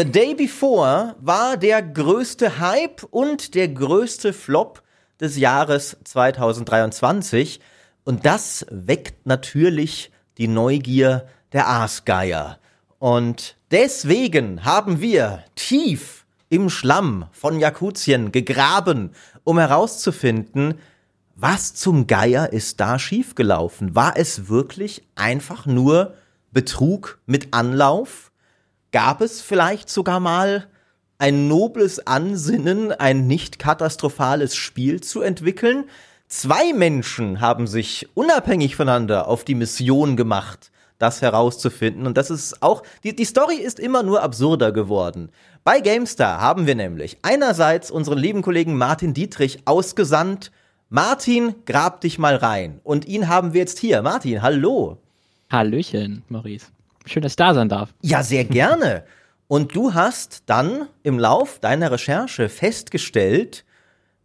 The Day Before war der größte Hype und der größte Flop des Jahres 2023. Und das weckt natürlich die Neugier der Aasgeier. Und deswegen haben wir tief im Schlamm von Jakutien gegraben, um herauszufinden, was zum Geier ist da schiefgelaufen? War es wirklich einfach nur Betrug mit Anlauf? Gab es vielleicht sogar mal ein nobles Ansinnen, ein nicht katastrophales Spiel zu entwickeln? Zwei Menschen haben sich unabhängig voneinander auf die Mission gemacht, das herauszufinden. Und das ist auch, die, die Story ist immer nur absurder geworden. Bei GameStar haben wir nämlich einerseits unseren lieben Kollegen Martin Dietrich ausgesandt. Martin, grab dich mal rein. Und ihn haben wir jetzt hier. Martin, hallo. Hallöchen, Maurice. Schön, dass ich da sein darf. Ja, sehr gerne. Und du hast dann im Lauf deiner Recherche festgestellt,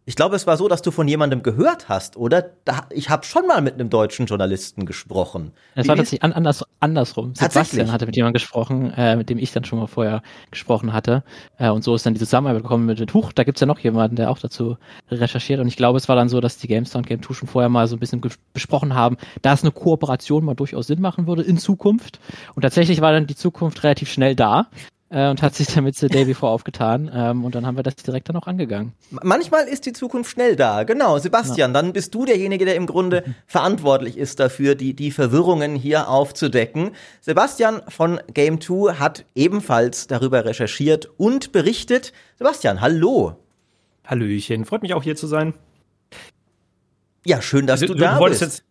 ich glaube, es war so, dass du von jemandem gehört hast, oder? Da, ich habe schon mal mit einem deutschen Journalisten gesprochen. Es war tatsächlich an, anders, andersrum. Sebastian hatte mit jemandem gesprochen, äh, mit dem ich dann schon mal vorher gesprochen hatte. Äh, und so ist dann die Zusammenarbeit gekommen mit dem Tuch. Da gibt's ja noch jemanden, der auch dazu recherchiert. Und ich glaube, es war dann so, dass die GameStar und Game 2 schon vorher mal so ein bisschen besprochen haben, dass eine Kooperation mal durchaus Sinn machen würde in Zukunft. Und tatsächlich war dann die Zukunft relativ schnell da äh, und hat sich damit The Day Before aufgetan. Ähm, und dann haben wir das direkt dann auch angegangen. Manchmal ist die Zukunft schnell da. Genau, Sebastian, ja. dann bist du derjenige, der im Grunde mhm. verantwortlich ist dafür, die, die Verwirrungen hier aufzudecken. Sebastian von Game 2 hat ebenfalls darüber recherchiert und berichtet. Sebastian, hallo. Hallöchen, freut mich auch hier zu sein. Ja, schön, dass du, du da bist. Jetzt,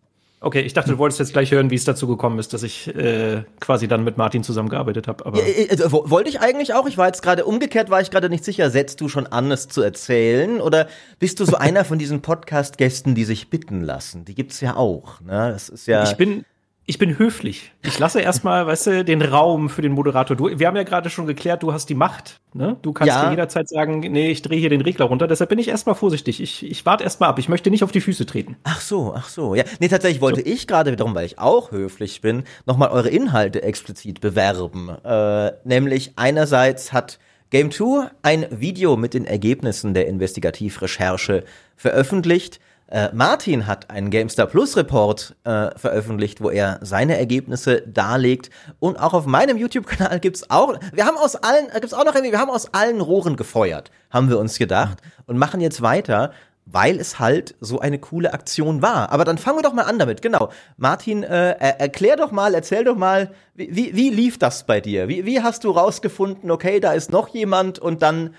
Okay, ich dachte, du wolltest jetzt gleich hören, wie es dazu gekommen ist, dass ich äh, quasi dann mit Martin zusammengearbeitet habe. Aber ja, äh, wollte ich eigentlich auch. Ich war jetzt gerade umgekehrt, war ich gerade nicht sicher. Setzt du schon an, es zu erzählen, oder bist du so einer von diesen Podcast-Gästen, die sich bitten lassen? Die gibt's ja auch. Ne? Das ist ja. Ich bin ich bin höflich. Ich lasse erstmal, weißt du, den Raum für den Moderator. Du, wir haben ja gerade schon geklärt, du hast die Macht. Ne? Du kannst ja. dir jederzeit sagen, nee, ich drehe hier den Regler runter. Deshalb bin ich erstmal vorsichtig. Ich, ich warte erstmal ab. Ich möchte nicht auf die Füße treten. Ach so, ach so. Ja, nee, tatsächlich wollte so. ich gerade wiederum, weil ich auch höflich bin, nochmal eure Inhalte explizit bewerben. Äh, nämlich einerseits hat Game 2 ein Video mit den Ergebnissen der Investigativrecherche veröffentlicht. Äh, Martin hat einen GameStar Plus Report äh, veröffentlicht, wo er seine Ergebnisse darlegt. Und auch auf meinem YouTube-Kanal gibt's auch, wir haben aus allen, äh, gibt's auch noch irgendwie, wir haben aus allen Rohren gefeuert, haben wir uns gedacht und machen jetzt weiter, weil es halt so eine coole Aktion war. Aber dann fangen wir doch mal an damit. Genau, Martin, äh, erklär doch mal, erzähl doch mal, wie, wie lief das bei dir? Wie, wie hast du rausgefunden, okay, da ist noch jemand und dann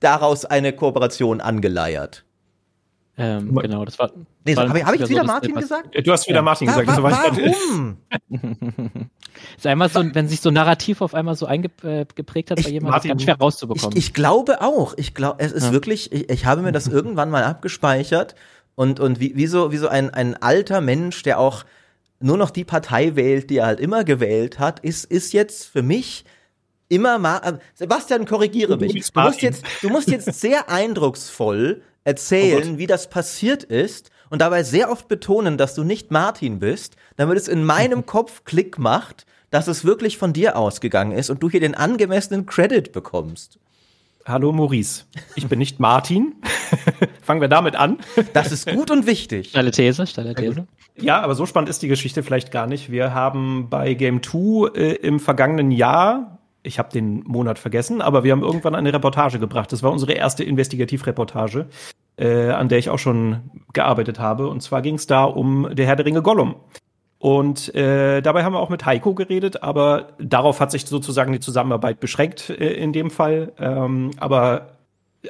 daraus eine Kooperation angeleiert? Ähm, genau, das war. Nee, habe ich, hab ich wieder so, Martin gesagt? Du hast wieder ja. Martin gesagt. Wa wa warum? ist einmal so, wenn sich so narrativ auf einmal so eingeprägt hat bei jemandem, ist ganz schwer rauszubekommen. Ich, ich, glaube auch. Ich glaube, es ist ja. wirklich, ich, ich, habe mir das irgendwann mal abgespeichert und, und wie, wie so, wie so ein, ein alter Mensch, der auch nur noch die Partei wählt, die er halt immer gewählt hat, ist, ist jetzt für mich immer mal, äh, Sebastian, korrigiere mich. Du musst jetzt, du musst jetzt sehr eindrucksvoll erzählen, oh wie das passiert ist und dabei sehr oft betonen, dass du nicht Martin bist, damit es in meinem Kopf Klick macht, dass es wirklich von dir ausgegangen ist und du hier den angemessenen Credit bekommst. Hallo Maurice, ich bin nicht Martin. Fangen wir damit an. Das ist gut und wichtig. Steile These, steile These. Ja, aber so spannend ist die Geschichte vielleicht gar nicht. Wir haben bei Game 2 äh, im vergangenen Jahr ich habe den Monat vergessen, aber wir haben irgendwann eine Reportage gebracht. Das war unsere erste Investigativreportage, äh, an der ich auch schon gearbeitet habe. Und zwar ging es da um der Herr der Ringe Gollum. Und äh, dabei haben wir auch mit Heiko geredet, aber darauf hat sich sozusagen die Zusammenarbeit beschränkt äh, in dem Fall. Ähm, aber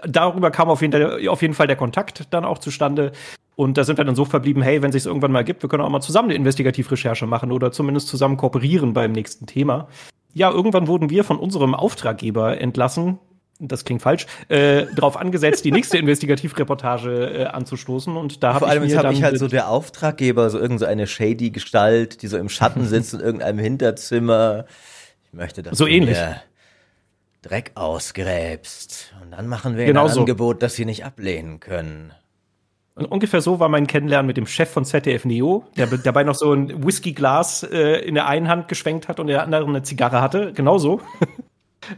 darüber kam auf jeden, auf jeden Fall der Kontakt dann auch zustande. Und da sind wir dann so verblieben, hey, wenn sich irgendwann mal gibt, wir können auch mal zusammen eine Investigativrecherche machen oder zumindest zusammen kooperieren beim nächsten Thema ja, irgendwann wurden wir von unserem Auftraggeber entlassen, das klingt falsch, äh, darauf angesetzt, die nächste Investigativreportage äh, anzustoßen. Und da Vor allem ich habe ich halt so der Auftraggeber, so irgendeine so shady Gestalt, die so im Schatten sitzt in irgendeinem Hinterzimmer. Ich möchte, dass so ähnlich. Dreck ausgräbst. Und dann machen wir genau ein so. Angebot, das sie nicht ablehnen können. Und ungefähr so war mein Kennenlernen mit dem Chef von ZDF Neo, der dabei noch so ein Whiskyglas äh, in der einen Hand geschwenkt hat und in der anderen eine Zigarre hatte. Genauso.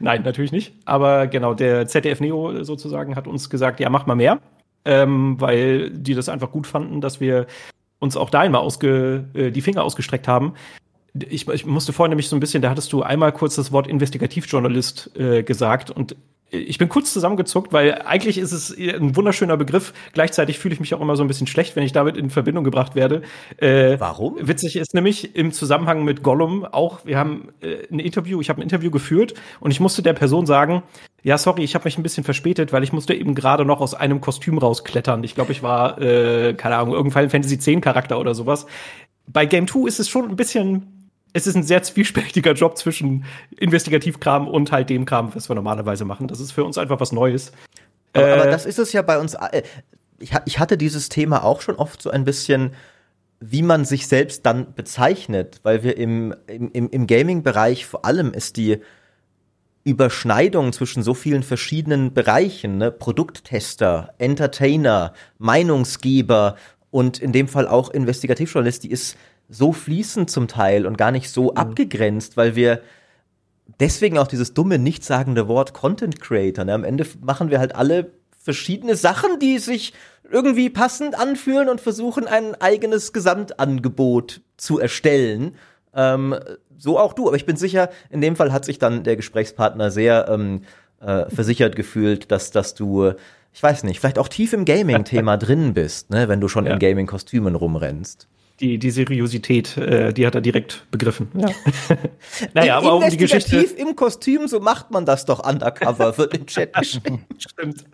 Nein, natürlich nicht. Aber genau, der ZDF Neo sozusagen hat uns gesagt, ja, mach mal mehr. Ähm, weil die das einfach gut fanden, dass wir uns auch da einmal ausge, äh, die Finger ausgestreckt haben. Ich, ich musste vorhin nämlich so ein bisschen, da hattest du einmal kurz das Wort Investigativjournalist äh, gesagt und ich bin kurz zusammengezuckt, weil eigentlich ist es ein wunderschöner Begriff. Gleichzeitig fühle ich mich auch immer so ein bisschen schlecht, wenn ich damit in Verbindung gebracht werde. Äh, Warum? Witzig ist nämlich im Zusammenhang mit Gollum auch, wir haben äh, ein Interview, ich habe ein Interview geführt und ich musste der Person sagen, ja, sorry, ich habe mich ein bisschen verspätet, weil ich musste eben gerade noch aus einem Kostüm rausklettern. Ich glaube, ich war, äh, keine Ahnung, irgendein Fantasy 10 Charakter oder sowas. Bei Game 2 ist es schon ein bisschen es ist ein sehr zwiespältiger Job zwischen Investigativkram und halt dem Kram, was wir normalerweise machen. Das ist für uns einfach was Neues. Aber, äh, aber das ist es ja bei uns. Äh, ich, ich hatte dieses Thema auch schon oft so ein bisschen, wie man sich selbst dann bezeichnet, weil wir im, im, im Gaming-Bereich vor allem ist die Überschneidung zwischen so vielen verschiedenen Bereichen, ne? Produkttester, Entertainer, Meinungsgeber und in dem Fall auch Investigativjournalist, die ist so fließend zum Teil und gar nicht so mhm. abgegrenzt, weil wir deswegen auch dieses dumme, nichtssagende Wort Content Creator. Ne? Am Ende machen wir halt alle verschiedene Sachen, die sich irgendwie passend anfühlen und versuchen, ein eigenes Gesamtangebot zu erstellen. Ähm, so auch du. Aber ich bin sicher, in dem Fall hat sich dann der Gesprächspartner sehr ähm, äh, versichert gefühlt, dass, dass du, ich weiß nicht, vielleicht auch tief im Gaming-Thema drin bist, ne, wenn du schon ja. in Gaming-Kostümen rumrennst die, die Seriosität, äh, die hat er direkt begriffen. Ja. naja, aber um die Geschichte. im Kostüm, so macht man das doch undercover, wird im Chat geschrieben. Stimmt.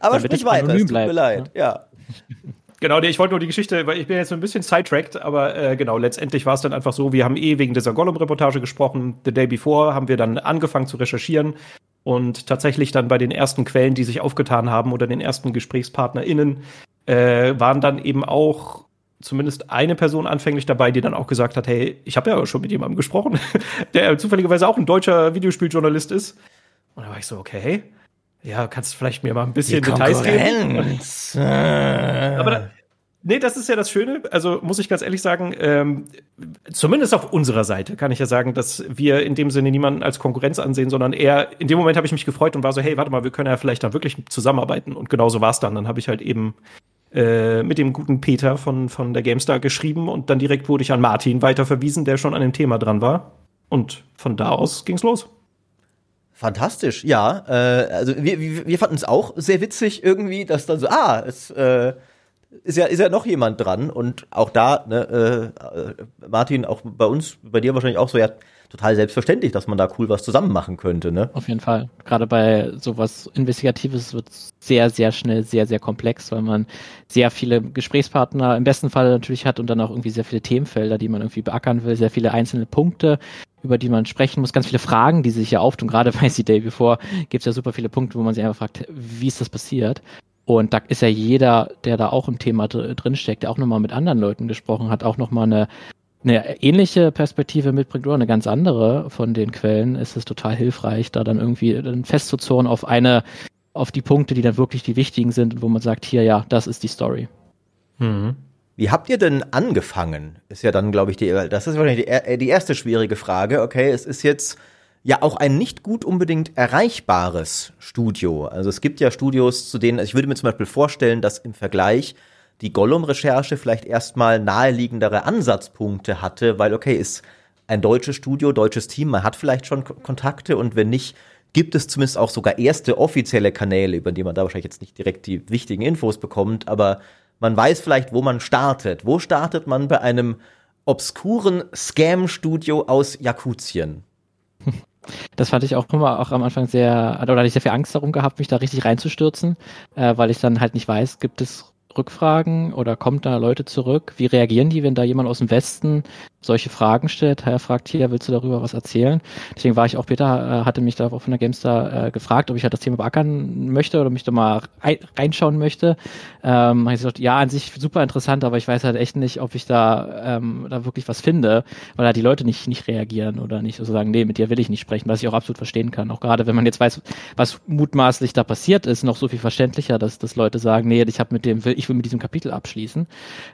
Aber sprich weiter, es tut mir leid. Ja. Genau, ich wollte nur die Geschichte, weil ich bin jetzt so ein bisschen sidetracked, aber äh, genau, letztendlich war es dann einfach so, wir haben eh wegen dieser Gollum-Reportage gesprochen. The day before haben wir dann angefangen zu recherchieren und tatsächlich dann bei den ersten Quellen, die sich aufgetan haben oder den ersten GesprächspartnerInnen, äh, waren dann eben auch zumindest eine Person anfänglich dabei, die dann auch gesagt hat, hey, ich habe ja schon mit jemandem gesprochen, der zufälligerweise auch ein deutscher Videospieljournalist ist. Und da war ich so, okay, ja, kannst du vielleicht mir mal ein bisschen Details geben? Aber da, nee, das ist ja das Schöne. Also muss ich ganz ehrlich sagen, ähm, zumindest auf unserer Seite kann ich ja sagen, dass wir in dem Sinne niemanden als Konkurrenz ansehen, sondern eher in dem Moment habe ich mich gefreut und war so, hey, warte mal, wir können ja vielleicht da wirklich zusammenarbeiten. Und genauso war es dann. Dann habe ich halt eben äh, mit dem guten Peter von, von der GameStar geschrieben und dann direkt wurde ich an Martin weiterverwiesen, der schon an dem Thema dran war. Und von da aus ging's los. Fantastisch, ja. Äh, also wir, wir, wir fanden es auch sehr witzig irgendwie, dass dann so, ah, es äh, ist ja, ist ja noch jemand dran und auch da, ne, äh, Martin, auch bei uns, bei dir wahrscheinlich auch so, ja, total selbstverständlich, dass man da cool was zusammen machen könnte, ne? Auf jeden Fall. Gerade bei sowas Investigatives wird es sehr, sehr schnell sehr, sehr komplex, weil man sehr viele Gesprächspartner im besten Fall natürlich hat und dann auch irgendwie sehr viele Themenfelder, die man irgendwie beackern will, sehr viele einzelne Punkte, über die man sprechen muss, ganz viele Fragen, die sich ja auftun. Gerade bei C-Day Before gibt es ja super viele Punkte, wo man sich einfach fragt, wie ist das passiert? Und da ist ja jeder, der da auch im Thema drin steckt, der auch nochmal mit anderen Leuten gesprochen hat, auch nochmal eine eine ähnliche Perspektive mitbringt oder eine ganz andere von den Quellen, ist es total hilfreich, da dann irgendwie dann festzuzurren auf eine, auf die Punkte, die dann wirklich die wichtigen sind und wo man sagt, hier, ja, das ist die Story. Mhm. Wie habt ihr denn angefangen? Ist ja dann, glaube ich, die, das ist wahrscheinlich die, die erste schwierige Frage. Okay, es ist jetzt ja auch ein nicht gut unbedingt erreichbares Studio. Also es gibt ja Studios, zu denen, also ich würde mir zum Beispiel vorstellen, dass im Vergleich die Gollum-Recherche vielleicht erstmal naheliegendere Ansatzpunkte hatte, weil okay, ist ein deutsches Studio, deutsches Team, man hat vielleicht schon Kontakte und wenn nicht, gibt es zumindest auch sogar erste offizielle Kanäle, über die man da wahrscheinlich jetzt nicht direkt die wichtigen Infos bekommt, aber man weiß vielleicht, wo man startet. Wo startet man bei einem obskuren Scam-Studio aus Jakutien? Das fand ich auch immer auch am Anfang sehr, oder hatte ich sehr viel Angst darum gehabt, mich da richtig reinzustürzen, äh, weil ich dann halt nicht weiß, gibt es Rückfragen oder kommt da Leute zurück? Wie reagieren die, wenn da jemand aus dem Westen solche Fragen stellt? Er fragt hier, willst du darüber was erzählen? Deswegen war ich auch, Peter äh, hatte mich da auch von der Gamestar äh, gefragt, ob ich halt das Thema beackern möchte oder mich da mal reinschauen möchte. Ähm, ich gesagt, ja, an sich super interessant, aber ich weiß halt echt nicht, ob ich da, ähm, da wirklich was finde, weil da die Leute nicht, nicht reagieren oder nicht so sagen, nee, mit dir will ich nicht sprechen, was ich auch absolut verstehen kann. Auch gerade wenn man jetzt weiß, was mutmaßlich da passiert ist, noch so viel verständlicher, dass, dass Leute sagen, nee, ich habe mit dem, ich will mit diesem Kapitel abschließen.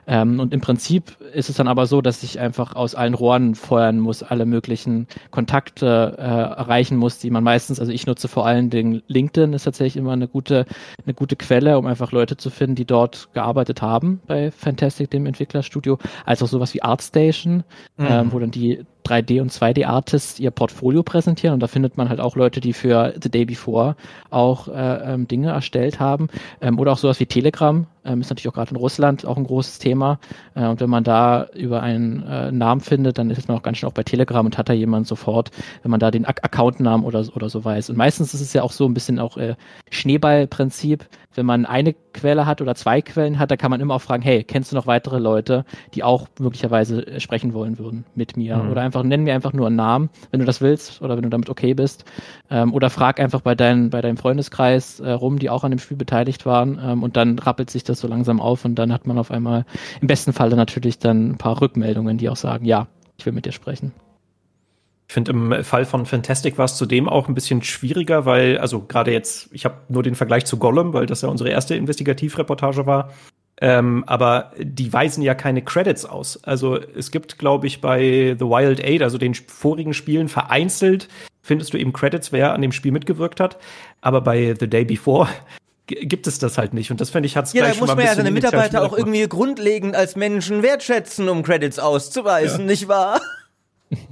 Ähm, und im Prinzip ist es dann aber so, dass ich einfach aus allen Rohren feuern muss, alle möglichen Kontakte äh, erreichen muss, die man meistens, also ich nutze vor allen Dingen LinkedIn, ist tatsächlich immer eine gute, eine gute Quelle, um einfach Leute zu finden, die dort gearbeitet haben bei Fantastic, dem Entwicklerstudio, als auch sowas wie ArtStation, mhm. ähm, wo dann die 3D- und 2D-Artists ihr Portfolio präsentieren. Und da findet man halt auch Leute, die für The Day Before auch äh, ähm, Dinge erstellt haben. Ähm, oder auch sowas wie Telegram, ähm, ist natürlich auch gerade in Russland auch ein großes Thema. Äh, und wenn man da über einen äh, Namen findet, dann ist man auch ganz schnell auch bei Telegram und hat da jemand sofort, wenn man da den Accountnamen oder, oder so weiß. Und meistens ist es ja auch so ein bisschen auch äh, Schneeballprinzip, wenn man eine Quelle hat oder zwei Quellen hat, da kann man immer auch fragen, hey, kennst du noch weitere Leute, die auch möglicherweise äh, sprechen wollen würden mit mir? Mhm. Oder einfach, nenn mir einfach nur einen Namen, wenn du das willst oder wenn du damit okay bist. Ähm, oder frag einfach bei, dein, bei deinem Freundeskreis äh, rum, die auch an dem Spiel beteiligt waren. Ähm, und dann rappelt sich das so langsam auf und dann hat man auf einmal im besten Falle natürlich dann ein paar Rückmeldungen, die auch sagen, ja, ich will mit dir sprechen. Ich finde, im Fall von Fantastic war es zudem auch ein bisschen schwieriger, weil, also gerade jetzt, ich habe nur den Vergleich zu Gollum, weil das ja unsere erste Investigativreportage war. Ähm, aber die weisen ja keine Credits aus. Also es gibt, glaube ich, bei The Wild Eight, also den vorigen Spielen, vereinzelt findest du eben Credits, wer an dem Spiel mitgewirkt hat. Aber bei The Day Before gibt es das halt nicht. Und das finde ich hat's ja, gleich da muss man ja seine Mitarbeiter auch irgendwie grundlegend als Menschen wertschätzen, um Credits auszuweisen, ja. nicht wahr?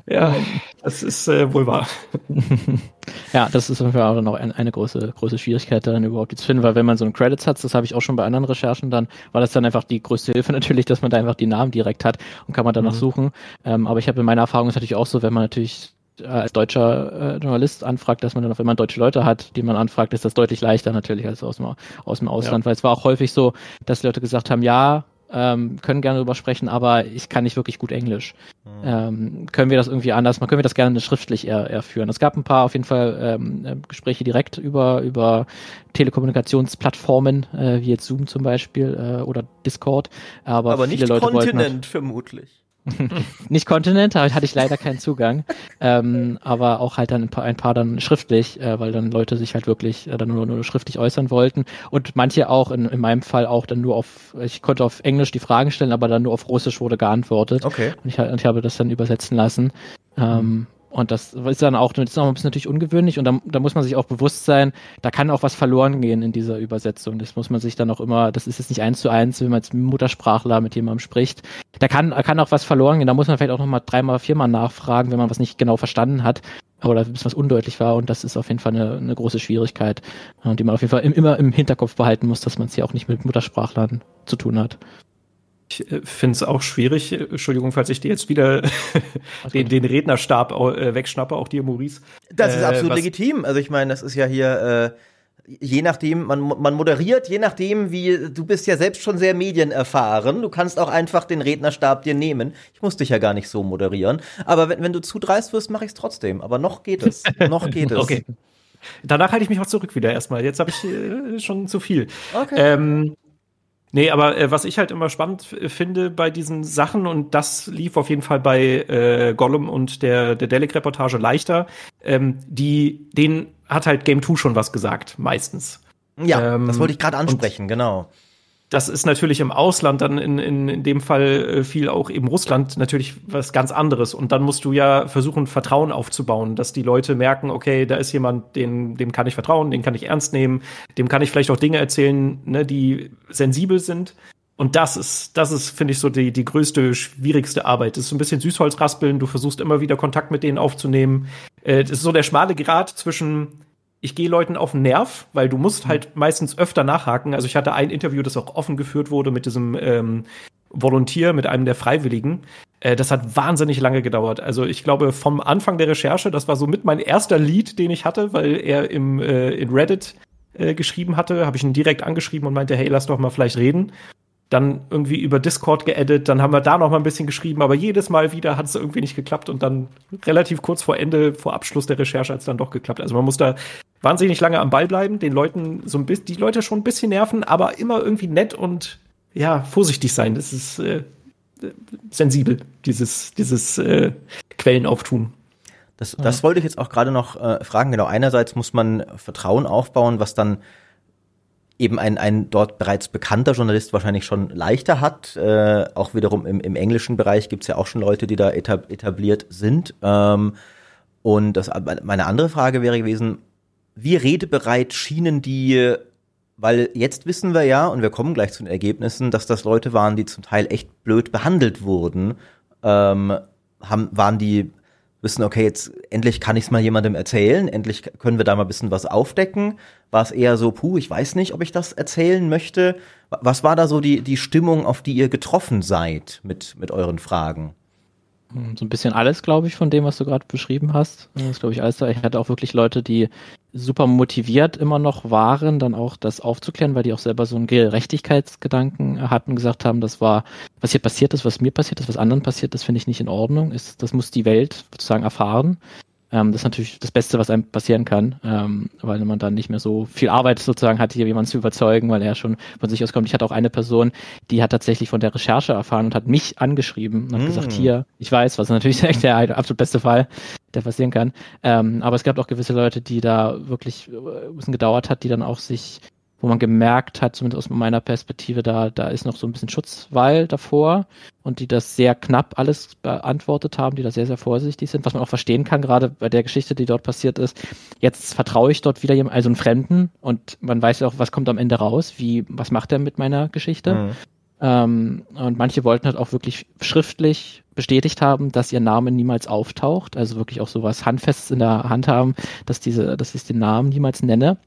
Ja, das ist äh, wohl wahr. ja, das ist auf jeden Fall auch noch ein, eine große, große Schwierigkeit daran überhaupt zu finden, weil wenn man so einen Credits hat, das habe ich auch schon bei anderen Recherchen dann, war das dann einfach die größte Hilfe natürlich, dass man da einfach die Namen direkt hat und kann man danach mhm. suchen. Ähm, aber ich habe in meiner Erfahrung ist natürlich auch so, wenn man natürlich äh, als deutscher äh, Journalist anfragt, dass man dann, wenn man deutsche Leute hat, die man anfragt, ist das deutlich leichter natürlich als aus dem, aus dem Ausland, ja. weil es war auch häufig so, dass Leute gesagt haben, ja, ähm, können gerne darüber sprechen, aber ich kann nicht wirklich gut Englisch. Mhm. Ähm, können wir das irgendwie anders machen? Können wir das gerne schriftlich eher, eher führen? Es gab ein paar auf jeden Fall ähm, äh, Gespräche direkt über, über Telekommunikationsplattformen, äh, wie jetzt Zoom zum Beispiel äh, oder Discord. Aber, aber nicht Leute Kontinent halt vermutlich. nicht Kontinent, da hatte ich leider keinen Zugang. ähm, aber auch halt dann ein paar, ein paar dann schriftlich, äh, weil dann Leute sich halt wirklich äh, dann nur, nur schriftlich äußern wollten. Und manche auch, in, in meinem Fall auch dann nur auf, ich konnte auf Englisch die Fragen stellen, aber dann nur auf Russisch wurde geantwortet. Okay. Und ich, und ich habe das dann übersetzen lassen. Ähm, und das ist dann auch, das ist auch ein bisschen natürlich ungewöhnlich und da, da muss man sich auch bewusst sein, da kann auch was verloren gehen in dieser Übersetzung. Das muss man sich dann auch immer, das ist jetzt nicht eins zu eins, wenn man mit Muttersprachler mit jemandem spricht. Da kann, kann auch was verloren gehen. Da muss man vielleicht auch nochmal dreimal, viermal nachfragen, wenn man was nicht genau verstanden hat oder bisschen was undeutlich war. Und das ist auf jeden Fall eine, eine große Schwierigkeit, die man auf jeden Fall immer im Hinterkopf behalten muss, dass man es ja auch nicht mit Muttersprachlern zu tun hat. Ich äh, finde es auch schwierig, Entschuldigung, falls ich dir jetzt wieder den, den Rednerstab äh, wegschnappe, auch dir, Maurice. Das ist äh, absolut legitim. Also ich meine, das ist ja hier, äh, je nachdem, man, man moderiert, je nachdem, wie, du bist ja selbst schon sehr medienerfahren. Du kannst auch einfach den Rednerstab dir nehmen. Ich muss dich ja gar nicht so moderieren. Aber wenn, wenn du zu dreist wirst, mache ich es trotzdem. Aber noch geht es. noch geht es. Okay. Danach halte ich mich auch zurück wieder erstmal. Jetzt habe ich äh, schon zu viel. Okay. Ähm, Nee, aber äh, was ich halt immer spannend finde bei diesen Sachen, und das lief auf jeden Fall bei äh, Gollum und der, der Delic-Reportage leichter, ähm, die, denen hat halt Game 2 schon was gesagt, meistens. Ja, ähm, das wollte ich gerade ansprechen, genau das ist natürlich im Ausland dann in, in, in dem Fall äh, viel auch eben Russland natürlich was ganz anderes. Und dann musst du ja versuchen, Vertrauen aufzubauen, dass die Leute merken, okay, da ist jemand, den, dem kann ich vertrauen, den kann ich ernst nehmen, dem kann ich vielleicht auch Dinge erzählen, ne, die sensibel sind. Und das ist, das ist, finde ich, so die, die größte, schwierigste Arbeit. Das ist so ein bisschen Süßholzraspeln, du versuchst immer wieder Kontakt mit denen aufzunehmen. Äh, das ist so der schmale Grad zwischen ich gehe Leuten auf den Nerv, weil du musst halt meistens öfter nachhaken. Also ich hatte ein Interview, das auch offen geführt wurde mit diesem ähm, Volontier, mit einem der Freiwilligen. Äh, das hat wahnsinnig lange gedauert. Also ich glaube, vom Anfang der Recherche, das war so mit mein erster Lead, den ich hatte, weil er im, äh, in Reddit äh, geschrieben hatte, habe ich ihn direkt angeschrieben und meinte, hey, lass doch mal vielleicht reden dann irgendwie über Discord geedit, dann haben wir da noch mal ein bisschen geschrieben, aber jedes Mal wieder hat es irgendwie nicht geklappt und dann relativ kurz vor Ende, vor Abschluss der Recherche hat es dann doch geklappt. Also man muss da wahnsinnig lange am Ball bleiben, den Leuten so ein bisschen, die Leute schon ein bisschen nerven, aber immer irgendwie nett und ja, vorsichtig sein. Das ist äh, sensibel, dieses, dieses äh, Quellen auftun. Das, das wollte ich jetzt auch gerade noch äh, fragen. Genau, einerseits muss man Vertrauen aufbauen, was dann eben ein, ein dort bereits bekannter Journalist wahrscheinlich schon leichter hat. Äh, auch wiederum im, im englischen Bereich gibt's ja auch schon Leute, die da etabliert sind. Ähm, und das, meine andere Frage wäre gewesen, wie redebereit schienen die, weil jetzt wissen wir ja, und wir kommen gleich zu den Ergebnissen, dass das Leute waren, die zum Teil echt blöd behandelt wurden. Ähm, haben, waren die wissen, okay, jetzt endlich kann ich es mal jemandem erzählen, endlich können wir da mal ein bisschen was aufdecken. War es eher so, puh, ich weiß nicht, ob ich das erzählen möchte. Was war da so die, die Stimmung, auf die ihr getroffen seid mit, mit euren Fragen? Hm, so ein bisschen alles, glaube ich, von dem, was du gerade beschrieben hast. Das ist, glaube ich, alles da. Ich hatte auch wirklich Leute, die super motiviert immer noch waren, dann auch das aufzuklären, weil die auch selber so einen Gerechtigkeitsgedanken hatten, gesagt haben, das war, was hier passiert ist, was mir passiert ist, was anderen passiert ist, finde ich nicht in Ordnung. Ist, das muss die Welt sozusagen erfahren. Ähm, das ist natürlich das Beste, was einem passieren kann, ähm, weil man dann nicht mehr so viel Arbeit sozusagen hat, hier jemanden zu überzeugen, weil er schon von sich aus kommt. Ich hatte auch eine Person, die hat tatsächlich von der Recherche erfahren und hat mich angeschrieben und hat mm. gesagt, hier, ich weiß, was natürlich der absolut beste Fall, der passieren kann. Ähm, aber es gab auch gewisse Leute, die da wirklich äh, ein bisschen gedauert hat, die dann auch sich wo man gemerkt hat, zumindest aus meiner Perspektive, da, da ist noch so ein bisschen Schutzwall davor und die das sehr knapp alles beantwortet haben, die da sehr, sehr vorsichtig sind, was man auch verstehen kann, gerade bei der Geschichte, die dort passiert ist. Jetzt vertraue ich dort wieder jemandem, also einen Fremden und man weiß ja auch, was kommt am Ende raus, wie, was macht er mit meiner Geschichte. Mhm. Ähm, und manche wollten halt auch wirklich schriftlich bestätigt haben, dass ihr Name niemals auftaucht, also wirklich auch sowas Handfestes in der Hand haben, dass diese, dass ich den Namen niemals nenne.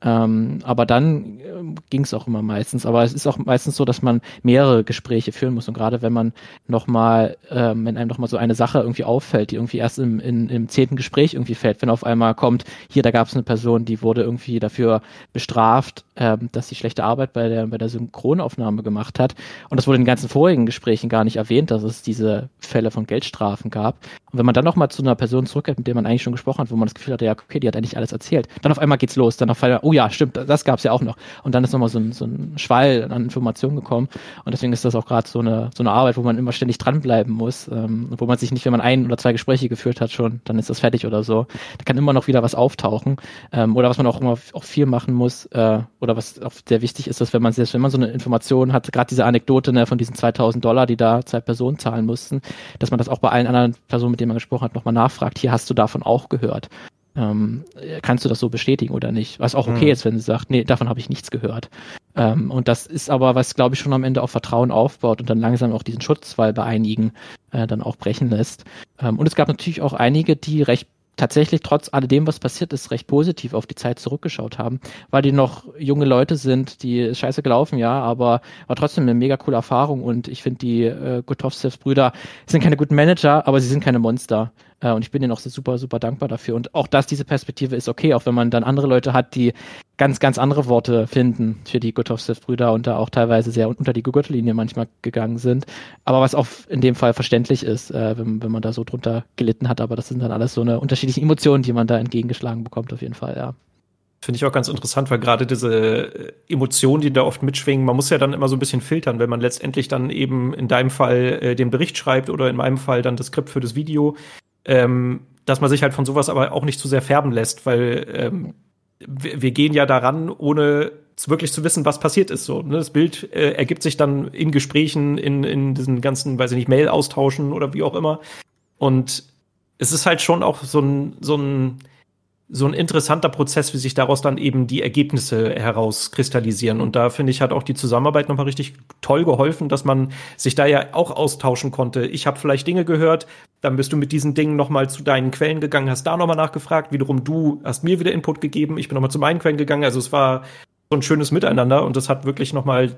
Ähm, aber dann äh, ging es auch immer meistens. Aber es ist auch meistens so, dass man mehrere Gespräche führen muss. Und gerade wenn man nochmal, ähm, wenn einem nochmal so eine Sache irgendwie auffällt, die irgendwie erst im, in, im zehnten Gespräch irgendwie fällt, wenn auf einmal kommt, hier, da gab es eine Person, die wurde irgendwie dafür bestraft, ähm, dass sie schlechte Arbeit bei der, bei der Synchronaufnahme gemacht hat. Und das wurde in den ganzen vorigen Gesprächen gar nicht erwähnt, dass es diese Fälle von Geldstrafen gab. Und wenn man dann nochmal zu einer Person zurückkehrt, mit der man eigentlich schon gesprochen hat, wo man das Gefühl hatte, ja, okay, die hat eigentlich alles erzählt, dann auf einmal geht's los, dann auf einmal, oh ja, stimmt, das gab's ja auch noch. Und dann ist nochmal so ein, so ein Schwall an Informationen gekommen. Und deswegen ist das auch gerade so eine, so eine Arbeit, wo man immer ständig dranbleiben muss, ähm, wo man sich nicht, wenn man ein oder zwei Gespräche geführt hat schon, dann ist das fertig oder so. Da kann immer noch wieder was auftauchen. Ähm, oder was man auch immer auch viel machen muss, äh, oder was auch sehr wichtig ist, dass wenn man selbst wenn man so eine Information hat, gerade diese Anekdote ne, von diesen 2000 Dollar, die da zwei Personen zahlen mussten, dass man das auch bei allen anderen Personen, mit denen man gesprochen hat, nochmal nachfragt. Hier hast du davon auch gehört. Ähm, kannst du das so bestätigen oder nicht? Was auch okay mhm. ist, wenn sie sagt, nee, davon habe ich nichts gehört. Ähm, und das ist aber, was glaube ich schon am Ende auch Vertrauen aufbaut und dann langsam auch diesen Schutzwall bei einigen äh, dann auch brechen lässt. Ähm, und es gab natürlich auch einige, die recht tatsächlich trotz alledem, was passiert ist, recht positiv auf die Zeit zurückgeschaut haben, weil die noch junge Leute sind, die scheiße gelaufen, ja, aber war trotzdem eine mega coole Erfahrung und ich finde, die äh, Gutowskis-Brüder sind keine guten Manager, aber sie sind keine Monster. Äh, und ich bin denen auch super, super dankbar dafür. Und auch dass diese Perspektive ist okay, auch wenn man dann andere Leute hat, die ganz, ganz andere Worte finden für die Gutowski-Brüder und da auch teilweise sehr unter die Gürtellinie manchmal gegangen sind. Aber was auch in dem Fall verständlich ist, äh, wenn, wenn man da so drunter gelitten hat. Aber das sind dann alles so eine unterschiedliche Emotionen, die man da entgegengeschlagen bekommt, auf jeden Fall, ja. Finde ich auch ganz interessant, weil gerade diese äh, Emotionen, die da oft mitschwingen, man muss ja dann immer so ein bisschen filtern, wenn man letztendlich dann eben in deinem Fall äh, den Bericht schreibt oder in meinem Fall dann das Skript für das Video, ähm, dass man sich halt von sowas aber auch nicht zu sehr färben lässt, weil ähm, wir, gehen ja daran, ohne wirklich zu wissen, was passiert ist. So, ne? Das Bild äh, ergibt sich dann in Gesprächen, in, in diesen ganzen, weiß ich nicht, Mail-Austauschen oder wie auch immer. Und es ist halt schon auch so ein, so ein so ein interessanter Prozess, wie sich daraus dann eben die Ergebnisse herauskristallisieren. Und da finde ich, hat auch die Zusammenarbeit nochmal richtig toll geholfen, dass man sich da ja auch austauschen konnte. Ich habe vielleicht Dinge gehört, dann bist du mit diesen Dingen nochmal zu deinen Quellen gegangen, hast da nochmal nachgefragt, wiederum du hast mir wieder Input gegeben, ich bin nochmal zu meinen Quellen gegangen. Also es war so ein schönes Miteinander und das hat wirklich nochmal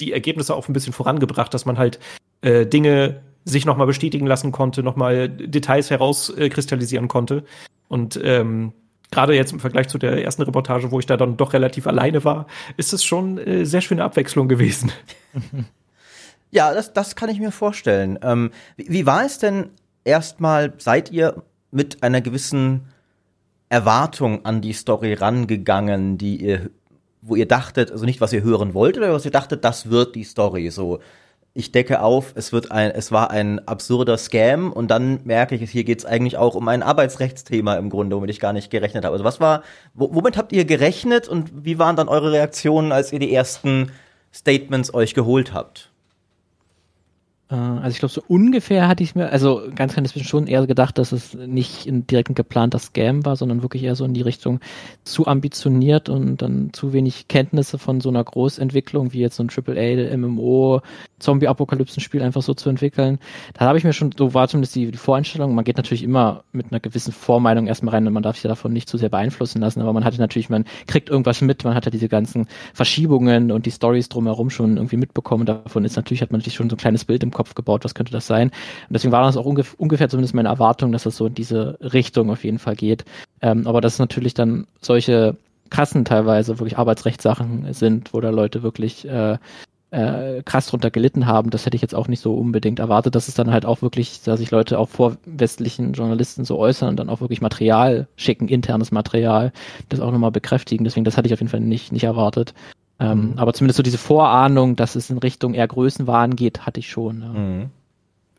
die Ergebnisse auch ein bisschen vorangebracht, dass man halt äh, Dinge sich nochmal bestätigen lassen konnte, nochmal Details herauskristallisieren konnte. Und ähm, gerade jetzt im Vergleich zu der ersten Reportage, wo ich da dann doch relativ alleine war, ist es schon äh, sehr schöne Abwechslung gewesen. Ja, das, das kann ich mir vorstellen. Ähm, wie, wie war es denn erstmal, seid ihr mit einer gewissen Erwartung an die Story rangegangen, die ihr, wo ihr dachtet, also nicht was ihr hören wolltet, oder was ihr dachtet, das wird die Story, so ich decke auf, es wird ein, es war ein absurder Scam und dann merke ich, hier geht es eigentlich auch um ein Arbeitsrechtsthema im Grunde, womit ich gar nicht gerechnet habe. Also was war, womit habt ihr gerechnet und wie waren dann eure Reaktionen, als ihr die ersten Statements euch geholt habt? Äh, also ich glaube, so ungefähr hatte ich mir, also ganz kleines bisschen schon eher gedacht, dass es nicht ein direkt ein geplanter Scam war, sondern wirklich eher so in die Richtung zu ambitioniert und dann zu wenig Kenntnisse von so einer Großentwicklung wie jetzt so ein AAA, MMO, Zombie-Apokalypsen-Spiel einfach so zu entwickeln. Da habe ich mir schon, so war zumindest die, die Voreinstellung, man geht natürlich immer mit einer gewissen Vormeinung erstmal rein und man darf sich davon nicht zu sehr beeinflussen lassen, aber man hatte natürlich, man kriegt irgendwas mit, man hat ja diese ganzen Verschiebungen und die Stories drumherum schon irgendwie mitbekommen. Davon ist natürlich, hat man sich schon so ein kleines Bild im Kopf Kopf gebaut, was könnte das sein? Und deswegen war das auch ungef ungefähr zumindest meine Erwartung, dass das so in diese Richtung auf jeden Fall geht. Ähm, aber dass es natürlich dann solche krassen teilweise wirklich Arbeitsrechtssachen sind, wo da Leute wirklich äh, äh, krass drunter gelitten haben, das hätte ich jetzt auch nicht so unbedingt erwartet, dass es dann halt auch wirklich, dass sich Leute auch vor westlichen Journalisten so äußern und dann auch wirklich Material schicken, internes Material, das auch nochmal bekräftigen. Deswegen, das hatte ich auf jeden Fall nicht, nicht erwartet. Ähm, mhm. Aber zumindest so diese Vorahnung, dass es in Richtung eher Größenwahn geht, hatte ich schon. Ja. Mhm.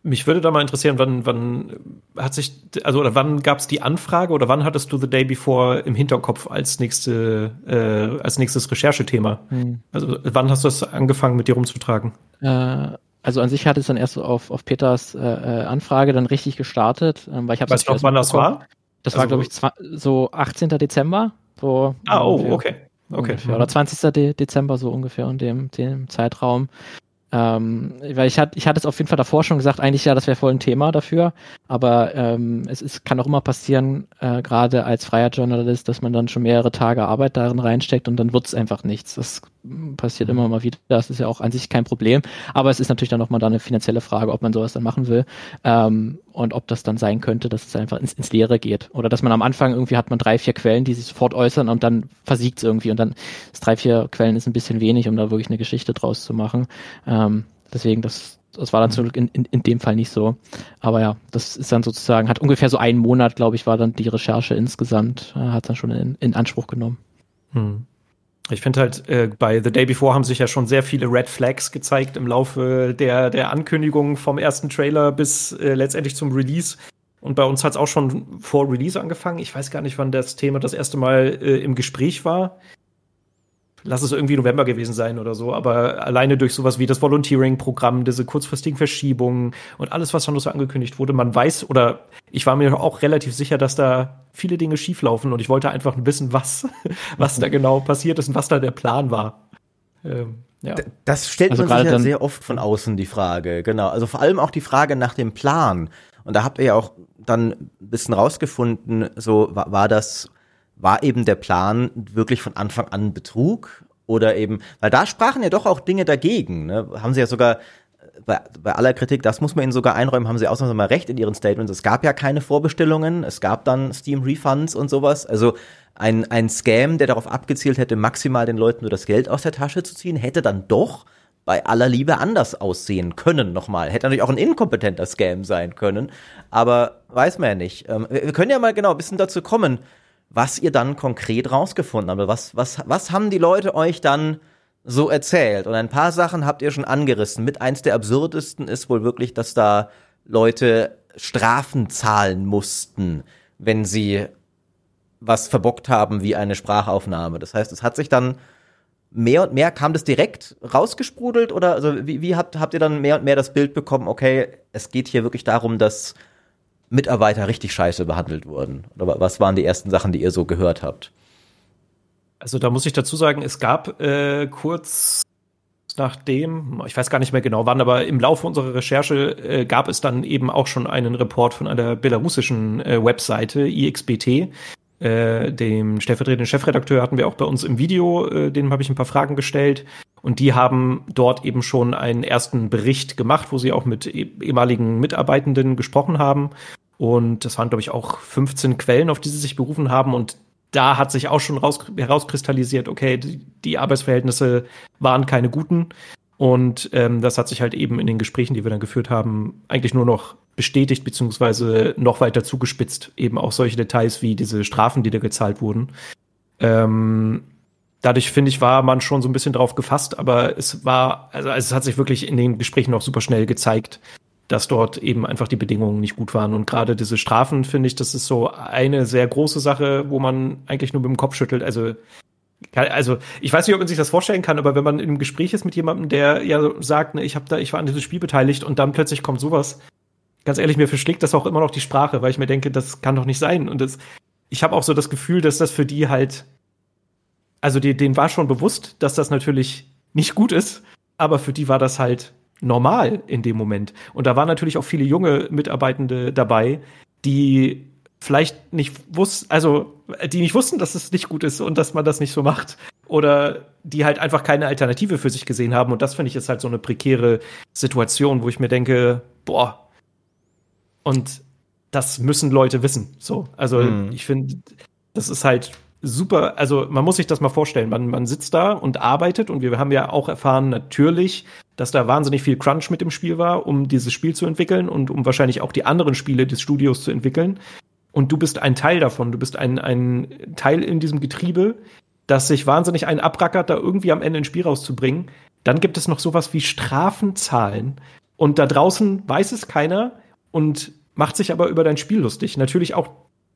Mich würde da mal interessieren, wann, wann hat sich, also oder wann gab es die Anfrage oder wann hattest du The Day Before im Hinterkopf als nächste, äh, als nächstes Recherchethema? Hm. Also wann hast du das angefangen mit dir rumzutragen? Äh, also an sich hat es dann erst so auf, auf Peters äh, äh Anfrage dann richtig gestartet, ähm, weil ich habe Weißt du noch, wann das war? Das also, war, glaube ich, so 18. Dezember. So ah, oh, okay. Okay. Ungefähr. Oder 20. De Dezember so ungefähr in dem, dem Zeitraum. Ähm, weil ich hatte, ich hatte es auf jeden Fall davor schon gesagt, eigentlich ja, das wäre voll ein Thema dafür. Aber ähm, es ist, kann auch immer passieren, äh, gerade als freier Journalist, dass man dann schon mehrere Tage Arbeit darin reinsteckt und dann wird es einfach nichts. Das passiert immer mal wieder. Das ist ja auch an sich kein Problem. Aber es ist natürlich dann nochmal da eine finanzielle Frage, ob man sowas dann machen will. Ähm, und ob das dann sein könnte, dass es einfach ins, ins Leere geht. Oder dass man am Anfang irgendwie hat man drei, vier Quellen, die sich sofort äußern und dann versiegt es irgendwie. Und dann ist drei, vier Quellen ist ein bisschen wenig, um da wirklich eine Geschichte draus zu machen. Ähm, deswegen, das, das war dann zum Glück in, in, in dem Fall nicht so. Aber ja, das ist dann sozusagen, hat ungefähr so einen Monat, glaube ich, war dann die Recherche insgesamt, äh, hat dann schon in, in Anspruch genommen. Hm. Ich finde halt, äh, bei The Day Before haben sich ja schon sehr viele Red Flags gezeigt im Laufe der, der Ankündigung vom ersten Trailer bis äh, letztendlich zum Release. Und bei uns hat es auch schon vor Release angefangen. Ich weiß gar nicht, wann das Thema das erste Mal äh, im Gespräch war lass es irgendwie November gewesen sein oder so, aber alleine durch sowas wie das Volunteering-Programm, diese kurzfristigen Verschiebungen und alles, was schon so angekündigt wurde, man weiß oder ich war mir auch relativ sicher, dass da viele Dinge schieflaufen und ich wollte einfach wissen, was, was da genau passiert ist und was da der Plan war. Ähm, ja. Das stellt also man sich ja sehr oft von außen die Frage, genau. Also vor allem auch die Frage nach dem Plan. Und da habt ihr ja auch dann ein bisschen rausgefunden, so war, war das war eben der Plan wirklich von Anfang an Betrug? Oder eben, weil da sprachen ja doch auch Dinge dagegen. Ne? Haben sie ja sogar bei, bei aller Kritik, das muss man ihnen sogar einräumen, haben sie ausnahmsweise mal recht in ihren Statements. Es gab ja keine Vorbestellungen, es gab dann Steam-Refunds und sowas. Also ein, ein Scam, der darauf abgezielt hätte, maximal den Leuten nur das Geld aus der Tasche zu ziehen, hätte dann doch bei aller Liebe anders aussehen können nochmal. Hätte natürlich auch ein inkompetenter Scam sein können, aber weiß man ja nicht. Ähm, wir können ja mal genau ein bisschen dazu kommen, was ihr dann konkret rausgefunden habt. Was, was, was haben die Leute euch dann so erzählt? Und ein paar Sachen habt ihr schon angerissen. Mit eins der absurdesten ist wohl wirklich, dass da Leute Strafen zahlen mussten, wenn sie was verbockt haben wie eine Sprachaufnahme. Das heißt, es hat sich dann mehr und mehr, kam das direkt rausgesprudelt oder also wie, wie habt, habt ihr dann mehr und mehr das Bild bekommen, okay, es geht hier wirklich darum, dass Mitarbeiter richtig scheiße behandelt wurden? Oder was waren die ersten Sachen, die ihr so gehört habt? Also da muss ich dazu sagen, es gab äh, kurz nachdem, ich weiß gar nicht mehr genau wann, aber im Laufe unserer Recherche äh, gab es dann eben auch schon einen Report von einer belarussischen äh, Webseite, IXBT. Äh, dem stellvertretenden Chefredakteur hatten wir auch bei uns im Video, äh, dem habe ich ein paar Fragen gestellt. Und die haben dort eben schon einen ersten Bericht gemacht, wo sie auch mit e-, ehemaligen Mitarbeitenden gesprochen haben. Und das waren, glaube ich, auch 15 Quellen, auf die sie sich berufen haben. Und da hat sich auch schon raus, herauskristallisiert, okay, die, die Arbeitsverhältnisse waren keine guten. Und ähm, das hat sich halt eben in den Gesprächen, die wir dann geführt haben, eigentlich nur noch bestätigt, beziehungsweise noch weiter zugespitzt. Eben auch solche Details wie diese Strafen, die da gezahlt wurden. Ähm, dadurch finde ich, war man schon so ein bisschen drauf gefasst, aber es war, also es hat sich wirklich in den Gesprächen noch super schnell gezeigt, dass dort eben einfach die Bedingungen nicht gut waren. Und gerade diese Strafen, finde ich, das ist so eine sehr große Sache, wo man eigentlich nur mit dem Kopf schüttelt. Also, also ich weiß nicht, ob man sich das vorstellen kann, aber wenn man im Gespräch ist mit jemandem, der ja sagt, ne, ich habe da, ich war an diesem Spiel beteiligt und dann plötzlich kommt sowas, ganz ehrlich, mir verschlägt das auch immer noch die Sprache, weil ich mir denke, das kann doch nicht sein. Und das, ich habe auch so das Gefühl, dass das für die halt also die, denen war schon bewusst, dass das natürlich nicht gut ist, aber für die war das halt normal in dem Moment. Und da waren natürlich auch viele junge Mitarbeitende dabei, die vielleicht nicht wussten, also die nicht wussten, dass es nicht gut ist und dass man das nicht so macht. Oder die halt einfach keine Alternative für sich gesehen haben. Und das finde ich ist halt so eine prekäre Situation, wo ich mir denke, boah, und das müssen Leute wissen. So, also mhm. ich finde, das ist halt super, also man muss sich das mal vorstellen. Man, man sitzt da und arbeitet und wir haben ja auch erfahren, natürlich, dass da wahnsinnig viel Crunch mit dem Spiel war, um dieses Spiel zu entwickeln und um wahrscheinlich auch die anderen Spiele des Studios zu entwickeln. Und du bist ein Teil davon. Du bist ein, ein Teil in diesem Getriebe, das sich wahnsinnig einen abrackert, da irgendwie am Ende ein Spiel rauszubringen. Dann gibt es noch sowas wie Strafenzahlen. Und da draußen weiß es keiner und macht sich aber über dein Spiel lustig. Natürlich auch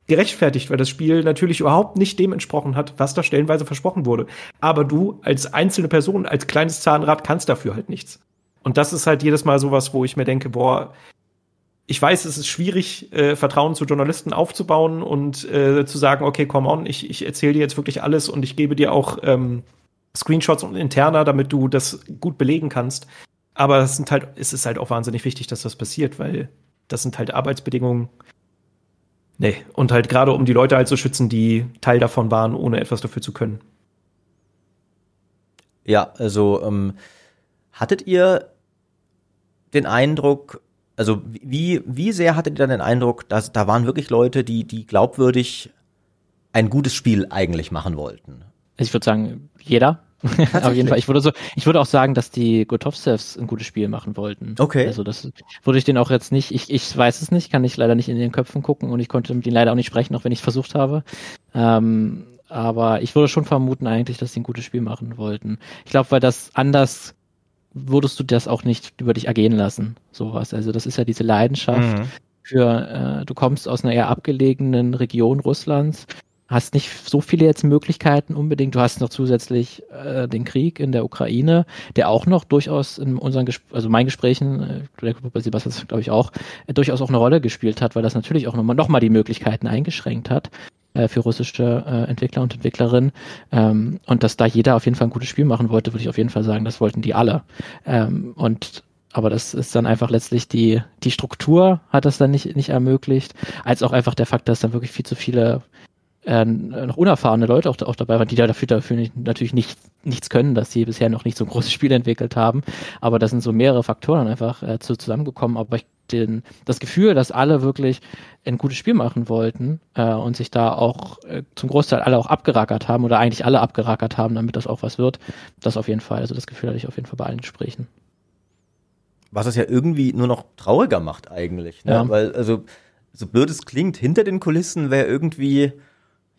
gerechtfertigt, weil das Spiel natürlich überhaupt nicht dem entsprochen hat, was da stellenweise versprochen wurde. Aber du als einzelne Person, als kleines Zahnrad kannst dafür halt nichts. Und das ist halt jedes Mal sowas, wo ich mir denke, boah, ich weiß, es ist schwierig, äh, Vertrauen zu Journalisten aufzubauen und äh, zu sagen, okay, come on, ich, ich erzähle dir jetzt wirklich alles und ich gebe dir auch ähm, Screenshots und interner, damit du das gut belegen kannst. Aber es sind halt, es ist halt auch wahnsinnig wichtig, dass das passiert, weil das sind halt Arbeitsbedingungen, Nee, und halt gerade um die Leute halt zu schützen, die Teil davon waren, ohne etwas dafür zu können. Ja, also ähm, hattet ihr den Eindruck, also wie, wie sehr hattet ihr dann den Eindruck, dass da waren wirklich Leute, die, die glaubwürdig ein gutes Spiel eigentlich machen wollten? Also ich würde sagen, jeder. Auf jeden Fall. Ich würde so, ich würde auch sagen, dass die Gotovsevs ein gutes Spiel machen wollten. Okay. Also das würde ich den auch jetzt nicht, ich, ich weiß es nicht, kann ich leider nicht in den Köpfen gucken und ich konnte mit ihnen leider auch nicht sprechen, auch wenn ich es versucht habe. Ähm, aber ich würde schon vermuten eigentlich, dass sie ein gutes Spiel machen wollten. Ich glaube, weil das anders würdest du das auch nicht über dich ergehen lassen, sowas. Also das ist ja diese Leidenschaft mhm. für, äh, du kommst aus einer eher abgelegenen Region Russlands, hast nicht so viele jetzt Möglichkeiten unbedingt. Du hast noch zusätzlich äh, den Krieg in der Ukraine, der auch noch durchaus in unseren, Ges also meinen Gesprächen, äh, bei Sebastian glaube ich auch, äh, durchaus auch eine Rolle gespielt hat, weil das natürlich auch nochmal noch mal die Möglichkeiten eingeschränkt hat äh, für russische äh, Entwickler und Entwicklerinnen. Ähm, und dass da jeder auf jeden Fall ein gutes Spiel machen wollte, würde ich auf jeden Fall sagen, das wollten die alle. Ähm, und aber das ist dann einfach letztlich die, die Struktur hat das dann nicht, nicht ermöglicht, als auch einfach der Fakt, dass dann wirklich viel zu viele äh, noch unerfahrene Leute auch, auch dabei waren, die da dafür, dafür nicht, natürlich nicht, nichts können, dass sie bisher noch nicht so ein großes Spiel entwickelt haben. Aber da sind so mehrere Faktoren einfach äh, zu, zusammengekommen. Aber ich den, das Gefühl, dass alle wirklich ein gutes Spiel machen wollten äh, und sich da auch äh, zum Großteil alle auch abgerackert haben oder eigentlich alle abgerackert haben, damit das auch was wird, das auf jeden Fall. Also das Gefühl hatte ich auf jeden Fall bei allen Gesprächen. Was es ja irgendwie nur noch trauriger macht eigentlich, ne? Ja. Weil, also, so blöd es klingt, hinter den Kulissen wäre irgendwie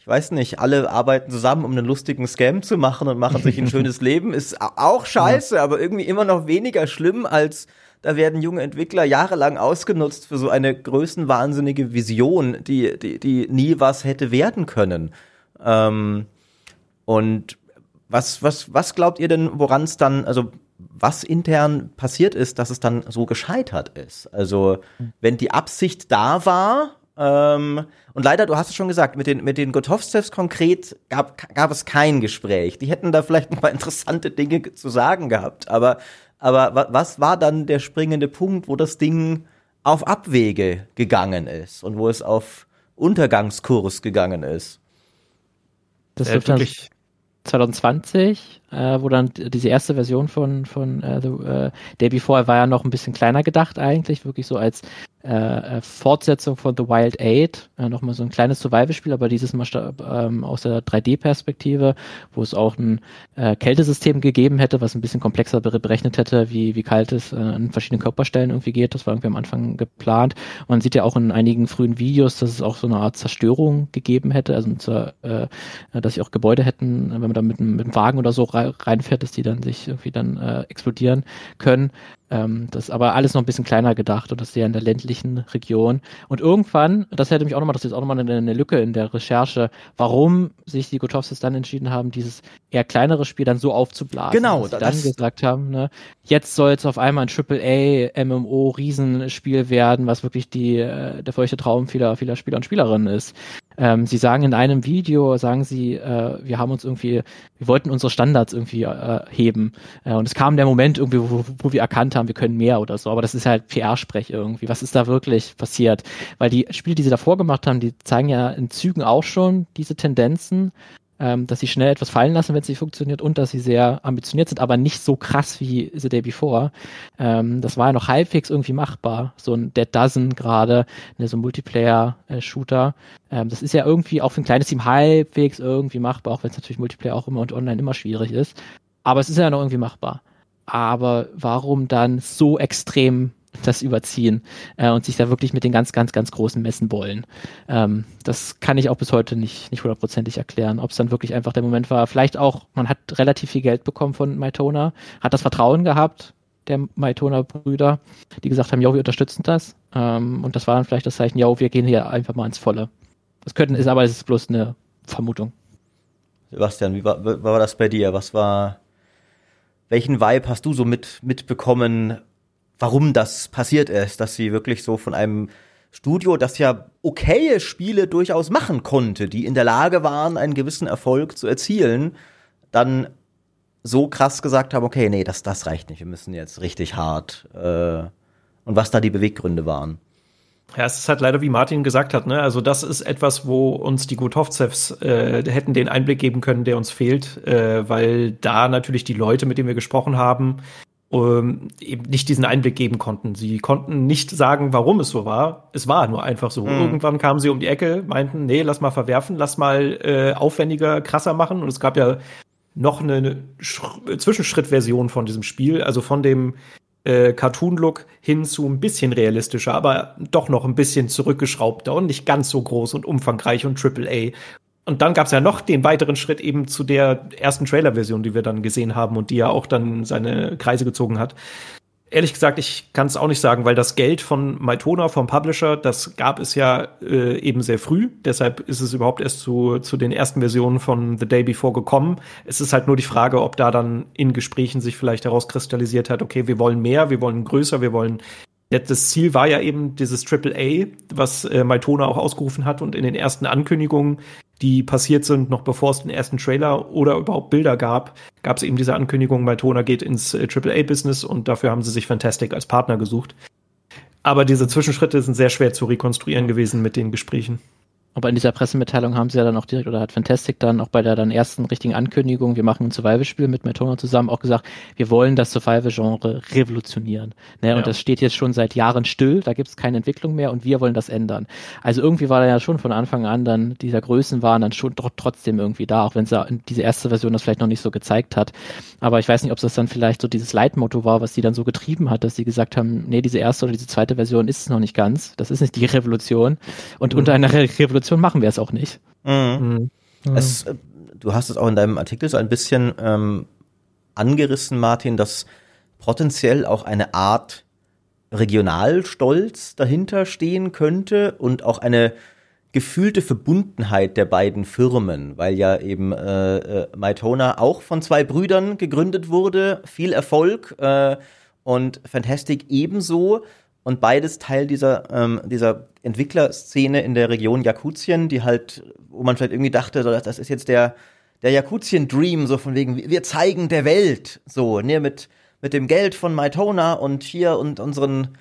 weiß nicht, alle arbeiten zusammen, um einen lustigen Scam zu machen und machen sich ein schönes Leben. Ist auch scheiße, ja. aber irgendwie immer noch weniger schlimm als da werden junge Entwickler jahrelang ausgenutzt für so eine größenwahnsinnige Vision, die, die, die nie was hätte werden können. Ähm, und was, was, was glaubt ihr denn, woran es dann, also was intern passiert ist, dass es dann so gescheitert ist? Also, wenn die Absicht da war, ähm, und leider, du hast es schon gesagt, mit den, mit den Gotovstevs konkret gab, gab es kein Gespräch. Die hätten da vielleicht ein paar interessante Dinge zu sagen gehabt. Aber, aber was war dann der springende Punkt, wo das Ding auf Abwege gegangen ist und wo es auf Untergangskurs gegangen ist? Das äh, wirklich 2020 äh, wo dann diese erste Version von, von äh, The äh, Day Before war ja noch ein bisschen kleiner gedacht eigentlich, wirklich so als äh, äh, Fortsetzung von The Wild Eight, äh, nochmal so ein kleines Survival-Spiel, aber dieses Mal ähm, aus der 3D-Perspektive, wo es auch ein äh, Kältesystem gegeben hätte, was ein bisschen komplexer berechnet hätte, wie, wie kalt es äh, an verschiedenen Körperstellen irgendwie geht. Das war irgendwie am Anfang geplant. Und man sieht ja auch in einigen frühen Videos, dass es auch so eine Art Zerstörung gegeben hätte, also zur, äh, dass sich auch Gebäude hätten, wenn man da mit, mit einem Wagen oder so reinfährt, dass die dann sich irgendwie dann äh, explodieren können. Ähm, das ist aber alles noch ein bisschen kleiner gedacht und das ist ja in der ländlichen Region. Und irgendwann, das hätte mich auch nochmal, das ist auch nochmal eine, eine Lücke in der Recherche, warum sich die Gotowskis dann entschieden haben, dieses eher kleinere Spiel dann so aufzublasen. Genau. Dass sie dann gesagt haben, ne, jetzt soll es auf einmal ein AAA MMO Riesenspiel werden, was wirklich die, äh, der feuchte Traum vieler, vieler Spieler und Spielerinnen ist. Ähm, sie sagen in einem Video, sagen sie, äh, wir haben uns irgendwie, wir wollten unsere Standards irgendwie äh, heben. Äh, und es kam der Moment irgendwie, wo, wo wir erkannt haben, wir können mehr oder so. Aber das ist halt PR-Sprech irgendwie. Was ist da wirklich passiert? Weil die Spiele, die sie davor gemacht haben, die zeigen ja in Zügen auch schon diese Tendenzen ähm, dass sie schnell etwas fallen lassen, wenn es nicht funktioniert und dass sie sehr ambitioniert sind, aber nicht so krass wie The Day Before. Ähm, das war ja noch halbwegs irgendwie machbar. So ein Dead Dozen gerade, ne, so ein Multiplayer-Shooter. Ähm, das ist ja irgendwie auch für ein kleines Team halbwegs irgendwie machbar, auch wenn es natürlich Multiplayer auch immer und online immer schwierig ist. Aber es ist ja noch irgendwie machbar. Aber warum dann so extrem das überziehen äh, und sich da wirklich mit den ganz, ganz, ganz großen messen wollen. Ähm, das kann ich auch bis heute nicht, nicht hundertprozentig erklären, ob es dann wirklich einfach der Moment war. Vielleicht auch, man hat relativ viel Geld bekommen von Mytona, hat das Vertrauen gehabt, der Mytona-Brüder, die gesagt haben, ja, wir unterstützen das. Ähm, und das war dann vielleicht das Zeichen, ja, wir gehen hier einfach mal ins Volle. Das könnten ist, aber es ist bloß eine Vermutung. Sebastian, wie war, wie war das bei dir? Was war, welchen Vibe hast du so mit, mitbekommen warum das passiert ist, dass sie wirklich so von einem Studio, das ja okaye Spiele durchaus machen konnte, die in der Lage waren, einen gewissen Erfolg zu erzielen, dann so krass gesagt haben, okay, nee, das, das reicht nicht, wir müssen jetzt richtig hart. Äh, und was da die Beweggründe waren. Ja, es ist halt leider, wie Martin gesagt hat, ne? Also das ist etwas, wo uns die Gutovzevs äh, hätten den Einblick geben können, der uns fehlt, äh, weil da natürlich die Leute, mit denen wir gesprochen haben, ähm, eben nicht diesen Einblick geben konnten. Sie konnten nicht sagen, warum es so war. Es war nur einfach so. Mhm. Irgendwann kamen sie um die Ecke, meinten, nee, lass mal verwerfen, lass mal äh, aufwendiger, krasser machen. Und es gab ja noch eine, eine Zwischenschrittversion von diesem Spiel, also von dem äh, Cartoon-Look hin zu ein bisschen realistischer, aber doch noch ein bisschen zurückgeschraubter und nicht ganz so groß und umfangreich und AAA. Und dann gab es ja noch den weiteren Schritt eben zu der ersten Trailer-Version, die wir dann gesehen haben und die ja auch dann seine Kreise gezogen hat. Ehrlich gesagt, ich kann es auch nicht sagen, weil das Geld von Mytona, vom Publisher, das gab es ja äh, eben sehr früh. Deshalb ist es überhaupt erst zu, zu den ersten Versionen von The Day Before gekommen. Es ist halt nur die Frage, ob da dann in Gesprächen sich vielleicht herauskristallisiert hat, okay, wir wollen mehr, wir wollen größer, wir wollen das Ziel war ja eben dieses Triple A, was äh, Mytona auch ausgerufen hat und in den ersten Ankündigungen die passiert sind, noch bevor es den ersten Trailer oder überhaupt Bilder gab, gab es eben diese Ankündigung, Mytona geht ins äh, AAA-Business und dafür haben sie sich Fantastic als Partner gesucht. Aber diese Zwischenschritte sind sehr schwer zu rekonstruieren gewesen mit den Gesprächen. Aber in dieser Pressemitteilung haben sie ja dann auch direkt, oder hat Fantastic dann auch bei der dann ersten richtigen Ankündigung, wir machen ein Survival-Spiel mit Metona zusammen, auch gesagt, wir wollen das Survival-Genre revolutionieren. Ne? Und ja. das steht jetzt schon seit Jahren still, da gibt es keine Entwicklung mehr und wir wollen das ändern. Also irgendwie war da ja schon von Anfang an dann, dieser Größen waren dann schon trotzdem irgendwie da, auch wenn es diese erste Version das vielleicht noch nicht so gezeigt hat. Aber ich weiß nicht, ob das dann vielleicht so dieses Leitmotto war, was sie dann so getrieben hat, dass sie gesagt haben, nee, diese erste oder diese zweite Version ist es noch nicht ganz. Das ist nicht die Revolution. Und mhm. unter einer Revolution Revolution machen wir es auch nicht. Mhm. Mhm. Es, äh, du hast es auch in deinem Artikel so ein bisschen ähm, angerissen, Martin, dass potenziell auch eine Art Regionalstolz dahinter stehen könnte und auch eine gefühlte Verbundenheit der beiden Firmen, weil ja eben äh, äh, Mytona auch von zwei Brüdern gegründet wurde, viel Erfolg äh, und Fantastic ebenso und beides Teil dieser, ähm, dieser Entwicklerszene in der Region Jakutien, die halt, wo man vielleicht irgendwie dachte, so, das ist jetzt der, der Jakutien-Dream, so von wegen, wir zeigen der Welt, so, ne, mit, mit dem Geld von Mytona und hier und unseren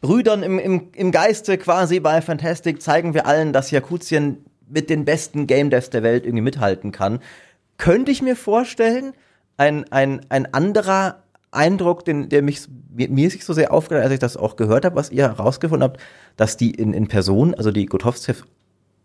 Brüdern im, im, im Geiste quasi bei Fantastic zeigen wir allen, dass Jakutien mit den besten Game Devs der Welt irgendwie mithalten kann. Könnte ich mir vorstellen, ein, ein, ein anderer Eindruck, den, der mich, mir, mir ist nicht so sehr aufgefallen, als ich das auch gehört habe, was ihr herausgefunden habt, dass die in, in Person, also die Gotovzev,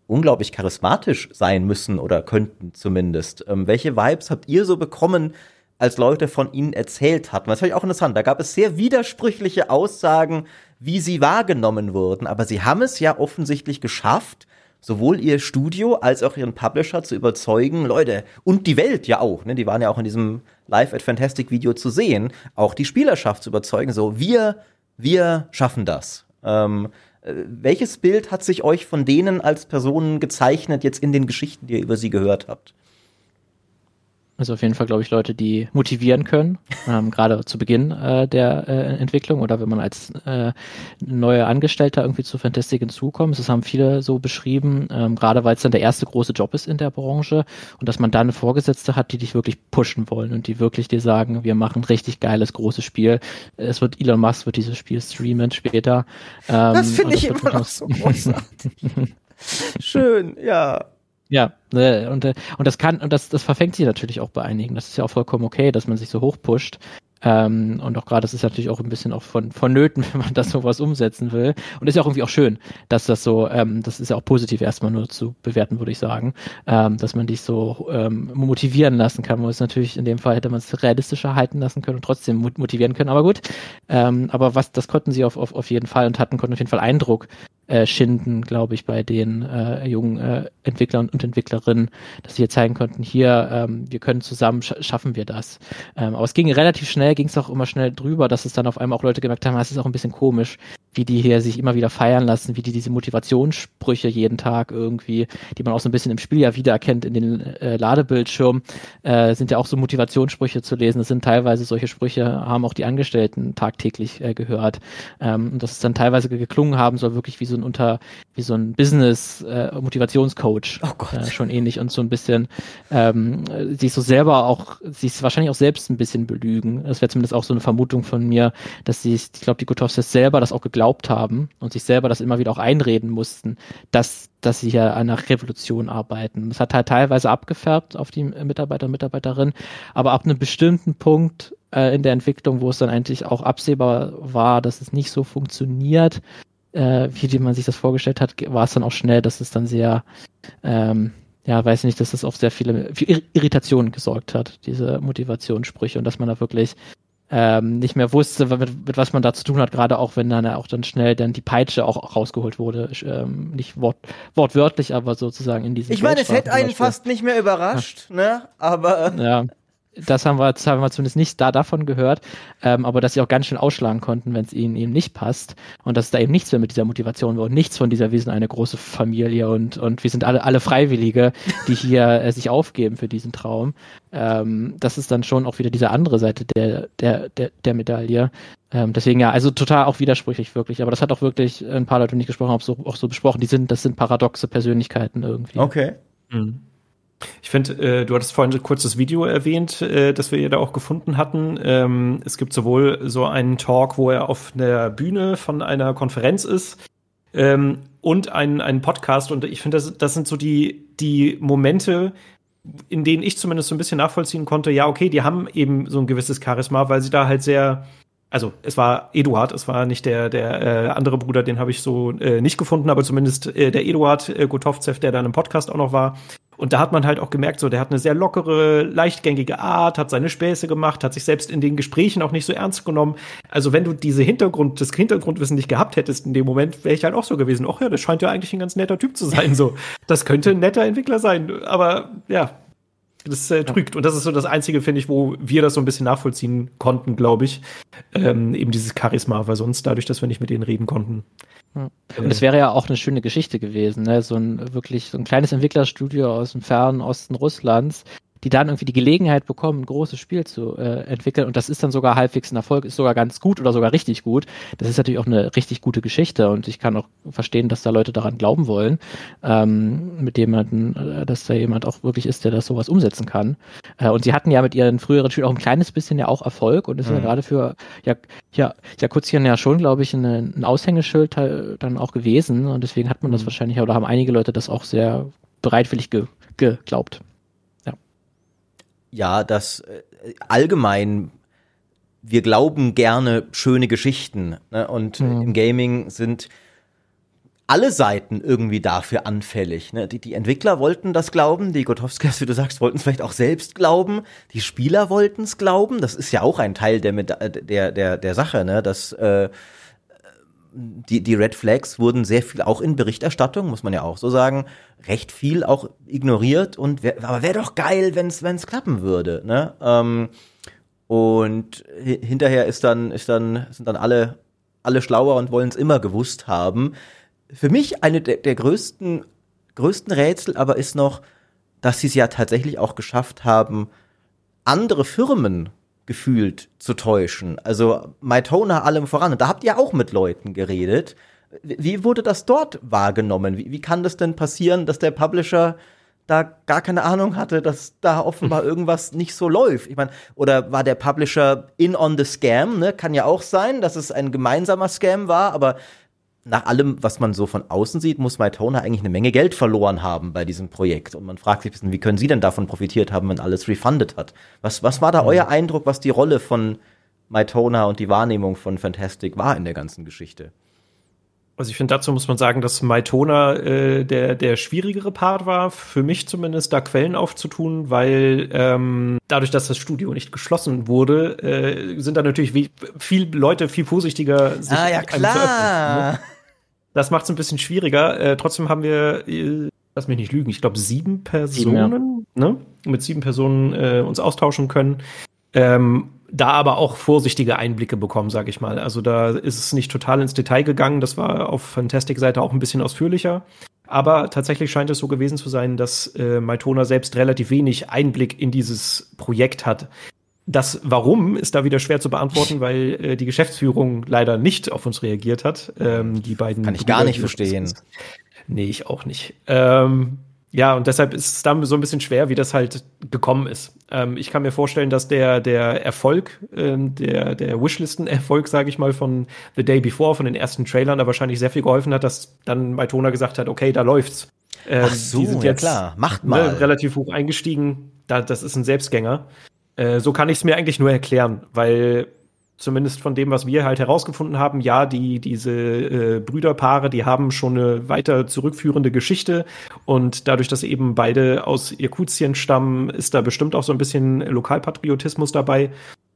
unglaublich charismatisch sein müssen oder könnten zumindest. Ähm, welche Vibes habt ihr so bekommen, als Leute von ihnen erzählt hatten? Das fand ich auch interessant. Da gab es sehr widersprüchliche Aussagen, wie sie wahrgenommen wurden. Aber sie haben es ja offensichtlich geschafft, sowohl ihr Studio als auch ihren Publisher zu überzeugen, Leute, und die Welt ja auch, ne, die waren ja auch in diesem Live at Fantastic Video zu sehen, auch die Spielerschaft zu überzeugen, so, wir, wir schaffen das. Ähm, äh, welches Bild hat sich euch von denen als Personen gezeichnet, jetzt in den Geschichten, die ihr über sie gehört habt? Also auf jeden Fall, glaube ich, Leute, die motivieren können, ähm, gerade zu Beginn äh, der äh, Entwicklung oder wenn man als äh, neuer Angestellter irgendwie zu Fantastic hinzukommt. Das haben viele so beschrieben, ähm, gerade weil es dann der erste große Job ist in der Branche und dass man dann Vorgesetzte hat, die dich wirklich pushen wollen und die wirklich dir sagen, wir machen richtig geiles, großes Spiel. Es wird Elon Musk wird dieses Spiel streamen später. Ähm, das finde ich immer noch so großartig. Schön, ja. Ja, ne, und, äh, und das kann, und das, das verfängt sich natürlich auch bei einigen. Das ist ja auch vollkommen okay, dass man sich so hochpusht. Ähm, und auch gerade, das ist natürlich auch ein bisschen auch von, vonnöten, wenn man das sowas umsetzen will. Und ist ja auch irgendwie auch schön, dass das so, ähm, das ist ja auch positiv erstmal nur zu bewerten, würde ich sagen, ähm, dass man dich so ähm, motivieren lassen kann. Man ist natürlich in dem Fall hätte man es realistischer halten lassen können und trotzdem motivieren können. Aber gut, ähm, aber was, das konnten sie auf, auf, auf jeden Fall und hatten, konnten auf jeden Fall Eindruck äh, schinden, glaube ich, bei den äh, jungen äh, Entwicklern und Entwicklerinnen, dass sie hier zeigen konnten, hier, ähm, wir können zusammen, sch schaffen wir das. Ähm, aber es ging relativ schnell, ging es auch immer schnell drüber, dass es dann auf einmal auch Leute gemerkt haben, es ist auch ein bisschen komisch, wie die hier sich immer wieder feiern lassen, wie die diese Motivationssprüche jeden Tag irgendwie, die man auch so ein bisschen im Spiel ja wiedererkennt in den äh, Ladebildschirm, äh, sind ja auch so Motivationssprüche zu lesen. Das sind teilweise solche Sprüche, haben auch die Angestellten tagtäglich äh, gehört. Ähm, und dass es dann teilweise geklungen haben soll, wirklich wie so ein unter, wie so ein Business-Motivationscoach. Äh, oh Gott. Äh, schon ähnlich und so ein bisschen ähm, sich so selber auch, sich wahrscheinlich auch selbst ein bisschen belügen. Das wäre zumindest auch so eine Vermutung von mir, dass sie, ich glaube, die Gotovs selber das auch geglaubt haben und sich selber das immer wieder auch einreden mussten, dass, dass sie hier an einer Revolution arbeiten. Das hat halt teilweise abgefärbt auf die Mitarbeiter und Mitarbeiterinnen, aber ab einem bestimmten Punkt äh, in der Entwicklung, wo es dann eigentlich auch absehbar war, dass es nicht so funktioniert, äh, wie man sich das vorgestellt hat, war es dann auch schnell, dass es dann sehr ähm, ja, weiß nicht, dass das auf sehr viele für Irritationen gesorgt hat, diese Motivationssprüche und dass man da wirklich ähm, nicht mehr wusste, mit, mit, was man da zu tun hat, gerade auch wenn dann auch dann schnell dann die Peitsche auch rausgeholt wurde. Ähm, nicht wort, wortwörtlich, aber sozusagen in diesem Ich meine, es hätte einen fast nicht mehr überrascht, ja. ne? Aber. Ja das haben wir, das haben wir zumindest nicht da davon gehört, ähm, aber dass sie auch ganz schön ausschlagen konnten, wenn es ihnen eben nicht passt und dass da eben nichts mehr mit dieser Motivation war und nichts von dieser, wir sind eine große Familie und, und wir sind alle, alle Freiwillige, die hier äh, sich aufgeben für diesen Traum. Ähm, das ist dann schon auch wieder diese andere Seite der, der, der, der Medaille. Ähm, deswegen ja, also total auch widersprüchlich wirklich, aber das hat auch wirklich ein paar Leute nicht gesprochen, auch so, auch so besprochen, die sind, das sind paradoxe Persönlichkeiten irgendwie. Okay. Mhm. Ich finde, äh, du hattest vorhin kurz das Video erwähnt, äh, das wir ja da auch gefunden hatten. Ähm, es gibt sowohl so einen Talk, wo er auf der Bühne von einer Konferenz ist, ähm, und einen, einen Podcast. Und ich finde, das, das sind so die, die Momente, in denen ich zumindest so ein bisschen nachvollziehen konnte, ja, okay, die haben eben so ein gewisses Charisma, weil sie da halt sehr, also es war Eduard, es war nicht der, der äh, andere Bruder, den habe ich so äh, nicht gefunden, aber zumindest äh, der Eduard äh, Gotovzev, der da im Podcast auch noch war, und da hat man halt auch gemerkt, so, der hat eine sehr lockere, leichtgängige Art, hat seine Späße gemacht, hat sich selbst in den Gesprächen auch nicht so ernst genommen. Also wenn du diese Hintergrund, das Hintergrundwissen nicht gehabt hättest in dem Moment, wäre ich halt auch so gewesen. Ach ja, das scheint ja eigentlich ein ganz netter Typ zu sein, so. Das könnte ein netter Entwickler sein. Aber ja, das äh, trügt. Und das ist so das Einzige, finde ich, wo wir das so ein bisschen nachvollziehen konnten, glaube ich. Ähm, eben dieses Charisma, weil sonst dadurch, dass wir nicht mit denen reden konnten, und es wäre ja auch eine schöne Geschichte gewesen, ne? so ein wirklich so ein kleines Entwicklerstudio aus dem fernen Osten Russlands, die dann irgendwie die Gelegenheit bekommen, ein großes Spiel zu äh, entwickeln und das ist dann sogar halbwegs ein Erfolg, ist sogar ganz gut oder sogar richtig gut. Das ist natürlich auch eine richtig gute Geschichte und ich kann auch verstehen, dass da Leute daran glauben wollen, ähm, mit jemanden, äh, dass da jemand auch wirklich ist, der das sowas umsetzen kann. Äh, und sie hatten ja mit ihren früheren Spielen auch ein kleines bisschen ja auch Erfolg und ist mhm. ja gerade für ja ja ja Kurzchen ja schon, glaube ich, eine, ein Aushängeschild dann auch gewesen und deswegen hat man das mhm. wahrscheinlich oder haben einige Leute das auch sehr bereitwillig ge geglaubt. Ja, dass äh, allgemein wir glauben gerne schöne Geschichten. Ne? Und mhm. im Gaming sind alle Seiten irgendwie dafür anfällig. Ne? Die, die Entwickler wollten das glauben, die Gotowskis, wie du sagst, wollten es vielleicht auch selbst glauben, die Spieler wollten es glauben. Das ist ja auch ein Teil der, der, der, der Sache, ne? dass äh, die, die Red Flags wurden sehr viel, auch in Berichterstattung, muss man ja auch so sagen, recht viel auch ignoriert. Und wär, aber wäre doch geil, wenn es klappen würde. Ne? Ähm, und hinterher ist dann, ist dann, sind dann alle, alle schlauer und wollen es immer gewusst haben. Für mich eine der, der größten, größten Rätsel aber ist noch, dass sie es ja tatsächlich auch geschafft haben, andere Firmen gefühlt zu täuschen. Also Mytona allem voran. Und da habt ihr auch mit Leuten geredet. Wie wurde das dort wahrgenommen? Wie, wie kann das denn passieren, dass der Publisher da gar keine Ahnung hatte, dass da offenbar irgendwas nicht so läuft. Ich meine, oder war der Publisher in on the scam, ne? Kann ja auch sein, dass es ein gemeinsamer Scam war, aber nach allem, was man so von außen sieht, muss Mytona eigentlich eine Menge Geld verloren haben bei diesem Projekt. Und man fragt sich ein bisschen, wie können Sie denn davon profitiert haben, wenn alles refunded hat? Was, was war da mhm. euer Eindruck, was die Rolle von Mytona und die Wahrnehmung von Fantastic war in der ganzen Geschichte? Also ich finde, dazu muss man sagen, dass Mytona äh, der, der schwierigere Part war, für mich zumindest, da Quellen aufzutun, weil ähm, dadurch, dass das Studio nicht geschlossen wurde, äh, sind da natürlich wie, viel Leute viel vorsichtiger. Sich ah ja, klar. Ne? Das macht es ein bisschen schwieriger. Äh, trotzdem haben wir, äh, lass mich nicht lügen, ich glaube sieben Personen, sieben, ja. ne? mit sieben Personen äh, uns austauschen können. Ähm, da aber auch vorsichtige Einblicke bekommen, sage ich mal. Also da ist es nicht total ins Detail gegangen. Das war auf Fantastic-Seite auch ein bisschen ausführlicher. Aber tatsächlich scheint es so gewesen zu sein, dass äh, Maitona selbst relativ wenig Einblick in dieses Projekt hat. Das Warum ist da wieder schwer zu beantworten, weil äh, die Geschäftsführung leider nicht auf uns reagiert hat. Ähm, die beiden kann ich gar nicht verstehen. Nee, ich auch nicht. Ähm, ja, und deshalb ist es dann so ein bisschen schwer, wie das halt gekommen ist. Ähm, ich kann mir vorstellen, dass der, der Erfolg, ähm, der, der Wishlisten-Erfolg, sage ich mal, von The Day Before, von den ersten Trailern, da wahrscheinlich sehr viel geholfen hat, dass dann Maitona gesagt hat, okay, da läuft's. Ähm, Ach so, die sind jetzt, ja klar, macht mal. Ne, relativ hoch eingestiegen. Da, das ist ein Selbstgänger. Äh, so kann ich es mir eigentlich nur erklären, weil zumindest von dem, was wir halt herausgefunden haben, ja, die, diese äh, Brüderpaare, die haben schon eine weiter zurückführende Geschichte und dadurch, dass eben beide aus Irkutien stammen, ist da bestimmt auch so ein bisschen Lokalpatriotismus dabei.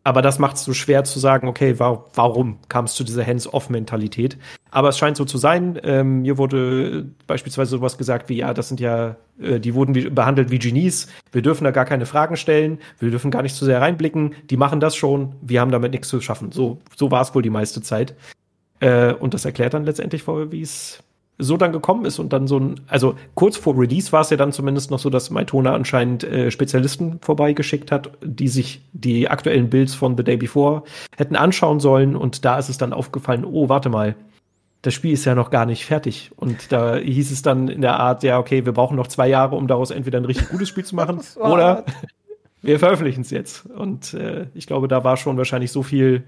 Aber das macht es so schwer zu sagen, okay, wa warum kam es zu dieser Hands-off-Mentalität? Aber es scheint so zu sein. Ähm, mir wurde beispielsweise sowas gesagt wie, ja, das sind ja, äh, die wurden wie, behandelt wie Genies. Wir dürfen da gar keine Fragen stellen. Wir dürfen gar nicht zu sehr reinblicken. Die machen das schon. Wir haben damit nichts zu schaffen. So, so war es wohl die meiste Zeit. Äh, und das erklärt dann letztendlich, wie es so dann gekommen ist und dann so ein, also kurz vor Release war es ja dann zumindest noch so, dass Maitona anscheinend äh, Spezialisten vorbeigeschickt hat, die sich die aktuellen Builds von The Day Before hätten anschauen sollen und da ist es dann aufgefallen, oh, warte mal, das Spiel ist ja noch gar nicht fertig. Und da hieß es dann in der Art, ja, okay, wir brauchen noch zwei Jahre, um daraus entweder ein richtig gutes Spiel zu machen oder wir veröffentlichen es jetzt. Und äh, ich glaube, da war schon wahrscheinlich so viel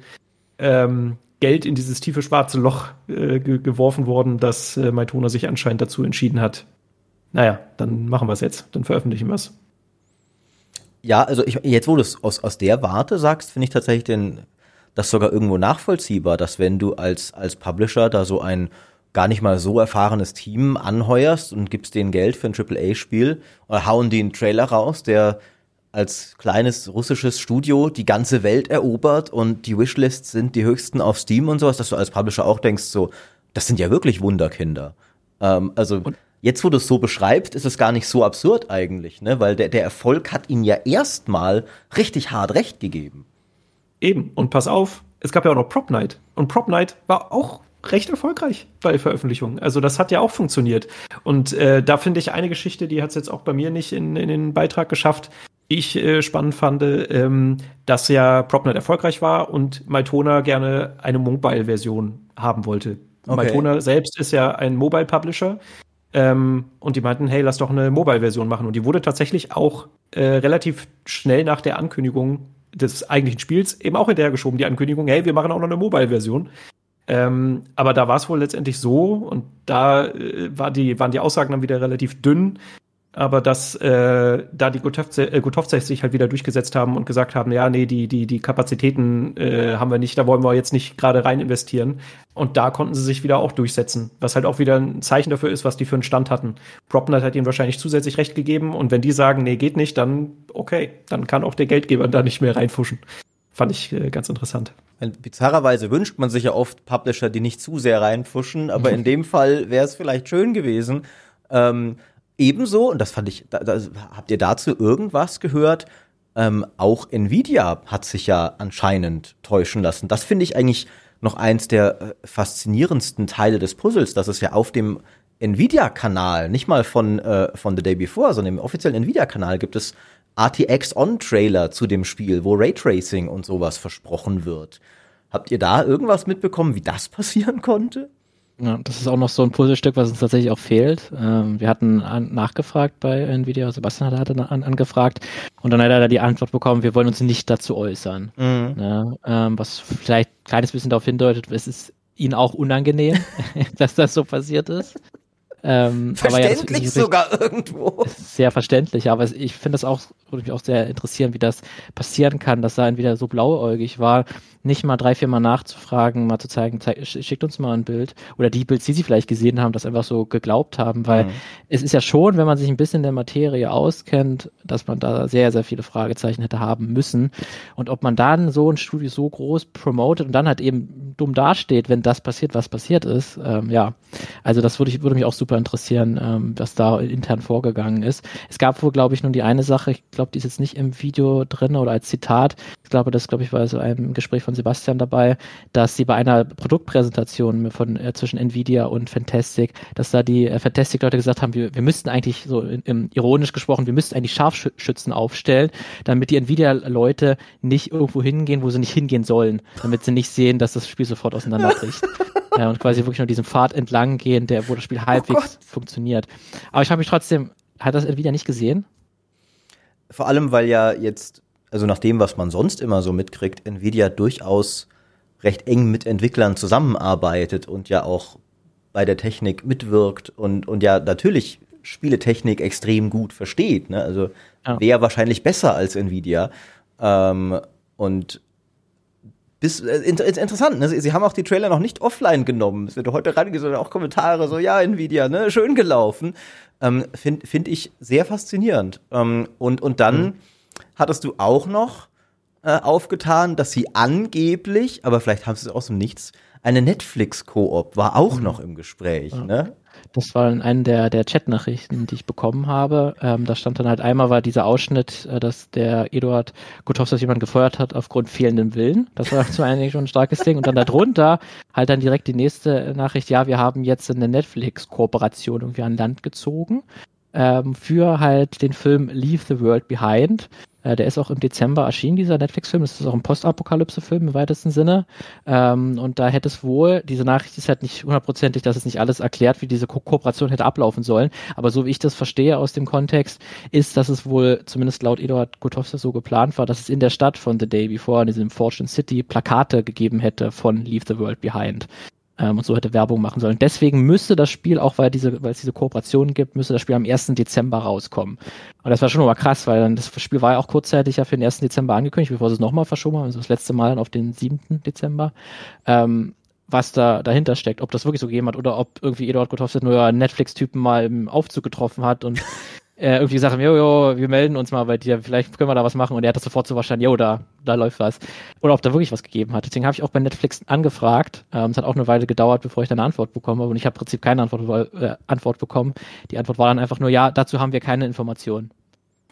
ähm, Geld in dieses tiefe schwarze Loch äh, ge geworfen worden, dass äh, Maitona sich anscheinend dazu entschieden hat. Naja, dann machen wir es jetzt, dann veröffentlichen wir es. Ja, also ich, jetzt, wo du es aus, aus der Warte sagst, finde ich tatsächlich den, das sogar irgendwo nachvollziehbar, dass wenn du als, als Publisher da so ein gar nicht mal so erfahrenes Team anheuerst und gibst denen Geld für ein AAA-Spiel oder hauen die einen Trailer raus, der als kleines russisches Studio die ganze Welt erobert und die Wishlists sind die höchsten auf Steam und sowas, dass du als Publisher auch denkst, so, das sind ja wirklich Wunderkinder. Ähm, also und jetzt, wo du es so beschreibst, ist es gar nicht so absurd eigentlich, ne? Weil der, der Erfolg hat ihnen ja erstmal richtig hart recht gegeben. Eben, und pass auf, es gab ja auch noch Prop Night. Und Prop Night war auch recht erfolgreich bei Veröffentlichungen. Also das hat ja auch funktioniert. Und äh, da finde ich eine Geschichte, die hat es jetzt auch bei mir nicht in, in den Beitrag geschafft, ich äh, spannend fand, ähm, dass ja PropNet erfolgreich war und Maitona gerne eine Mobile-Version haben wollte. Okay. Maitona selbst ist ja ein Mobile-Publisher ähm, und die meinten, hey, lass doch eine Mobile-Version machen. Und die wurde tatsächlich auch äh, relativ schnell nach der Ankündigung des eigentlichen Spiels eben auch hinterhergeschoben, die Ankündigung, hey, wir machen auch noch eine Mobile-Version. Ähm, aber da war es wohl letztendlich so und da äh, war die, waren die Aussagen dann wieder relativ dünn, aber dass äh, da die Gotovzech äh, sich halt wieder durchgesetzt haben und gesagt haben, ja, nee, die, die, die Kapazitäten äh, haben wir nicht, da wollen wir jetzt nicht gerade rein investieren. Und da konnten sie sich wieder auch durchsetzen, was halt auch wieder ein Zeichen dafür ist, was die für einen Stand hatten. Propnet hat ihnen wahrscheinlich zusätzlich recht gegeben und wenn die sagen, nee, geht nicht, dann okay, dann kann auch der Geldgeber da nicht mehr reinfuschen. Fand ich äh, ganz interessant. Bizarrerweise wünscht man sich ja oft Publisher, die nicht zu sehr reinfuschen, aber in dem Fall wäre es vielleicht schön gewesen. Ähm, Ebenso, und das fand ich, da, da, habt ihr dazu irgendwas gehört? Ähm, auch Nvidia hat sich ja anscheinend täuschen lassen. Das finde ich eigentlich noch eins der äh, faszinierendsten Teile des Puzzles, dass es ja auf dem Nvidia-Kanal, nicht mal von, äh, von The Day Before, sondern im offiziellen Nvidia-Kanal gibt es RTX-On-Trailer zu dem Spiel, wo Raytracing und sowas versprochen wird. Habt ihr da irgendwas mitbekommen, wie das passieren konnte? Ja, das ist auch noch so ein Puzzlestück, was uns tatsächlich auch fehlt. Ähm, wir hatten an, nachgefragt bei Nvidia, Sebastian hat an, angefragt und dann hat er die Antwort bekommen, wir wollen uns nicht dazu äußern. Mhm. Ja, ähm, was vielleicht ein kleines bisschen darauf hindeutet, es ist ihnen auch unangenehm, dass das so passiert ist. Ähm, verständlich ja, sogar irgendwo. Sehr verständlich, aber ich finde das auch, würde mich auch sehr interessieren, wie das passieren kann, dass er entweder so blauäugig war, nicht mal drei, vier Mal nachzufragen, mal zu zeigen, zeig, schickt uns mal ein Bild oder die Bilds, die sie vielleicht gesehen haben, das einfach so geglaubt haben, weil mhm. es ist ja schon, wenn man sich ein bisschen in der Materie auskennt, dass man da sehr, sehr viele Fragezeichen hätte haben müssen und ob man dann so ein Studio so groß promotet und dann halt eben dumm dasteht, wenn das passiert, was passiert ist, ähm, ja, also das würde, ich, würde mich auch super interessieren, ähm, was da intern vorgegangen ist. Es gab wohl, glaube ich, nur die eine Sache, ich glaube, die ist jetzt nicht im Video drin oder als Zitat, ich glaube, das, glaube ich, war so ein Gespräch von Sebastian dabei, dass sie bei einer Produktpräsentation von äh, zwischen Nvidia und Fantastic, dass da die äh, Fantastic-Leute gesagt haben, wir, wir müssten eigentlich so in, im, ironisch gesprochen, wir müssten eigentlich Scharfschützen aufstellen, damit die Nvidia-Leute nicht irgendwo hingehen, wo sie nicht hingehen sollen, damit sie nicht sehen, dass das Spiel sofort auseinanderbricht. ja, und quasi wirklich nur diesen Pfad entlang gehen, der, wo das Spiel oh halbwegs oh funktioniert. Aber ich habe mich trotzdem, hat das Nvidia nicht gesehen? Vor allem, weil ja jetzt also nach dem, was man sonst immer so mitkriegt, Nvidia durchaus recht eng mit Entwicklern zusammenarbeitet und ja auch bei der Technik mitwirkt und, und ja natürlich Spieletechnik extrem gut versteht. Ne? Also ja. wäre wahrscheinlich besser als Nvidia. Ähm, und bis, äh, inter, interessant, ne? Sie, haben auch die Trailer noch nicht offline genommen. Es wird heute reingesetzt, auch Kommentare so, ja, Nvidia, ne, schön gelaufen. Ähm, Finde find ich sehr faszinierend. Ähm, und, und dann mhm hattest du auch noch äh, aufgetan, dass sie angeblich, aber vielleicht haben sie es aus dem Nichts, eine Netflix-Koop war auch mhm. noch im Gespräch, ja. ne? Das war in einer der, der Chat-Nachrichten, die ich bekommen habe. Ähm, da stand dann halt einmal war dieser Ausschnitt, äh, dass der Eduard Gutowski jemand gefeuert hat aufgrund fehlendem Willen. Das war zum einen schon ein starkes Ding. Und dann darunter halt dann direkt die nächste Nachricht, ja, wir haben jetzt eine Netflix-Kooperation irgendwie an Land gezogen ähm, für halt den Film Leave the World Behind. Äh, der ist auch im Dezember erschienen, dieser Netflix-Film. Das ist auch ein Postapokalypse-Film im weitesten Sinne. Ähm, und da hätte es wohl, diese Nachricht ist halt nicht hundertprozentig, dass es nicht alles erklärt, wie diese Ko Kooperation hätte ablaufen sollen. Aber so wie ich das verstehe aus dem Kontext, ist, dass es wohl zumindest laut Eduard Gutowska so geplant war, dass es in der Stadt von The Day Before, in diesem Fortune City, Plakate gegeben hätte von Leave the World Behind ähm, und so hätte Werbung machen sollen. Deswegen müsste das Spiel, auch weil, diese, weil es diese Kooperation gibt, müsste das Spiel am 1. Dezember rauskommen. Und das war schon mal krass, weil dann das Spiel war ja auch kurzzeitig ja für den 1. Dezember angekündigt, bevor sie es nochmal verschoben haben, also das letzte Mal dann auf den 7. Dezember. Ähm, was da dahinter steckt, ob das wirklich so gegeben hat oder ob irgendwie Eduard Gotowski nur Netflix-Typen mal im Aufzug getroffen hat und äh, irgendwie gesagt haben, jo, jo, wir melden uns mal bei dir, vielleicht können wir da was machen. Und er hat das sofort so wahrscheinlich, jo, da, da läuft was. Oder ob da wirklich was gegeben hat. Deswegen habe ich auch bei Netflix angefragt. Ähm, es hat auch eine Weile gedauert, bevor ich dann eine Antwort bekomme. Und ich habe im Prinzip keine Antwort, äh, Antwort bekommen. Die Antwort war dann einfach nur, ja, dazu haben wir keine Informationen.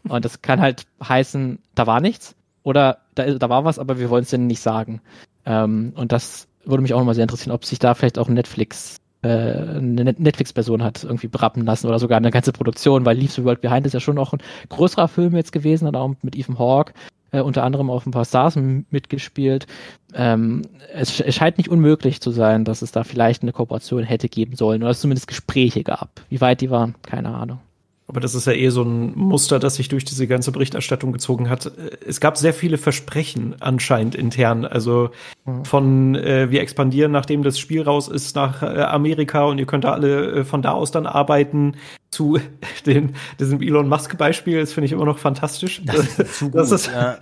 Und das kann halt heißen, da war nichts. Oder da, da war was, aber wir wollen es denen nicht sagen. Ähm, und das würde mich auch nochmal sehr interessieren, ob sich da vielleicht auch Netflix eine Netflix-Person hat irgendwie berappen lassen oder sogar eine ganze Produktion, weil Leave the World Behind ist ja schon noch ein größerer Film jetzt gewesen, und auch mit Ethan Hawke äh, unter anderem auch ein paar Stars mitgespielt. Ähm, es, es, scheint nicht unmöglich zu sein, dass es da vielleicht eine Kooperation hätte geben sollen oder es zumindest Gespräche gab. Wie weit die waren, keine Ahnung. Aber das ist ja eh so ein Muster, das sich durch diese ganze Berichterstattung gezogen hat. Es gab sehr viele Versprechen anscheinend intern. Also mhm. von äh, wir expandieren, nachdem das Spiel raus ist, nach äh, Amerika und ihr könnt da alle äh, von da aus dann arbeiten, zu den, diesem Elon Musk-Beispiel. Das finde ich immer noch fantastisch. Das ist zu gut, das ist, ja.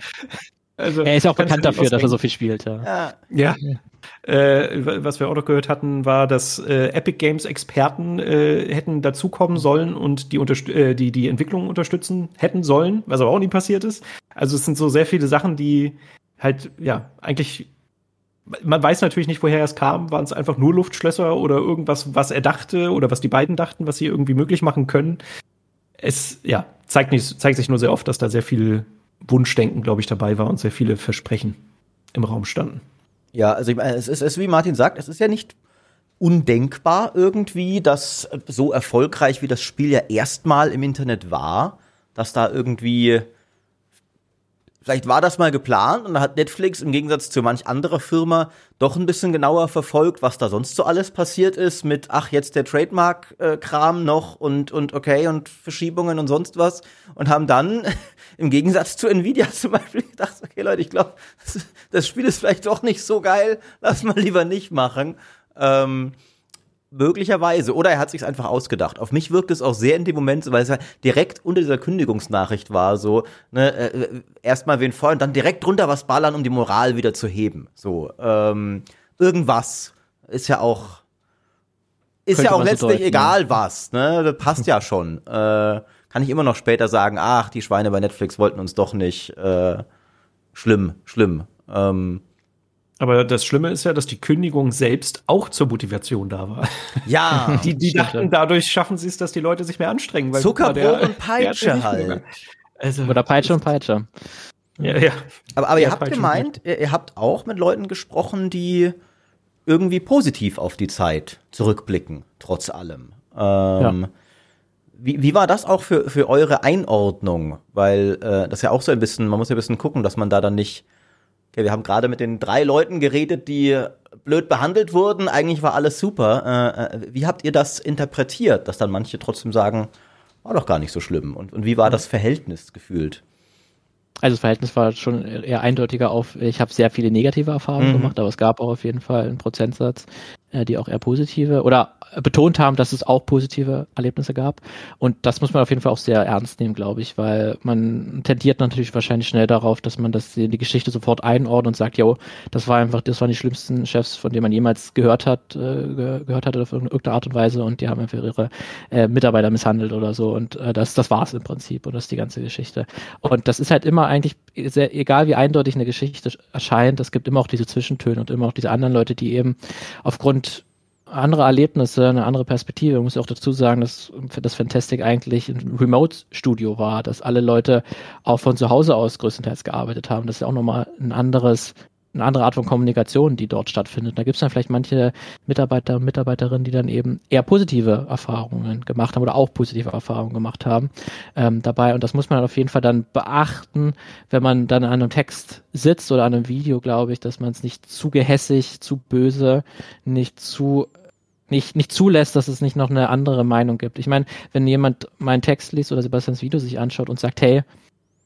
Also, er ist auch bekannt dafür, dass er so viel spielt. Ja. ja. ja. Äh, was wir auch noch gehört hatten, war, dass äh, Epic Games Experten äh, hätten dazukommen sollen und die, äh, die, die Entwicklung unterstützen hätten sollen, was aber auch nie passiert ist. Also es sind so sehr viele Sachen, die halt, ja, eigentlich man weiß natürlich nicht, woher es kam. Waren es einfach nur Luftschlösser oder irgendwas, was er dachte oder was die beiden dachten, was sie irgendwie möglich machen können? Es, ja, zeigt, nicht, zeigt sich nur sehr oft, dass da sehr viel Wunschdenken, glaube ich, dabei war und sehr viele Versprechen im Raum standen. Ja, also ich meine, es ist, es ist, wie Martin sagt, es ist ja nicht undenkbar irgendwie, dass so erfolgreich wie das Spiel ja erstmal im Internet war, dass da irgendwie Vielleicht war das mal geplant und da hat Netflix im Gegensatz zu manch anderer Firma doch ein bisschen genauer verfolgt, was da sonst so alles passiert ist mit, ach, jetzt der Trademark-Kram noch und, und okay und Verschiebungen und sonst was und haben dann im Gegensatz zu Nvidia zum Beispiel gedacht, okay Leute, ich glaube, das, das, Spiel ist vielleicht doch nicht so geil, lass mal lieber nicht machen. Ähm, Möglicherweise. Oder er hat sich einfach ausgedacht. Auf mich wirkt es auch sehr in dem Moment, weil es ja direkt unter dieser Kündigungsnachricht war, so, ne, äh, erstmal wen und dann direkt drunter was ballern, um die Moral wieder zu heben. So, ähm, irgendwas ist ja auch, ist Könnte ja auch letztlich so deuten, egal was, ne, das passt ja schon. Äh, kann ich immer noch später sagen, ach, die Schweine bei Netflix wollten uns doch nicht, äh, schlimm, schlimm. Ähm, aber das Schlimme ist ja, dass die Kündigung selbst auch zur Motivation da war. Ja. die, die dachten, dadurch schaffen sie es, dass die Leute sich mehr anstrengen. Weil Zuckerbrot und Peitsche halt. Also, Oder Peitsche und Peitsche. Ja, ja. Aber, aber ihr habt Peitsche gemeint, ihr, ihr habt auch mit Leuten gesprochen, die irgendwie positiv auf die Zeit zurückblicken, trotz allem. Ähm, ja. Wie, wie war das auch für, für eure Einordnung? Weil äh, das ja auch so ein bisschen, man muss ja ein bisschen gucken, dass man da dann nicht Okay, wir haben gerade mit den drei Leuten geredet, die blöd behandelt wurden. Eigentlich war alles super. Äh, äh, wie habt ihr das interpretiert, dass dann manche trotzdem sagen, war doch gar nicht so schlimm? Und, und wie war das Verhältnis gefühlt? Also das Verhältnis war schon eher eindeutiger auf, ich habe sehr viele negative Erfahrungen mhm. gemacht, aber es gab auch auf jeden Fall einen Prozentsatz, die auch eher positive oder betont haben, dass es auch positive Erlebnisse gab. Und das muss man auf jeden Fall auch sehr ernst nehmen, glaube ich, weil man tendiert natürlich wahrscheinlich schnell darauf, dass man das die Geschichte sofort einordnet und sagt, jo, das war einfach, das waren die schlimmsten Chefs, von denen man jemals gehört hat, äh, gehört hatte auf irgendeine Art und Weise und die haben einfach ihre äh, Mitarbeiter misshandelt oder so. Und äh, das, das war es im Prinzip und das ist die ganze Geschichte. Und das ist halt immer eigentlich sehr, egal wie eindeutig eine Geschichte erscheint, es gibt immer auch diese Zwischentöne und immer auch diese anderen Leute, die eben aufgrund andere Erlebnisse, eine andere Perspektive. Ich muss auch dazu sagen, dass das Fantastic eigentlich ein Remote-Studio war, dass alle Leute auch von zu Hause aus größtenteils gearbeitet haben. Das ist ja auch nochmal ein anderes eine andere Art von Kommunikation, die dort stattfindet. Da gibt es dann vielleicht manche Mitarbeiter und Mitarbeiterinnen, die dann eben eher positive Erfahrungen gemacht haben oder auch positive Erfahrungen gemacht haben ähm, dabei. Und das muss man auf jeden Fall dann beachten, wenn man dann an einem Text sitzt oder an einem Video, glaube ich, dass man es nicht zu gehässig, zu böse, nicht zu nicht, nicht zulässt, dass es nicht noch eine andere Meinung gibt. Ich meine, wenn jemand meinen Text liest oder Sebastians Video sich anschaut und sagt, hey,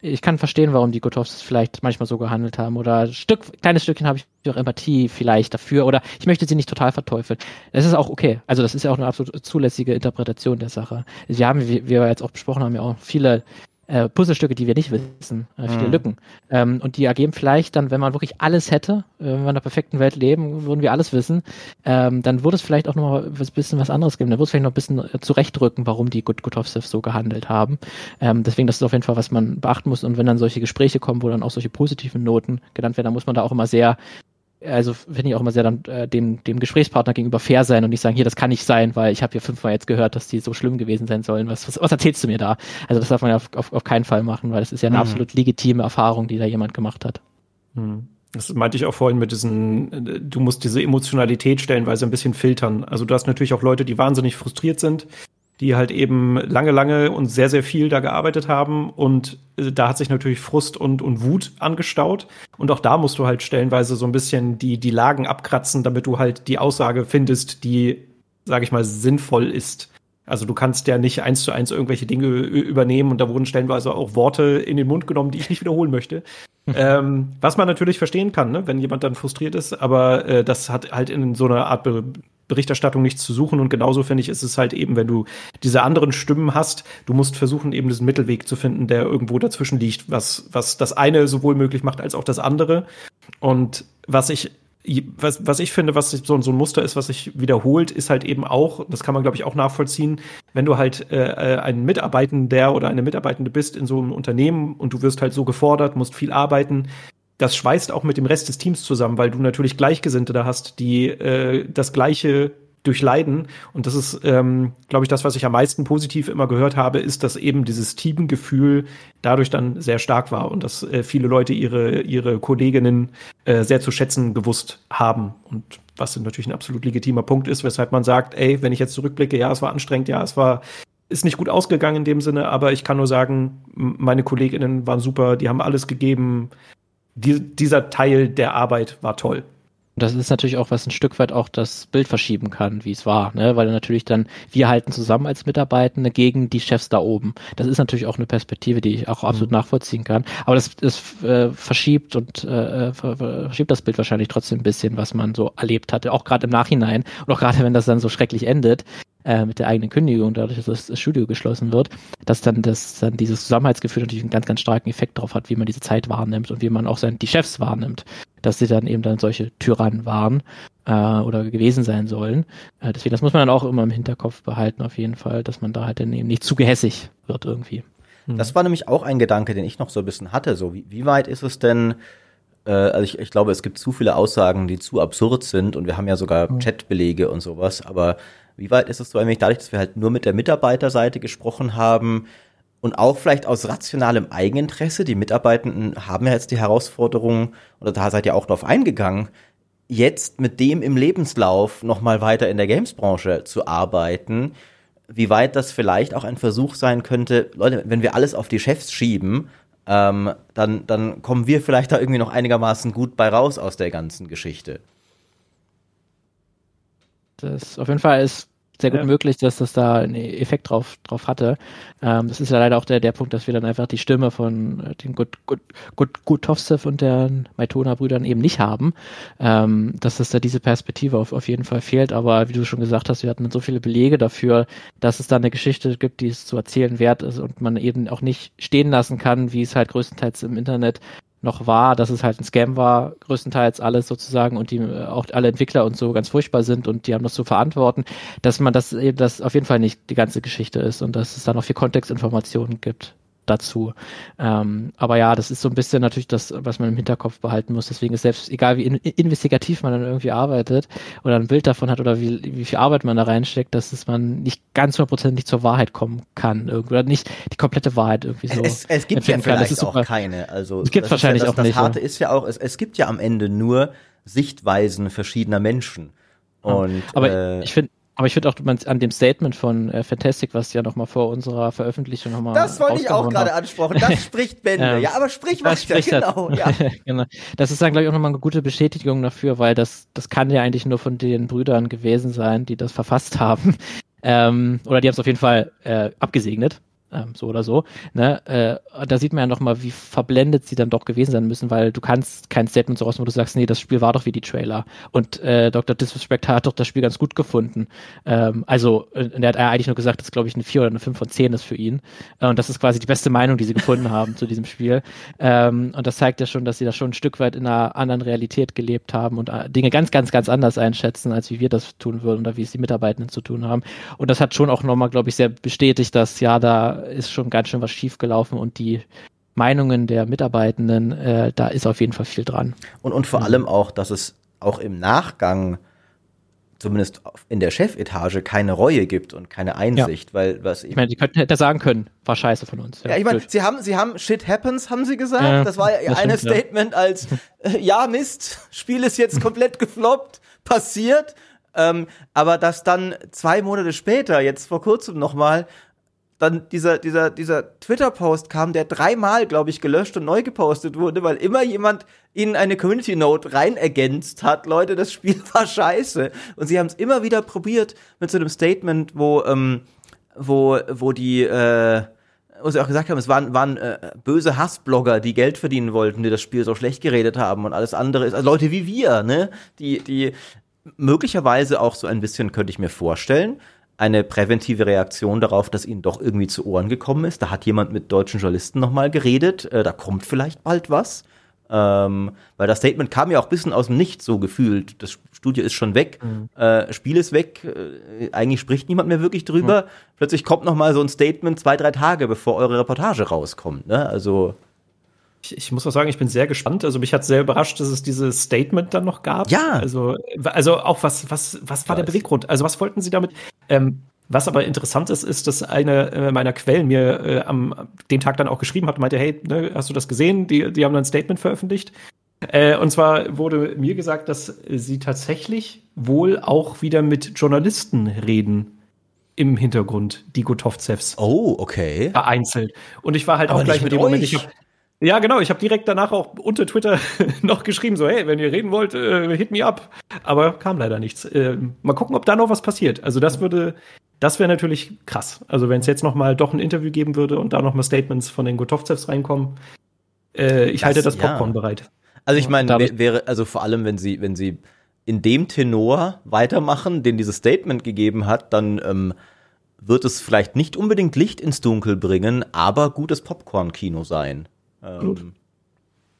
ich kann verstehen, warum die Gotovs vielleicht manchmal so gehandelt haben. Oder Stück, kleines Stückchen habe ich auch Empathie vielleicht dafür. Oder ich möchte sie nicht total verteufeln. Das ist auch okay. Also das ist ja auch eine absolut zulässige Interpretation der Sache. Wir haben, wie wir jetzt auch besprochen haben, ja auch viele äh, Puzzlestücke, die wir nicht wissen, äh, viele mhm. Lücken. Ähm, und die ergeben vielleicht dann, wenn man wirklich alles hätte, äh, wenn wir in einer perfekten Welt leben, würden wir alles wissen, ähm, dann würde es vielleicht auch noch mal ein bisschen was anderes geben. Dann würde es vielleicht noch ein bisschen äh, zurechtrücken, warum die Gut Gutovsev so gehandelt haben. Ähm, deswegen, das ist auf jeden Fall, was man beachten muss. Und wenn dann solche Gespräche kommen, wo dann auch solche positiven Noten genannt werden, dann muss man da auch immer sehr also finde ich auch immer sehr dann äh, dem, dem Gesprächspartner gegenüber fair sein und nicht sagen, hier, das kann nicht sein, weil ich habe hier fünfmal jetzt gehört, dass die so schlimm gewesen sein sollen. Was, was, was erzählst du mir da? Also das darf man ja auf, auf, auf keinen Fall machen, weil das ist ja eine mhm. absolut legitime Erfahrung, die da jemand gemacht hat. Mhm. Das meinte ich auch vorhin mit diesen, du musst diese Emotionalität stellenweise ein bisschen filtern. Also du hast natürlich auch Leute, die wahnsinnig frustriert sind, die halt eben lange, lange und sehr, sehr viel da gearbeitet haben. Und äh, da hat sich natürlich Frust und, und Wut angestaut. Und auch da musst du halt stellenweise so ein bisschen die, die Lagen abkratzen, damit du halt die Aussage findest, die, sage ich mal, sinnvoll ist. Also du kannst ja nicht eins zu eins irgendwelche Dinge übernehmen und da wurden stellenweise auch Worte in den Mund genommen, die ich nicht wiederholen möchte. ähm, was man natürlich verstehen kann, ne, wenn jemand dann frustriert ist, aber äh, das hat halt in so einer Art Be Berichterstattung nichts zu suchen und genauso finde ich, ist es halt eben, wenn du diese anderen Stimmen hast, du musst versuchen, eben diesen Mittelweg zu finden, der irgendwo dazwischen liegt, was, was das eine sowohl möglich macht als auch das andere. Und was ich was, was ich finde, was so, so ein Muster ist, was sich wiederholt, ist halt eben auch, das kann man glaube ich auch nachvollziehen, wenn du halt äh, äh, ein Mitarbeitender oder eine Mitarbeitende bist in so einem Unternehmen und du wirst halt so gefordert, musst viel arbeiten, das schweißt auch mit dem Rest des Teams zusammen, weil du natürlich Gleichgesinnte da hast, die äh, das gleiche durchleiden. Und das ist, ähm, glaube ich, das, was ich am meisten positiv immer gehört habe, ist, dass eben dieses Teamgefühl dadurch dann sehr stark war und dass äh, viele Leute ihre, ihre Kolleginnen äh, sehr zu schätzen gewusst haben. Und was natürlich ein absolut legitimer Punkt ist, weshalb man sagt, ey, wenn ich jetzt zurückblicke, ja, es war anstrengend, ja, es war ist nicht gut ausgegangen in dem Sinne, aber ich kann nur sagen, meine Kolleginnen waren super, die haben alles gegeben. Die, dieser Teil der Arbeit war toll. Das ist natürlich auch, was ein Stück weit auch das Bild verschieben kann, wie es war, ne? Weil natürlich dann, wir halten zusammen als Mitarbeitende gegen die Chefs da oben. Das ist natürlich auch eine Perspektive, die ich auch absolut mhm. nachvollziehen kann. Aber das, das äh, verschiebt und äh, verschiebt das Bild wahrscheinlich trotzdem ein bisschen, was man so erlebt hatte, auch gerade im Nachhinein. Und auch gerade wenn das dann so schrecklich endet, äh, mit der eigenen Kündigung, dadurch, dass das Studio geschlossen wird, dass dann das dann dieses Zusammenhaltsgefühl natürlich einen ganz, ganz starken Effekt darauf hat, wie man diese Zeit wahrnimmt und wie man auch sein, die Chefs wahrnimmt, dass sie dann eben dann solche Tyrannen waren äh, oder gewesen sein sollen. Äh, deswegen, das muss man dann auch immer im Hinterkopf behalten, auf jeden Fall, dass man da halt dann eben nicht zu gehässig wird irgendwie. Hm. Das war nämlich auch ein Gedanke, den ich noch so ein bisschen hatte. So, wie, wie weit ist es denn, äh, also ich, ich glaube, es gibt zu viele Aussagen, die zu absurd sind und wir haben ja sogar mhm. Chatbelege und sowas, aber wie weit ist es so eigentlich dadurch, dass wir halt nur mit der Mitarbeiterseite gesprochen haben und auch vielleicht aus rationalem Eigeninteresse, die Mitarbeitenden haben ja jetzt die Herausforderung, oder da seid ihr auch drauf eingegangen, jetzt mit dem im Lebenslauf nochmal weiter in der Gamesbranche zu arbeiten, wie weit das vielleicht auch ein Versuch sein könnte, Leute, wenn wir alles auf die Chefs schieben, ähm, dann, dann kommen wir vielleicht da irgendwie noch einigermaßen gut bei raus aus der ganzen Geschichte. Das auf jeden Fall ist sehr gut ja. möglich, dass das da einen Effekt drauf, drauf hatte. Ähm, das ist ja leider auch der, der Punkt, dass wir dann einfach die Stimme von äh, den Gut, Gut, Gut, Gutovsev und der Maitona-Brüdern eben nicht haben. Ähm, dass es da diese Perspektive auf, auf jeden Fall fehlt. Aber wie du schon gesagt hast, wir hatten so viele Belege dafür, dass es da eine Geschichte gibt, die es zu erzählen wert ist und man eben auch nicht stehen lassen kann, wie es halt größtenteils im Internet noch war, dass es halt ein Scam war, größtenteils alles sozusagen und die äh, auch alle Entwickler und so ganz furchtbar sind und die haben das zu verantworten, dass man das eben das auf jeden Fall nicht die ganze Geschichte ist und dass es da noch viel Kontextinformationen gibt dazu. Ähm, aber ja, das ist so ein bisschen natürlich das, was man im Hinterkopf behalten muss. Deswegen ist selbst, egal wie in, investigativ man dann irgendwie arbeitet oder ein Bild davon hat oder wie, wie viel Arbeit man da reinsteckt, dass es man nicht ganz hundertprozentig zur Wahrheit kommen kann. Irgendwie, oder nicht die komplette Wahrheit irgendwie so. Es, es gibt ja vielleicht auch keine. Also, es gibt wahrscheinlich ja das, auch nicht. Das Harte ist ja auch, es, es gibt ja am Ende nur Sichtweisen verschiedener Menschen. Und, aber äh, ich finde, aber ich finde auch man, an dem Statement von äh, Fantastic, was ja nochmal vor unserer Veröffentlichung nochmal. Das wollte ich auch gerade ansprechen. Das spricht Bände. ähm, ja, aber sprich weiter. Spricht genau, ja. genau. Das ist dann, glaube ich, auch nochmal eine gute Bestätigung dafür, weil das, das kann ja eigentlich nur von den Brüdern gewesen sein, die das verfasst haben. Ähm, oder die haben es auf jeden Fall äh, abgesegnet ähm, so oder so. Ne? Äh, da sieht man ja nochmal, wie verblendet sie dann doch gewesen sein müssen, weil du kannst kein Statement so raus, wo du sagst, nee, das Spiel war doch wie die Trailer. Und äh, Dr. Disrespect hat doch das Spiel ganz gut gefunden. Ähm, also, äh, der hat eigentlich nur gesagt, dass glaube ich eine 4 oder eine 5 von 10 ist für ihn. Äh, und das ist quasi die beste Meinung, die sie gefunden haben zu diesem Spiel. Ähm, und das zeigt ja schon, dass sie da schon ein Stück weit in einer anderen Realität gelebt haben und äh, Dinge ganz, ganz, ganz anders einschätzen, als wie wir das tun würden oder wie es die Mitarbeitenden zu tun haben. Und das hat schon auch nochmal, glaube ich, sehr bestätigt, dass ja da ist schon ganz schön was schiefgelaufen und die Meinungen der Mitarbeitenden, äh, da ist auf jeden Fall viel dran. Und, und vor mhm. allem auch, dass es auch im Nachgang zumindest in der Chefetage keine Reue gibt und keine Einsicht, ja. weil was ich, meine, sie könnten hätte sagen können, war scheiße von uns. Ja, ja ich meine, sie haben sie haben shit happens haben sie gesagt, ja, das war ja das eine stimmt, Statement als äh, ja Mist, Spiel ist jetzt komplett gefloppt, passiert, ähm, aber dass dann zwei Monate später, jetzt vor kurzem nochmal, dann dieser, dieser, dieser Twitter-Post kam, der dreimal, glaube ich, gelöscht und neu gepostet wurde, weil immer jemand ihnen eine Community-Note rein ergänzt hat, Leute, das Spiel war scheiße. Und sie haben es immer wieder probiert mit so einem Statement, wo ähm, wo, wo die, äh, wo sie auch gesagt haben, es waren, waren äh, böse Hassblogger, die Geld verdienen wollten, die das Spiel so schlecht geredet haben und alles andere ist, also Leute wie wir, ne, die, die möglicherweise auch so ein bisschen, könnte ich mir vorstellen, eine präventive Reaktion darauf, dass ihnen doch irgendwie zu Ohren gekommen ist. Da hat jemand mit deutschen Journalisten nochmal geredet, äh, da kommt vielleicht bald was. Ähm, weil das Statement kam ja auch ein bisschen aus dem Nichts so gefühlt. Das Studio ist schon weg, mhm. äh, Spiel ist weg, äh, eigentlich spricht niemand mehr wirklich drüber. Mhm. Plötzlich kommt noch mal so ein Statement zwei, drei Tage, bevor eure Reportage rauskommt. Ne? Also ich, ich, muss auch sagen, ich bin sehr gespannt. Also mich hat sehr überrascht, dass es dieses Statement dann noch gab. Ja. Also, also auch was, was, was war der Beweggrund? Also was wollten Sie damit? Ähm, was aber interessant ist, ist, dass eine äh, meiner Quellen mir äh, am den Tag dann auch geschrieben hat, meinte, hey, ne, hast du das gesehen? Die, die haben dann ein Statement veröffentlicht. Äh, und zwar wurde mir gesagt, dass sie tatsächlich wohl auch wieder mit Journalisten reden im Hintergrund, die Gotovzevs. Oh, okay. Vereinzelt. Und ich war halt aber auch gleich mit dem Moment, ich hab, ja, genau. Ich habe direkt danach auch unter Twitter noch geschrieben, so, hey, wenn ihr reden wollt, äh, hit me up. Aber kam leider nichts. Äh, mal gucken, ob da noch was passiert. Also das würde, das wäre natürlich krass. Also wenn es jetzt noch mal doch ein Interview geben würde und da noch mal Statements von den Gotovzevs reinkommen, äh, ich das, halte das Popcorn ja. bereit. Also ich meine, wäre, also vor allem, wenn sie, wenn sie in dem Tenor weitermachen, den dieses Statement gegeben hat, dann ähm, wird es vielleicht nicht unbedingt Licht ins Dunkel bringen, aber gutes Popcorn-Kino sein. Ähm,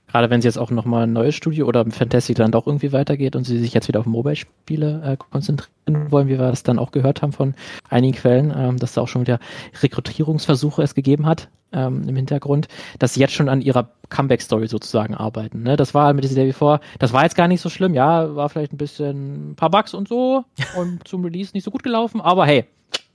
Gerade wenn sie jetzt auch nochmal ein neues Studio oder Fantastic dann doch irgendwie weitergeht und sie sich jetzt wieder auf Mobile-Spiele äh, konzentrieren wollen, wie wir das dann auch gehört haben von einigen Quellen, ähm, dass da auch schon wieder Rekrutierungsversuche es gegeben hat ähm, im Hintergrund, dass sie jetzt schon an ihrer Comeback-Story sozusagen arbeiten. Ne? Das war mit dieser Day Before, das war jetzt gar nicht so schlimm, ja, war vielleicht ein bisschen ein paar Bugs und so und zum Release nicht so gut gelaufen, aber hey,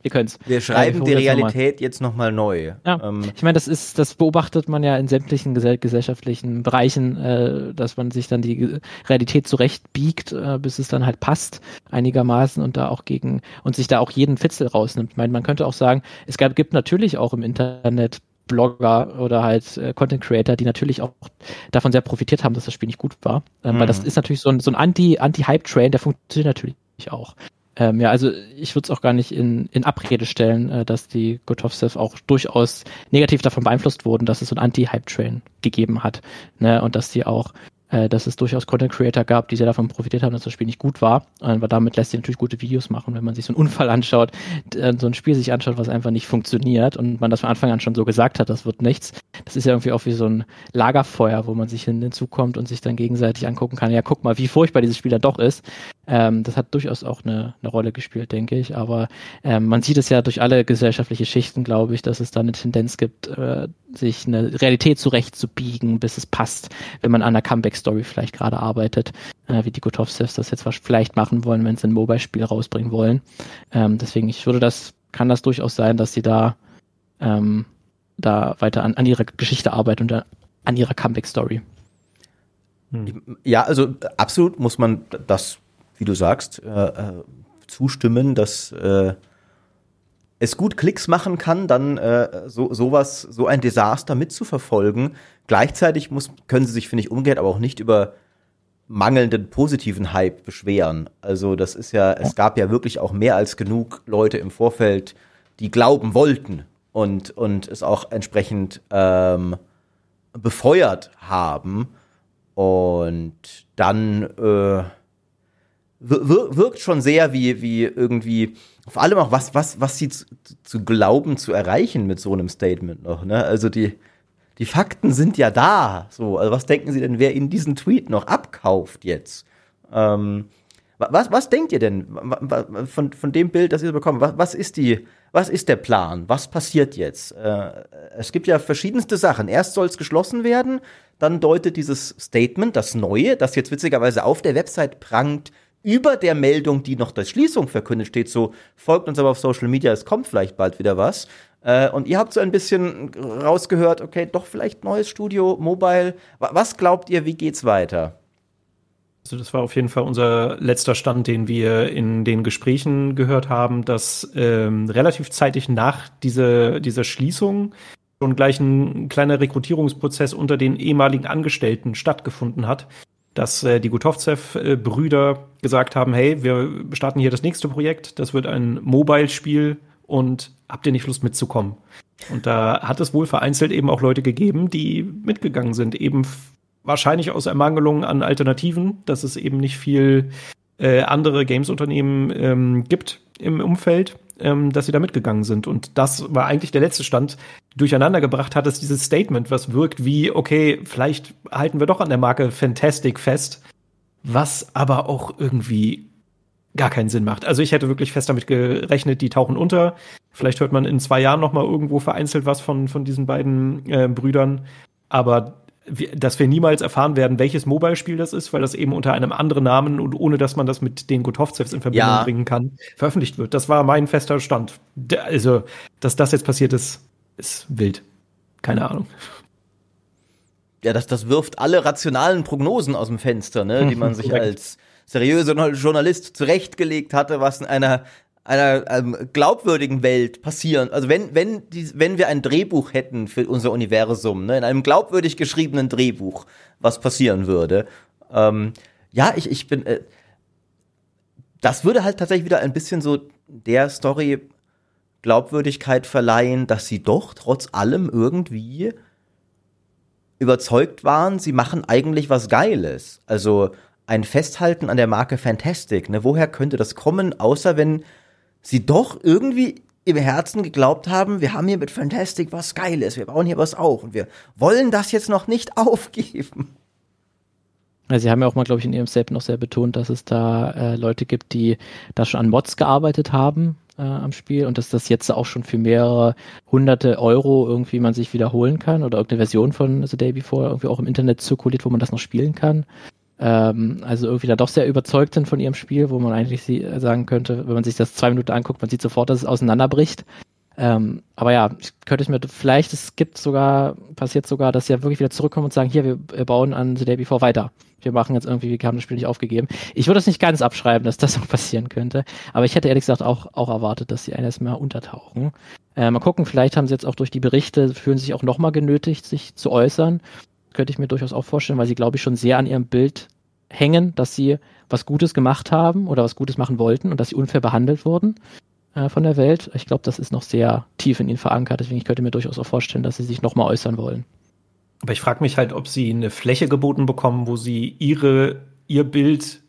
wir können's. Wir schreiben ja, die Realität jetzt nochmal neu. Ja. Ähm. Ich meine, das ist, das beobachtet man ja in sämtlichen gesell gesellschaftlichen Bereichen, äh, dass man sich dann die Realität zurechtbiegt, äh, bis es dann halt passt, einigermaßen und da auch gegen und sich da auch jeden Fitzel rausnimmt. Ich meine, man könnte auch sagen, es gab, gibt natürlich auch im Internet Blogger oder halt äh, Content Creator, die natürlich auch davon sehr profitiert haben, dass das Spiel nicht gut war. Ähm, mhm. Weil das ist natürlich so ein, so ein Anti-Hype-Train, der funktioniert natürlich auch. Ähm, ja, also ich würde es auch gar nicht in, in Abrede stellen, äh, dass die Gotovsev auch durchaus negativ davon beeinflusst wurden, dass es so ein Anti-Hype-Train gegeben hat. Ne? Und dass die auch äh, dass es durchaus Content Creator gab, die sehr davon profitiert haben, dass das Spiel nicht gut war. Aber damit lässt sich natürlich gute Videos machen, wenn man sich so einen Unfall anschaut, äh, so ein Spiel sich anschaut, was einfach nicht funktioniert und man das von Anfang an schon so gesagt hat, das wird nichts. Das ist ja irgendwie auch wie so ein Lagerfeuer, wo man sich hinzukommt und sich dann gegenseitig angucken kann. Ja, guck mal, wie furchtbar dieses Spiel dann doch ist. Ähm, das hat durchaus auch eine, eine Rolle gespielt, denke ich. Aber ähm, man sieht es ja durch alle gesellschaftliche Schichten, glaube ich, dass es da eine Tendenz gibt, äh, sich eine Realität zurechtzubiegen, bis es passt, wenn man an einer Comeback-Story vielleicht gerade arbeitet, äh, wie die Gotovsevs das jetzt vielleicht machen wollen, wenn sie ein Mobile-Spiel rausbringen wollen. Ähm, deswegen, ich würde das, kann das durchaus sein, dass sie da, ähm, da weiter an, an ihrer Geschichte arbeiten und an ihrer Comeback-Story. Ja, also absolut muss man das wie du sagst, äh, äh, zustimmen, dass äh, es gut Klicks machen kann, dann äh, so sowas, so ein Desaster mitzuverfolgen. Gleichzeitig muss, können sie sich, finde ich, umgekehrt aber auch nicht über mangelnden positiven Hype beschweren. Also das ist ja, es gab ja wirklich auch mehr als genug Leute im Vorfeld, die glauben wollten und, und es auch entsprechend ähm, befeuert haben. Und dann äh, wirkt schon sehr wie, wie irgendwie, vor allem auch was, was, was sie zu, zu glauben zu erreichen mit so einem Statement noch, ne? Also die, die Fakten sind ja da. So, also was denken Sie denn, wer Ihnen diesen Tweet noch abkauft jetzt? Ähm, was, was denkt ihr denn von, von dem Bild, das ihr bekommt? Was, was, ist die, was ist der Plan? Was passiert jetzt? Äh, es gibt ja verschiedenste Sachen. Erst soll es geschlossen werden, dann deutet dieses Statement, das Neue, das jetzt witzigerweise auf der Website prangt, über der Meldung, die noch der Schließung verkündet steht, so folgt uns aber auf Social Media, es kommt vielleicht bald wieder was. Äh, und ihr habt so ein bisschen rausgehört, okay, doch vielleicht neues Studio, Mobile. Was glaubt ihr, wie geht's weiter? Also das war auf jeden Fall unser letzter Stand, den wir in den Gesprächen gehört haben, dass ähm, relativ zeitig nach dieser, dieser Schließung schon gleich ein kleiner Rekrutierungsprozess unter den ehemaligen Angestellten stattgefunden hat, dass äh, die Gutovzev-Brüder gesagt haben, hey, wir starten hier das nächste Projekt, das wird ein Mobile-Spiel und habt ihr nicht Lust mitzukommen? Und da hat es wohl vereinzelt eben auch Leute gegeben, die mitgegangen sind, eben wahrscheinlich aus Ermangelung an Alternativen, dass es eben nicht viel äh, andere Games-Unternehmen ähm, gibt im Umfeld, ähm, dass sie da mitgegangen sind. Und das war eigentlich der letzte Stand. Durcheinander gebracht hat es dieses Statement, was wirkt wie, okay, vielleicht halten wir doch an der Marke Fantastic fest, was aber auch irgendwie gar keinen Sinn macht. Also ich hätte wirklich fest damit gerechnet, die tauchen unter. Vielleicht hört man in zwei Jahren noch mal irgendwo vereinzelt was von, von diesen beiden äh, Brüdern. Aber dass wir niemals erfahren werden, welches Mobile-Spiel das ist, weil das eben unter einem anderen Namen und ohne dass man das mit den Gotovzevs in Verbindung ja. bringen kann, veröffentlicht wird. Das war mein fester Stand. Also, dass das jetzt passiert ist, ist wild. Keine Ahnung. Ja, das, das wirft alle rationalen Prognosen aus dem Fenster, ne, die man sich als seriöser Journalist zurechtgelegt hatte, was in einer einer ähm, glaubwürdigen Welt passieren. Also wenn wenn die, wenn wir ein Drehbuch hätten für unser Universum, ne, in einem glaubwürdig geschriebenen Drehbuch, was passieren würde. Ähm, ja, ich ich bin. Äh, das würde halt tatsächlich wieder ein bisschen so der Story Glaubwürdigkeit verleihen, dass sie doch trotz allem irgendwie überzeugt waren, sie machen eigentlich was Geiles. Also ein Festhalten an der Marke Fantastic. Ne? Woher könnte das kommen, außer wenn sie doch irgendwie im Herzen geglaubt haben, wir haben hier mit Fantastic was Geiles, wir bauen hier was auf und wir wollen das jetzt noch nicht aufgeben. Sie haben ja auch mal, glaube ich, in ihrem Statement noch sehr betont, dass es da äh, Leute gibt, die da schon an Mods gearbeitet haben äh, am Spiel und dass das jetzt auch schon für mehrere hunderte Euro irgendwie man sich wiederholen kann oder irgendeine Version von The Day Before irgendwie auch im Internet zirkuliert, wo man das noch spielen kann ähm, also irgendwie da doch sehr überzeugt sind von ihrem Spiel, wo man eigentlich sie, äh, sagen könnte, wenn man sich das zwei Minuten anguckt, man sieht sofort, dass es auseinanderbricht. Ähm, aber ja, könnte ich mir, vielleicht, es gibt sogar, passiert sogar, dass sie ja wirklich wieder zurückkommen und sagen, hier, wir, bauen an The Day Before weiter. Wir machen jetzt irgendwie, wir haben das Spiel nicht aufgegeben. Ich würde es nicht ganz abschreiben, dass das auch passieren könnte. Aber ich hätte ehrlich gesagt auch, auch erwartet, dass sie eines Mal untertauchen. Äh, mal gucken, vielleicht haben sie jetzt auch durch die Berichte, fühlen sich auch nochmal genötigt, sich zu äußern könnte ich mir durchaus auch vorstellen, weil sie, glaube ich, schon sehr an ihrem Bild hängen, dass sie was Gutes gemacht haben oder was Gutes machen wollten und dass sie unfair behandelt wurden äh, von der Welt. Ich glaube, das ist noch sehr tief in ihnen verankert. Deswegen ich könnte mir durchaus auch vorstellen, dass sie sich nochmal äußern wollen. Aber ich frage mich halt, ob sie eine Fläche geboten bekommen, wo sie ihre, ihr Bild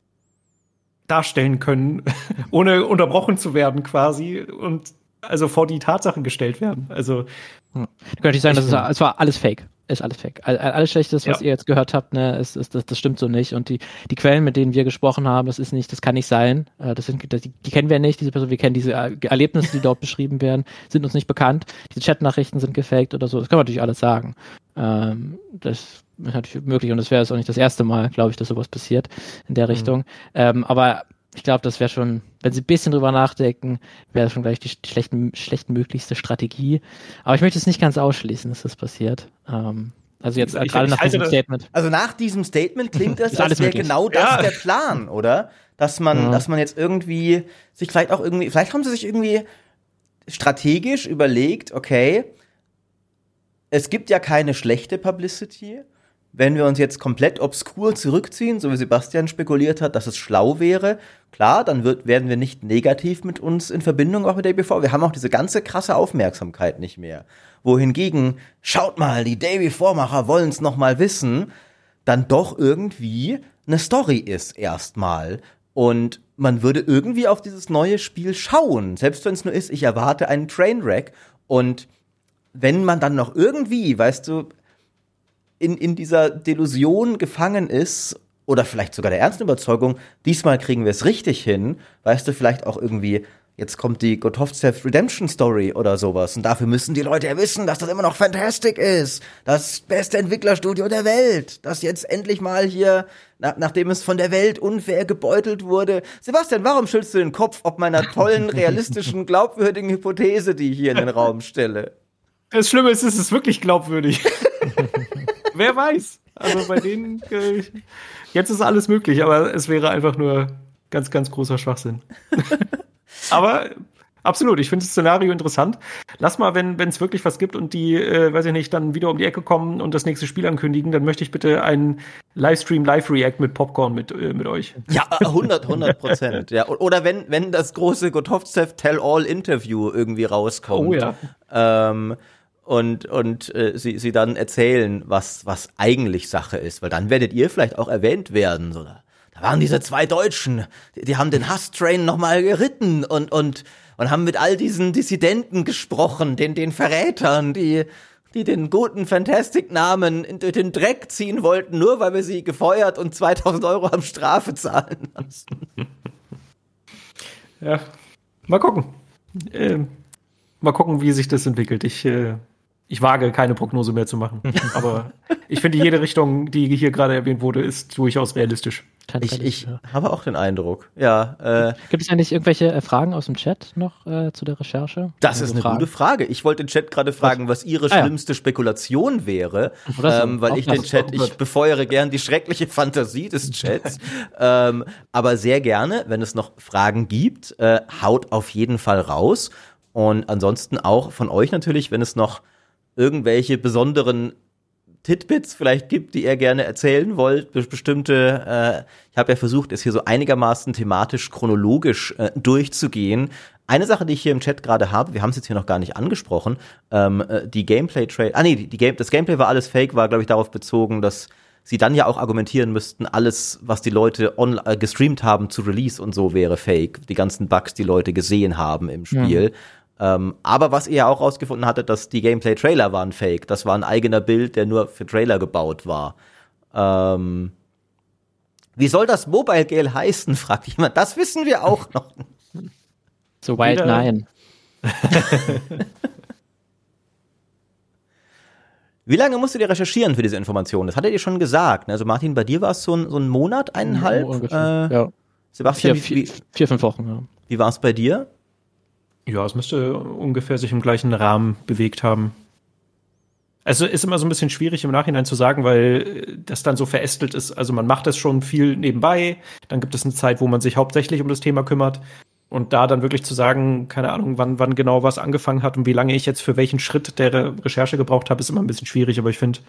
darstellen können, ohne unterbrochen zu werden quasi und also vor die Tatsachen gestellt werden. Also hm. könnte ich sagen, das ist, es war alles Fake ist alles fake. Alles Schlechtes, was ja. ihr jetzt gehört habt, ne, ist, ist, das, das stimmt so nicht. Und die, die Quellen, mit denen wir gesprochen haben, das ist nicht, das kann nicht sein. Äh, das sind, das, die, die kennen wir nicht, diese Person, wir kennen diese Erlebnisse, die dort beschrieben werden, sind uns nicht bekannt. Diese Chatnachrichten sind gefaked oder so. Das kann man natürlich alles sagen. Ähm, das ist natürlich möglich und das wäre jetzt auch nicht das erste Mal, glaube ich, dass sowas passiert in der mhm. Richtung. Mhm. Ähm, aber ich glaube, das wäre schon, wenn sie ein bisschen drüber nachdenken, wäre das schon gleich die, schlechten, schlechtmöglichste Strategie. Aber ich möchte es nicht ganz ausschließen, dass das passiert. Ähm, also jetzt äh, gerade nach diesem Statement. Also nach diesem Statement klingt es, als wäre genau das ja. der Plan, oder? Dass man, ja. dass man jetzt irgendwie sich vielleicht auch irgendwie, vielleicht haben sie sich irgendwie strategisch überlegt, okay, es gibt ja keine schlechte Publicity wenn wir uns jetzt komplett obskur zurückziehen, so wie Sebastian spekuliert hat, dass es schlau wäre, klar, dann wird, werden wir nicht negativ mit uns in Verbindung auch mit Day Before. Wir haben auch diese ganze krasse Aufmerksamkeit nicht mehr. Wohingegen, schaut mal, die Day Before-Macher wollen es noch mal wissen, dann doch irgendwie eine Story ist erstmal. Und man würde irgendwie auf dieses neue Spiel schauen, selbst wenn es nur ist, ich erwarte einen Trainwreck. Und wenn man dann noch irgendwie, weißt du, in, in dieser Delusion gefangen ist, oder vielleicht sogar der ernsten Überzeugung, diesmal kriegen wir es richtig hin, weißt du, vielleicht auch irgendwie, jetzt kommt die Gotovtsev Redemption Story oder sowas. Und dafür müssen die Leute ja wissen, dass das immer noch Fantastic ist. Das beste Entwicklerstudio der Welt. Das jetzt endlich mal hier, nach, nachdem es von der Welt unfair gebeutelt wurde. Sebastian, warum schüttelst du den Kopf ob meiner tollen, realistischen, glaubwürdigen Hypothese, die ich hier in den Raum stelle? Das Schlimme ist, es ist wirklich glaubwürdig. Wer weiß? Also bei denen, äh, jetzt ist alles möglich, aber es wäre einfach nur ganz, ganz großer Schwachsinn. aber Absolut, ich finde das Szenario interessant. Lass mal, wenn es wirklich was gibt und die, äh, weiß ich nicht, dann wieder um die Ecke kommen und das nächste Spiel ankündigen, dann möchte ich bitte einen Livestream, Live-React mit Popcorn mit, äh, mit euch. Ja, 100, 100 Prozent. ja. Oder wenn, wenn das große Gotovtsev Tell-All-Interview irgendwie rauskommt. Oh ja. Ähm, und, und äh, sie, sie dann erzählen, was, was eigentlich Sache ist, weil dann werdet ihr vielleicht auch erwähnt werden. So, da, waren diese zwei Deutschen, die, die haben den Hass-Train nochmal geritten und, und und haben mit all diesen Dissidenten gesprochen, den, den Verrätern, die, die den guten Fantastic-Namen durch den Dreck ziehen wollten, nur weil wir sie gefeuert und 2000 Euro am Strafe zahlen lassen. Ja, mal gucken. Äh, mal gucken, wie sich das entwickelt. Ich äh, ich wage keine Prognose mehr zu machen. Aber ich finde, jede Richtung, die hier gerade erwähnt wurde, ist durchaus realistisch. Ich, ich habe auch den Eindruck, ja. Äh, Gibt es eigentlich irgendwelche äh, Fragen aus dem Chat noch äh, zu der Recherche? Das ist eine Fragen? gute Frage. Ich wollte den Chat gerade fragen, was ihre ah, schlimmste ja. Spekulation wäre, ähm, weil ich den Chat, ich befeuere gern die schreckliche Fantasie des Chats. ähm, aber sehr gerne, wenn es noch Fragen gibt, äh, haut auf jeden Fall raus. Und ansonsten auch von euch natürlich, wenn es noch irgendwelche besonderen Titbits vielleicht gibt, die ihr gerne erzählen wollt, bestimmte, äh, ich habe ja versucht, es hier so einigermaßen thematisch chronologisch äh, durchzugehen. Eine Sache, die ich hier im Chat gerade habe, wir haben es jetzt hier noch gar nicht angesprochen, ähm, äh, die Gameplay-Trade, ah nee, die, die Game, das Gameplay war alles fake, war glaube ich darauf bezogen, dass sie dann ja auch argumentieren müssten, alles, was die Leute on, äh, gestreamt haben zu Release und so wäre fake. Die ganzen Bugs, die Leute gesehen haben im Spiel. Ja. Ähm, aber was ihr ja auch rausgefunden hattet, dass die Gameplay-Trailer waren fake. Das war ein eigener Bild, der nur für Trailer gebaut war. Ähm, wie soll das Mobile Gale heißen, fragt jemand. Das wissen wir auch noch. So Wild Nine. Wie lange musst du dir recherchieren für diese Informationen? Das hattet ihr schon gesagt. Ne? Also Martin, bei dir war es so ein, so ein Monat, eineinhalb? Ja, äh, ja. Sebastian, vier, wie, vier, vier, fünf Wochen. Ja. Wie war es bei dir? Ja, es müsste ungefähr sich im gleichen Rahmen bewegt haben. Also ist immer so ein bisschen schwierig im Nachhinein zu sagen, weil das dann so verästelt ist. Also man macht das schon viel nebenbei, dann gibt es eine Zeit, wo man sich hauptsächlich um das Thema kümmert. Und da dann wirklich zu sagen, keine Ahnung, wann, wann genau was angefangen hat und wie lange ich jetzt für welchen Schritt der Recherche gebraucht habe, ist immer ein bisschen schwierig. Aber ich finde,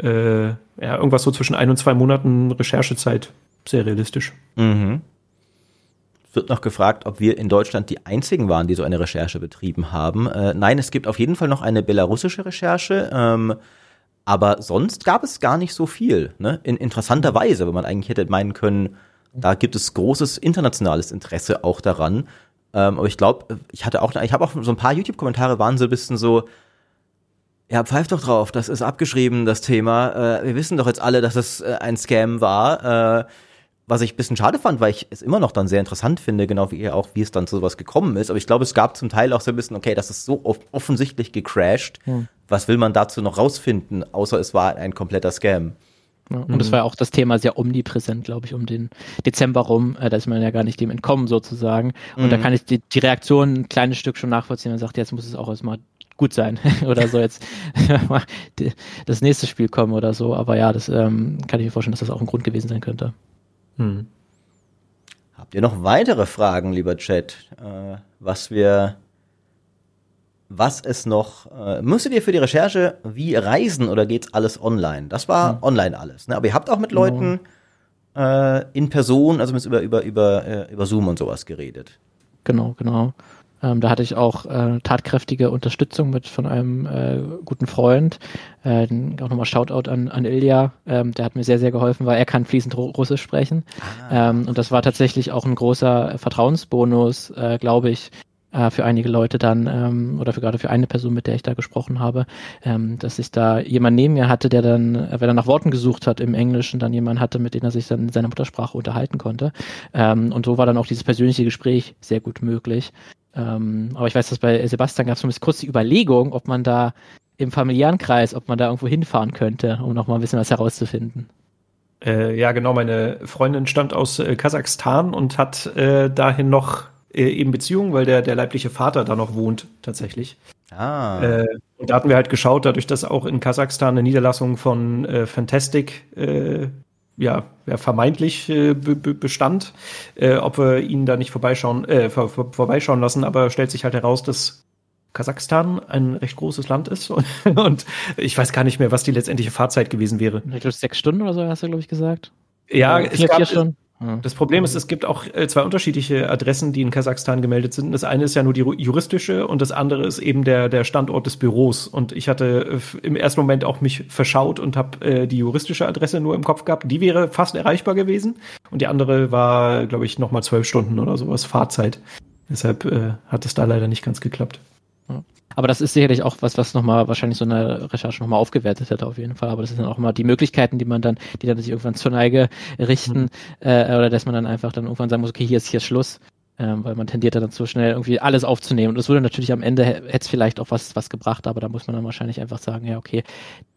äh, ja, irgendwas so zwischen ein und zwei Monaten Recherchezeit sehr realistisch. Mhm wird noch gefragt, ob wir in Deutschland die einzigen waren, die so eine Recherche betrieben haben. Äh, nein, es gibt auf jeden Fall noch eine belarussische Recherche. Ähm, aber sonst gab es gar nicht so viel. Ne? In interessanter Weise, wenn man eigentlich hätte meinen können, da gibt es großes internationales Interesse auch daran. Ähm, aber ich glaube, ich hatte auch, ich habe auch so ein paar YouTube-Kommentare waren so ein bisschen so, ja, pfeift doch drauf, das ist abgeschrieben, das Thema. Äh, wir wissen doch jetzt alle, dass es äh, ein Scam war. Äh, was ich ein bisschen schade fand, weil ich es immer noch dann sehr interessant finde, genau wie ihr auch, wie es dann zu sowas gekommen ist. Aber ich glaube, es gab zum Teil auch so ein bisschen, okay, das ist so offensichtlich gecrashed. Hm. Was will man dazu noch rausfinden, außer es war ein kompletter Scam? Ja, und mhm. das war ja auch das Thema sehr omnipräsent, glaube ich, um den Dezember rum. Äh, da ist man ja gar nicht dem entkommen sozusagen. Und mhm. da kann ich die, die Reaktion ein kleines Stück schon nachvollziehen. Man sagt, jetzt muss es auch erstmal gut sein oder so jetzt das nächste Spiel kommen oder so. Aber ja, das ähm, kann ich mir vorstellen, dass das auch ein Grund gewesen sein könnte. Hm. Habt ihr noch weitere Fragen, lieber Chat? Äh, was wir, was es noch, äh, müsstet ihr für die Recherche wie reisen oder geht's alles online? Das war hm. online alles, ne? Aber ihr habt auch mit genau. Leuten äh, in Person, also mit über, über, über, äh, über Zoom und sowas geredet. Genau, genau. Ähm, da hatte ich auch äh, tatkräftige Unterstützung mit von einem äh, guten Freund. Äh, auch nochmal Shoutout an, an Ilja. Ähm, der hat mir sehr, sehr geholfen, weil er kann fließend Russisch sprechen. Ah. Ähm, und das war tatsächlich auch ein großer Vertrauensbonus, äh, glaube ich, äh, für einige Leute dann ähm, oder für gerade für eine Person, mit der ich da gesprochen habe, ähm, dass ich da jemand neben mir hatte, der dann, äh, wenn er nach Worten gesucht hat im Englischen, dann jemand hatte, mit dem er sich dann in seiner Muttersprache unterhalten konnte. Ähm, und so war dann auch dieses persönliche Gespräch sehr gut möglich. Ähm, aber ich weiß, dass bei Sebastian gab es kurz die Überlegung, ob man da im familiären Kreis, ob man da irgendwo hinfahren könnte, um noch mal ein bisschen was herauszufinden. Äh, ja, genau. Meine Freundin stammt aus äh, Kasachstan und hat äh, dahin noch äh, eben Beziehungen, weil der, der leibliche Vater da noch wohnt, tatsächlich. Ah. Äh, und da hatten wir halt geschaut, dadurch, dass auch in Kasachstan eine Niederlassung von äh, Fantastic ja, ja vermeintlich äh, bestand, äh, ob wir ihn da nicht vorbeischauen, äh, vor, vor, vorbeischauen lassen, aber stellt sich halt heraus, dass Kasachstan ein recht großes Land ist und, und ich weiß gar nicht mehr, was die letztendliche Fahrzeit gewesen wäre. Ich glaube, sechs Stunden oder so hast du, glaube ich, gesagt. Ja, vier, es gab, vier Stunden. Das Problem ist, es gibt auch äh, zwei unterschiedliche Adressen, die in Kasachstan gemeldet sind. Das eine ist ja nur die juristische und das andere ist eben der, der Standort des Büros. Und ich hatte äh, im ersten Moment auch mich verschaut und habe äh, die juristische Adresse nur im Kopf gehabt. Die wäre fast erreichbar gewesen. Und die andere war, glaube ich, nochmal zwölf Stunden oder sowas Fahrzeit. Deshalb äh, hat es da leider nicht ganz geklappt. Aber das ist sicherlich auch was, was nochmal wahrscheinlich so eine Recherche nochmal aufgewertet hätte auf jeden Fall. Aber das sind dann auch mal die Möglichkeiten, die man dann, die dann sich irgendwann zur Neige richten, mhm. äh, oder dass man dann einfach dann irgendwann sagen muss, okay, hier ist hier Schluss ähm, weil man tendiert dann zu schnell irgendwie alles aufzunehmen. Und das würde natürlich am Ende, hätte es vielleicht auch was, was gebracht, aber da muss man dann wahrscheinlich einfach sagen, ja, okay,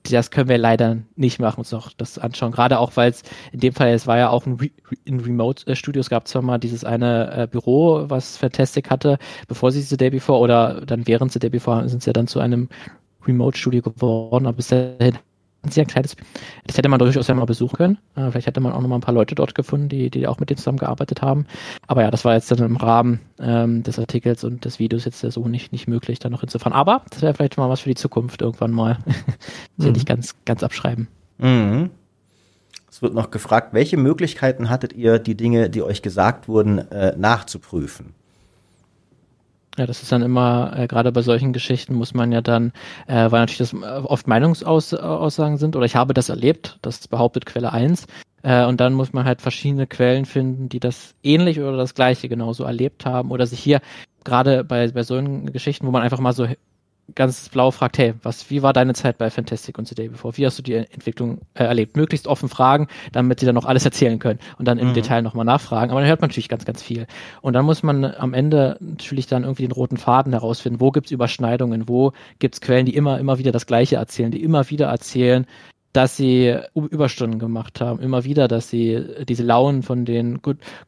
das können wir leider nicht machen, uns auch das anschauen. Gerade auch, weil es in dem Fall, es war ja auch ein Re in Remote-Studio, es gab zwar mal dieses eine äh, Büro, was Fantastic hatte, bevor sie diese Day Before oder dann während sie Day Before sind sie ja dann zu einem Remote-Studio geworden, aber bis dahin sehr kleines, das hätte man durchaus ja mal besuchen können. Äh, vielleicht hätte man auch noch mal ein paar Leute dort gefunden, die, die auch mit denen zusammengearbeitet haben. Aber ja, das war jetzt dann im Rahmen ähm, des Artikels und des Videos jetzt so nicht, nicht möglich, da noch hinzufahren. Aber das wäre vielleicht mal was für die Zukunft irgendwann mal. das mhm. ich ganz, ganz abschreiben. Mhm. Es wird noch gefragt, welche Möglichkeiten hattet ihr, die Dinge, die euch gesagt wurden, äh, nachzuprüfen? Ja, das ist dann immer, äh, gerade bei solchen Geschichten muss man ja dann, äh, weil natürlich das äh, oft Meinungsaussagen sind, oder ich habe das erlebt, das behauptet Quelle 1, äh, und dann muss man halt verschiedene Quellen finden, die das ähnlich oder das gleiche genauso erlebt haben, oder sich hier gerade bei, bei solchen Geschichten, wo man einfach mal so ganz blau fragt, hey, was, wie war deine Zeit bei Fantastic und The Day Before? Wie hast du die Entwicklung äh, erlebt? Möglichst offen fragen, damit sie dann noch alles erzählen können und dann im mhm. Detail nochmal nachfragen. Aber dann hört man natürlich ganz, ganz viel. Und dann muss man am Ende natürlich dann irgendwie den roten Faden herausfinden. Wo gibt's Überschneidungen? Wo gibt's Quellen, die immer, immer wieder das Gleiche erzählen, die immer wieder erzählen, dass sie Überstunden gemacht haben, immer wieder, dass sie diese Launen von den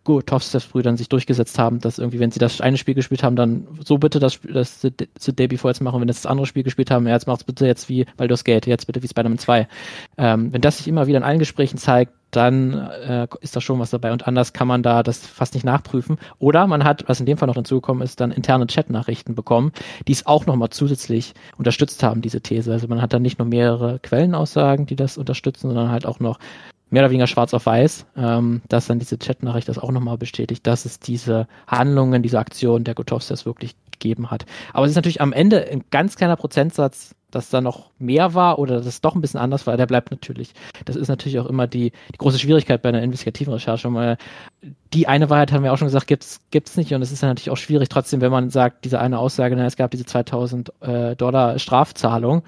Gutovstev-Brüdern sich durchgesetzt haben, dass irgendwie, wenn sie das eine Spiel gespielt haben, dann so bitte das, das The Day Before jetzt machen, wenn das, das andere Spiel gespielt haben, ja, jetzt macht's bitte jetzt wie Baldur's Gate, jetzt bitte wie Spider-Man 2. Ähm, wenn das sich immer wieder in allen Gesprächen zeigt, dann äh, ist da schon was dabei und anders kann man da das fast nicht nachprüfen. Oder man hat, was in dem Fall noch dazugekommen ist, dann interne Chat-Nachrichten bekommen, die es auch nochmal zusätzlich unterstützt haben, diese These. Also man hat dann nicht nur mehrere Quellenaussagen, die das unterstützen, sondern halt auch noch mehr oder weniger schwarz auf weiß, ähm, dass dann diese Chat-Nachricht das auch nochmal bestätigt, dass es diese Handlungen, diese Aktion der Gotovstas wirklich gegeben hat. Aber es ist natürlich am Ende ein ganz kleiner Prozentsatz dass da noch mehr war oder dass es doch ein bisschen anders war, der bleibt natürlich. Das ist natürlich auch immer die, die große Schwierigkeit bei einer investigativen Recherche. Weil die eine Wahrheit haben wir auch schon gesagt, gibt's gibt's nicht und es ist dann natürlich auch schwierig trotzdem, wenn man sagt, diese eine Aussage, na, es gab diese 2000 äh, Dollar Strafzahlung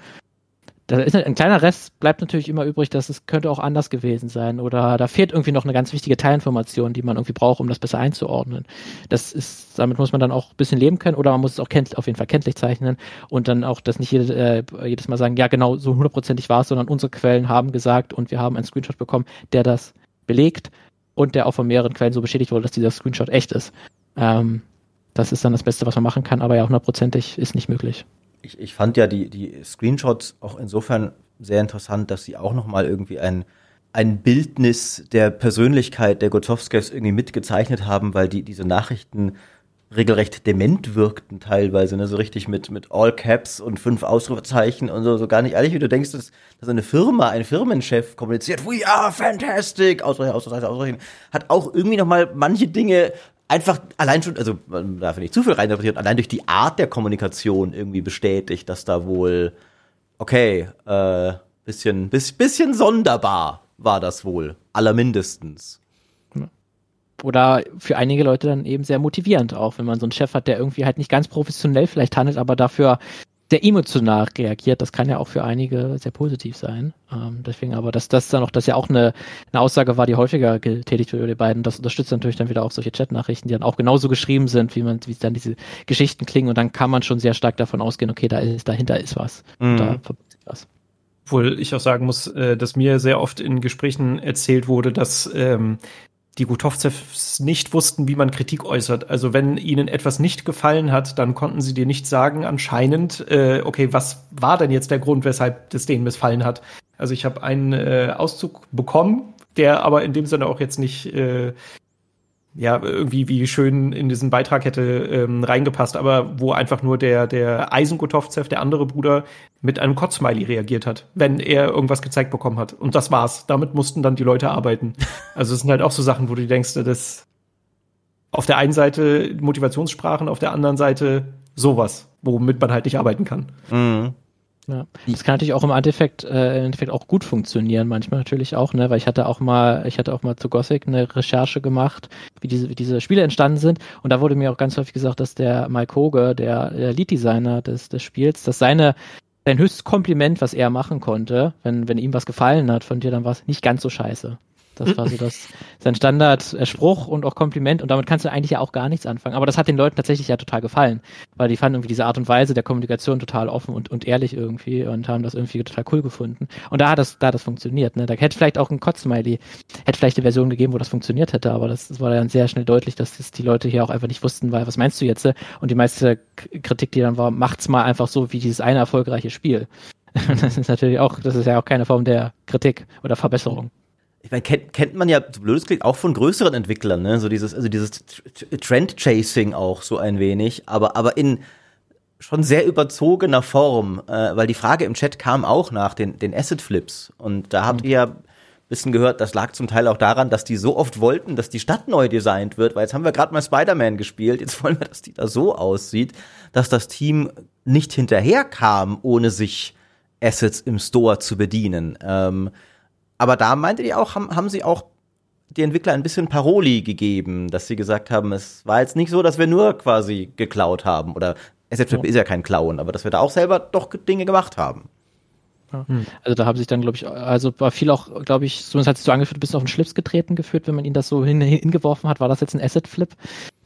da ist ein kleiner Rest bleibt natürlich immer übrig, dass es könnte auch anders gewesen sein oder da fehlt irgendwie noch eine ganz wichtige Teilinformation, die man irgendwie braucht, um das besser einzuordnen. Das ist, damit muss man dann auch ein bisschen leben können oder man muss es auch auf jeden Fall kenntlich zeichnen und dann auch das nicht jede, äh, jedes Mal sagen, ja genau, so hundertprozentig war es, sondern unsere Quellen haben gesagt und wir haben einen Screenshot bekommen, der das belegt und der auch von mehreren Quellen so bestätigt wurde, dass dieser Screenshot echt ist. Ähm, das ist dann das Beste, was man machen kann, aber ja, hundertprozentig ist nicht möglich ich, ich fand ja die, die Screenshots auch insofern sehr interessant, dass sie auch nochmal irgendwie ein, ein Bildnis der Persönlichkeit der Gotowskis irgendwie mitgezeichnet haben, weil die diese Nachrichten regelrecht dement wirkten teilweise, ne? so richtig mit, mit All Caps und fünf Ausrufezeichen und so, so gar nicht ehrlich, wie du denkst, dass, dass eine Firma, ein Firmenchef kommuniziert, we are fantastic, Ausrufezeichen, Ausrufezeichen, Ausrufezeichen, hat auch irgendwie nochmal manche Dinge einfach allein schon, also man darf nicht zu viel reininterpretieren, allein durch die Art der Kommunikation irgendwie bestätigt, dass da wohl, okay, äh, bisschen, bis, bisschen sonderbar war das wohl, allermindestens. Oder für einige Leute dann eben sehr motivierend auch, wenn man so einen Chef hat, der irgendwie halt nicht ganz professionell vielleicht handelt, aber dafür sehr emotional reagiert. Das kann ja auch für einige sehr positiv sein. Ähm, deswegen aber, dass das dann auch, dass ja auch eine, eine Aussage war, die häufiger getätigt wird über die beiden, das unterstützt natürlich dann wieder auch solche Chat-Nachrichten, die dann auch genauso geschrieben sind, wie man, wie dann diese Geschichten klingen und dann kann man schon sehr stark davon ausgehen, okay, da ist, dahinter ist was. Mhm. Da verbirgt sich was. Obwohl ich auch sagen muss, äh, dass mir sehr oft in Gesprächen erzählt wurde, dass ähm, die Gutovzevs nicht wussten, wie man Kritik äußert. Also wenn ihnen etwas nicht gefallen hat, dann konnten sie dir nicht sagen, anscheinend, äh, okay, was war denn jetzt der Grund, weshalb es denen missfallen hat? Also ich habe einen äh, Auszug bekommen der aber in dem Sinne auch jetzt nicht äh, ja, irgendwie wie schön in diesen Beitrag hätte ähm, reingepasst, aber wo einfach nur der, der Eisengotovzev, der andere Bruder, mit einem Kotzsmiley reagiert hat, wenn er irgendwas gezeigt bekommen hat. Und das war's. Damit mussten dann die Leute arbeiten. Also es sind halt auch so Sachen, wo du denkst, das auf der einen Seite Motivationssprachen, auf der anderen Seite sowas, womit man halt nicht arbeiten kann. Mhm. Ja. Das kann natürlich auch im Endeffekt, äh, im Endeffekt auch gut funktionieren, manchmal natürlich auch, ne, weil ich hatte auch mal, ich hatte auch mal zu Gothic eine Recherche gemacht, wie diese, wie diese Spiele entstanden sind und da wurde mir auch ganz häufig gesagt, dass der Mike Hoge, der, der Lead-Designer des, des Spiels, dass seine sein höchstes Kompliment, was er machen konnte, wenn, wenn ihm was gefallen hat von dir, dann war es nicht ganz so scheiße. Das war so das, sein Standardspruch und auch Kompliment und damit kannst du eigentlich ja auch gar nichts anfangen. Aber das hat den Leuten tatsächlich ja total gefallen, weil die fanden irgendwie diese Art und Weise der Kommunikation total offen und, und ehrlich irgendwie und haben das irgendwie total cool gefunden. Und da hat das, da hat das funktioniert. Ne? Da hätte vielleicht auch ein Kotzsmiley, hätte vielleicht eine Version gegeben, wo das funktioniert hätte, aber das, das war dann sehr schnell deutlich, dass das die Leute hier auch einfach nicht wussten, weil was meinst du jetzt? Und die meiste Kritik, die dann war, macht's mal einfach so wie dieses eine erfolgreiche Spiel. Das ist natürlich auch, das ist ja auch keine Form der Kritik oder Verbesserung ich meine, kennt, kennt man ja, so blöd klingt, auch von größeren Entwicklern, ne? So dieses, also dieses Trend-Chasing auch so ein wenig, aber, aber in schon sehr überzogener Form, äh, weil die Frage im Chat kam auch nach den, den Asset-Flips. Und da habt ihr ja bisschen gehört, das lag zum Teil auch daran, dass die so oft wollten, dass die Stadt neu designt wird, weil jetzt haben wir gerade mal Spider-Man gespielt, jetzt wollen wir, dass die da so aussieht, dass das Team nicht hinterherkam, ohne sich Assets im Store zu bedienen. Ähm, aber da meinte die auch, haben, haben sie auch die Entwickler ein bisschen Paroli gegeben, dass sie gesagt haben, es war jetzt nicht so, dass wir nur quasi geklaut haben oder Asset Flip ja. ist ja kein Klauen, aber dass wir da auch selber doch Dinge gemacht haben. Ja. Hm. Also da haben sich dann, glaube ich, also war viel auch, glaube ich, zumindest hat sich so angefühlt, ein bisschen auf den Schlips getreten geführt, wenn man ihn das so hin, hingeworfen hat, war das jetzt ein Asset-Flip,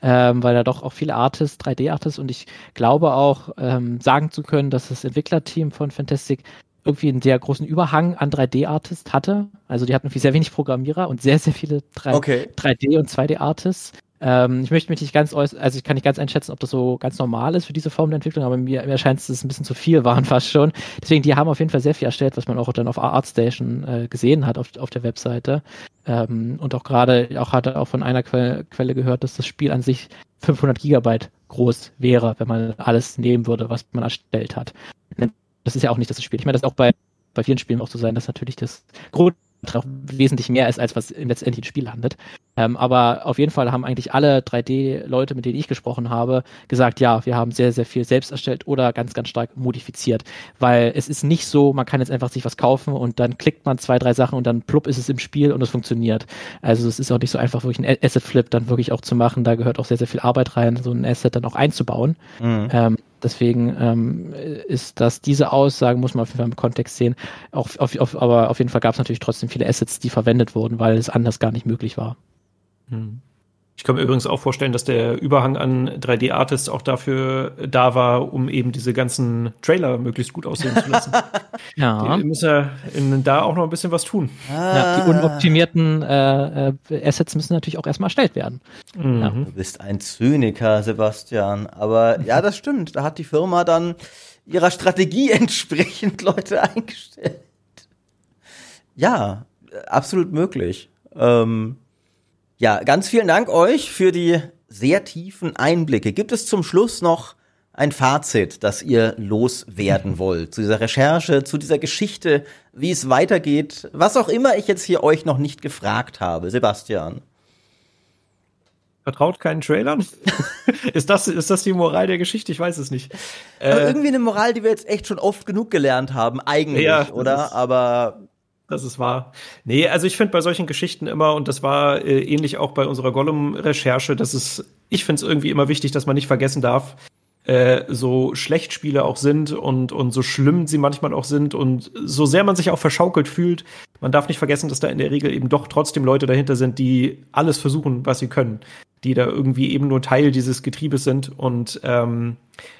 ähm, weil da doch auch viele Artists, 3D-Artists und ich glaube auch ähm, sagen zu können, dass das Entwicklerteam von Fantastic irgendwie einen sehr großen Überhang an 3D-Artists hatte. Also die hatten irgendwie sehr wenig Programmierer und sehr, sehr viele 3, okay. 3D- und 2D-Artists. Ähm, ich möchte mich nicht ganz äußern, also ich kann nicht ganz einschätzen, ob das so ganz normal ist für diese Form der Entwicklung, aber mir, mir erscheint es, dass es ein bisschen zu viel waren fast schon. Deswegen, die haben auf jeden Fall sehr viel erstellt, was man auch dann auf ArtStation äh, gesehen hat auf, auf der Webseite. Ähm, und auch gerade, auch hatte auch von einer Quelle, Quelle gehört, dass das Spiel an sich 500 Gigabyte groß wäre, wenn man alles nehmen würde, was man erstellt hat das ist ja auch nicht das Spiel. Ich meine, das ist auch bei, bei vielen Spielen auch so sein, dass natürlich das Grund wesentlich mehr ist, als was letztendlich im Spiel landet. Ähm, aber auf jeden Fall haben eigentlich alle 3D-Leute, mit denen ich gesprochen habe, gesagt, ja, wir haben sehr, sehr viel selbst erstellt oder ganz, ganz stark modifiziert. Weil es ist nicht so, man kann jetzt einfach sich was kaufen und dann klickt man zwei, drei Sachen und dann plupp ist es im Spiel und es funktioniert. Also es ist auch nicht so einfach, wirklich ein Asset-Flip dann wirklich auch zu machen. Da gehört auch sehr, sehr viel Arbeit rein, so ein Asset dann auch einzubauen. Mhm. Ähm, Deswegen ähm, ist das diese Aussage, muss man auf jeden Fall im Kontext sehen. Auch, auf, auf, aber auf jeden Fall gab es natürlich trotzdem viele Assets, die verwendet wurden, weil es anders gar nicht möglich war. Hm. Ich kann mir übrigens auch vorstellen, dass der Überhang an 3D-Artists auch dafür da war, um eben diese ganzen Trailer möglichst gut aussehen zu lassen. ja. Die müssen ja in, da auch noch ein bisschen was tun. Ah. Ja, die unoptimierten äh, äh, Assets müssen natürlich auch erstmal erstellt werden. Mhm. Ja. Du bist ein Zyniker, Sebastian. Aber ja, das stimmt. Da hat die Firma dann ihrer Strategie entsprechend Leute eingestellt. Ja, absolut möglich. Ähm, ja, ganz vielen Dank euch für die sehr tiefen Einblicke. Gibt es zum Schluss noch ein Fazit, das ihr loswerden wollt zu dieser Recherche, zu dieser Geschichte, wie es weitergeht, was auch immer ich jetzt hier euch noch nicht gefragt habe, Sebastian? Vertraut keinen Trailern? ist, das, ist das die Moral der Geschichte? Ich weiß es nicht. Äh, irgendwie eine Moral, die wir jetzt echt schon oft genug gelernt haben, eigentlich, ja, oder? Aber das ist wahr. Nee, also ich finde bei solchen Geschichten immer, und das war äh, ähnlich auch bei unserer Gollum-Recherche, dass es, ich finde es irgendwie immer wichtig, dass man nicht vergessen darf, äh, so schlecht Spiele auch sind und, und so schlimm sie manchmal auch sind und so sehr man sich auch verschaukelt fühlt, man darf nicht vergessen, dass da in der Regel eben doch trotzdem Leute dahinter sind, die alles versuchen, was sie können, die da irgendwie eben nur Teil dieses Getriebes sind und ähm,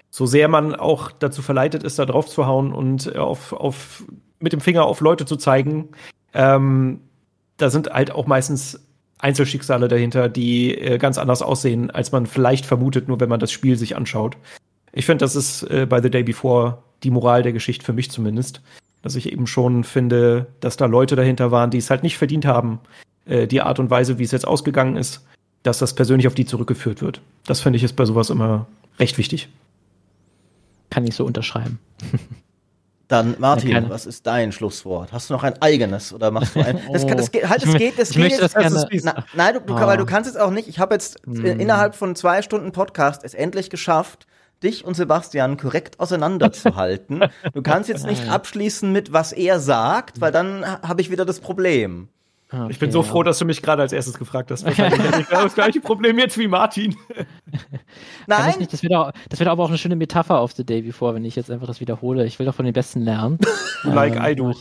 so sehr man auch dazu verleitet ist, da drauf zu hauen und auf, auf mit dem Finger auf Leute zu zeigen, ähm, da sind halt auch meistens Einzelschicksale dahinter, die äh, ganz anders aussehen, als man vielleicht vermutet, nur wenn man das Spiel sich anschaut. Ich finde, das ist äh, bei The Day Before die Moral der Geschichte für mich zumindest. Dass ich eben schon finde, dass da Leute dahinter waren, die es halt nicht verdient haben, äh, die Art und Weise, wie es jetzt ausgegangen ist, dass das persönlich auf die zurückgeführt wird. Das finde ich ist bei sowas immer recht wichtig. Kann ich so unterschreiben. Dann, Martin, ja, was ist dein Schlusswort? Hast du noch ein eigenes oder machst du ein? Das, kann, das geht, halt, es geht, das geht jetzt. Das gerne, na, nein, du, du, oh. weil du kannst es auch nicht. Ich habe jetzt mm. innerhalb von zwei Stunden Podcast es endlich geschafft, dich und Sebastian korrekt auseinanderzuhalten. du kannst jetzt nicht abschließen mit, was er sagt, weil dann habe ich wieder das Problem. Okay, ich bin so froh, dass du mich gerade als erstes gefragt hast. Wahrscheinlich hätte ich das gleiche Problem jetzt wie Martin. Nein. Nicht, das wäre doch, das wär aber auch eine schöne Metapher auf The Day Before, wenn ich jetzt einfach das wiederhole. Ich will doch von den Besten lernen. like ähm, I do.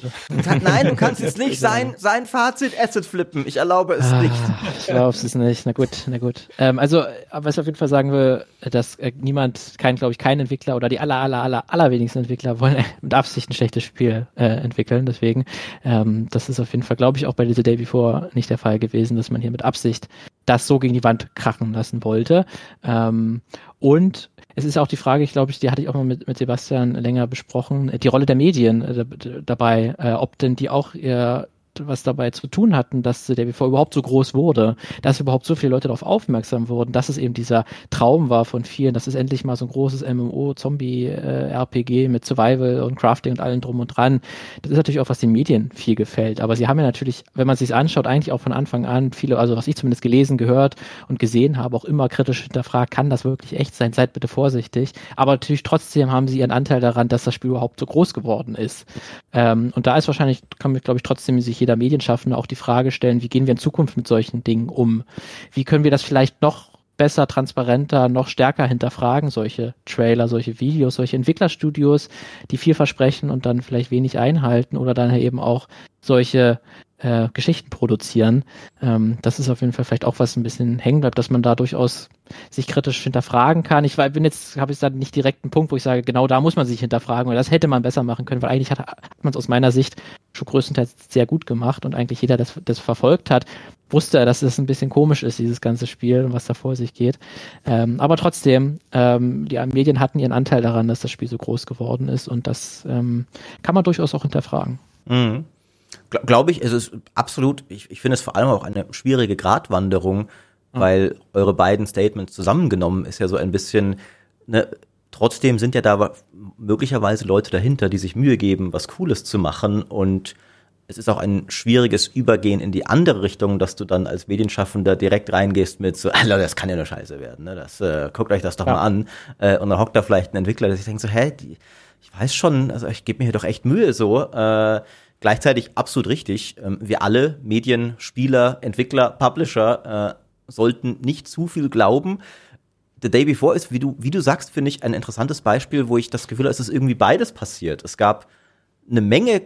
Nein, du kannst jetzt nicht sein, sein Fazit Asset flippen. Ich erlaube es ah, nicht. Ich glaube es nicht. Na gut, na gut. Ähm, also, was ich auf jeden Fall sagen will, dass äh, niemand, kein, glaube ich, kein Entwickler oder die aller, aller, aller, allerwenigsten Entwickler wollen mit Absicht ein schlechtes Spiel äh, entwickeln. Deswegen, ähm, das ist auf jeden Fall, glaube ich, auch bei The Day Before nicht der Fall gewesen, dass man hier mit Absicht das so gegen die Wand krachen lassen wollte. Ähm, und es ist auch die Frage, ich glaube, die hatte ich auch mal mit, mit Sebastian länger besprochen, die Rolle der Medien äh, dabei, äh, ob denn die auch ihr was dabei zu tun hatten, dass der BV überhaupt so groß wurde, dass überhaupt so viele Leute darauf aufmerksam wurden, dass es eben dieser Traum war von vielen, dass es endlich mal so ein großes MMO-Zombie-RPG mit Survival und Crafting und allem drum und dran. Das ist natürlich auch, was den Medien viel gefällt. Aber sie haben ja natürlich, wenn man sich anschaut, eigentlich auch von Anfang an viele, also was ich zumindest gelesen, gehört und gesehen habe, auch immer kritisch hinterfragt, kann das wirklich echt sein? Seid bitte vorsichtig. Aber natürlich trotzdem haben sie ihren Anteil daran, dass das Spiel überhaupt so groß geworden ist. Ähm, und da ist wahrscheinlich, kann man, glaube ich, trotzdem sich jeder Medienschaffende auch die Frage stellen, wie gehen wir in Zukunft mit solchen Dingen um? Wie können wir das vielleicht noch besser, transparenter, noch stärker hinterfragen, solche Trailer, solche Videos, solche Entwicklerstudios, die viel versprechen und dann vielleicht wenig einhalten oder dann eben auch solche äh, Geschichten produzieren. Ähm, das ist auf jeden Fall vielleicht auch was ein bisschen hängen bleibt, dass man da durchaus sich kritisch hinterfragen kann. Ich bin jetzt, habe ich da nicht direkt einen Punkt, wo ich sage, genau da muss man sich hinterfragen, weil das hätte man besser machen können, weil eigentlich hat, hat man es aus meiner Sicht schon größtenteils sehr gut gemacht und eigentlich jeder, der das, das verfolgt hat, wusste, dass es ein bisschen komisch ist, dieses ganze Spiel und was da vor sich geht. Ähm, aber trotzdem, ähm, die Medien hatten ihren Anteil daran, dass das Spiel so groß geworden ist und das ähm, kann man durchaus auch hinterfragen. Mhm. Glaube ich, es ist absolut, ich, ich finde es vor allem auch eine schwierige Gratwanderung, mhm. weil eure beiden Statements zusammengenommen ist ja so ein bisschen, ne, trotzdem sind ja da möglicherweise Leute dahinter, die sich Mühe geben, was Cooles zu machen und es ist auch ein schwieriges Übergehen in die andere Richtung, dass du dann als Medienschaffender direkt reingehst mit so, Leute, das kann ja nur scheiße werden, ne? Das, äh, guckt euch das doch ja. mal an. Äh, und dann hockt da vielleicht ein Entwickler, der sich denkt so, hä, die, ich weiß schon, also ich gebe mir hier doch echt Mühe so. Äh, Gleichzeitig absolut richtig. Ähm, wir alle, Medien, Spieler, Entwickler, Publisher, äh, sollten nicht zu viel glauben. The Day Before ist, wie du, wie du sagst, finde ich ein interessantes Beispiel, wo ich das Gefühl habe, es ist irgendwie beides passiert. Es gab eine Menge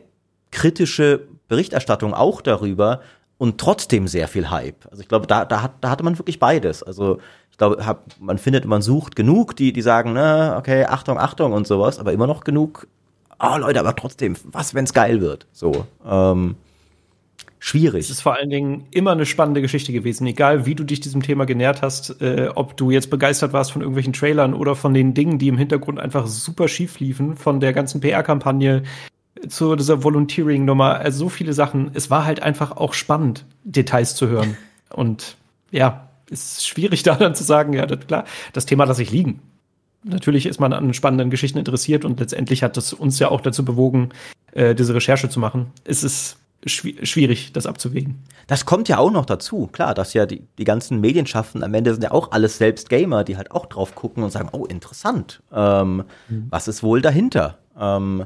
kritische Berichterstattung auch darüber und trotzdem sehr viel Hype. Also ich glaube, da, da, hat, da hatte man wirklich beides. Also ich glaube, hab, man findet, man sucht genug, die, die sagen, ne, okay, Achtung, Achtung und sowas, aber immer noch genug oh Leute, aber trotzdem, was, wenn's geil wird? So, ähm, schwierig. Es ist vor allen Dingen immer eine spannende Geschichte gewesen, egal wie du dich diesem Thema genährt hast, äh, ob du jetzt begeistert warst von irgendwelchen Trailern oder von den Dingen, die im Hintergrund einfach super schief liefen, von der ganzen PR-Kampagne zu dieser Volunteering-Nummer, also so viele Sachen. Es war halt einfach auch spannend, Details zu hören. Und ja, ist schwierig da dann zu sagen, ja, das, klar, das Thema lasse ich liegen natürlich ist man an spannenden Geschichten interessiert und letztendlich hat das uns ja auch dazu bewogen, äh, diese Recherche zu machen. Es ist schw schwierig, das abzuwägen. Das kommt ja auch noch dazu, klar, dass ja die, die ganzen Medienschaften am Ende sind ja auch alles selbst Gamer, die halt auch drauf gucken und sagen, oh, interessant, ähm, mhm. was ist wohl dahinter? Ähm,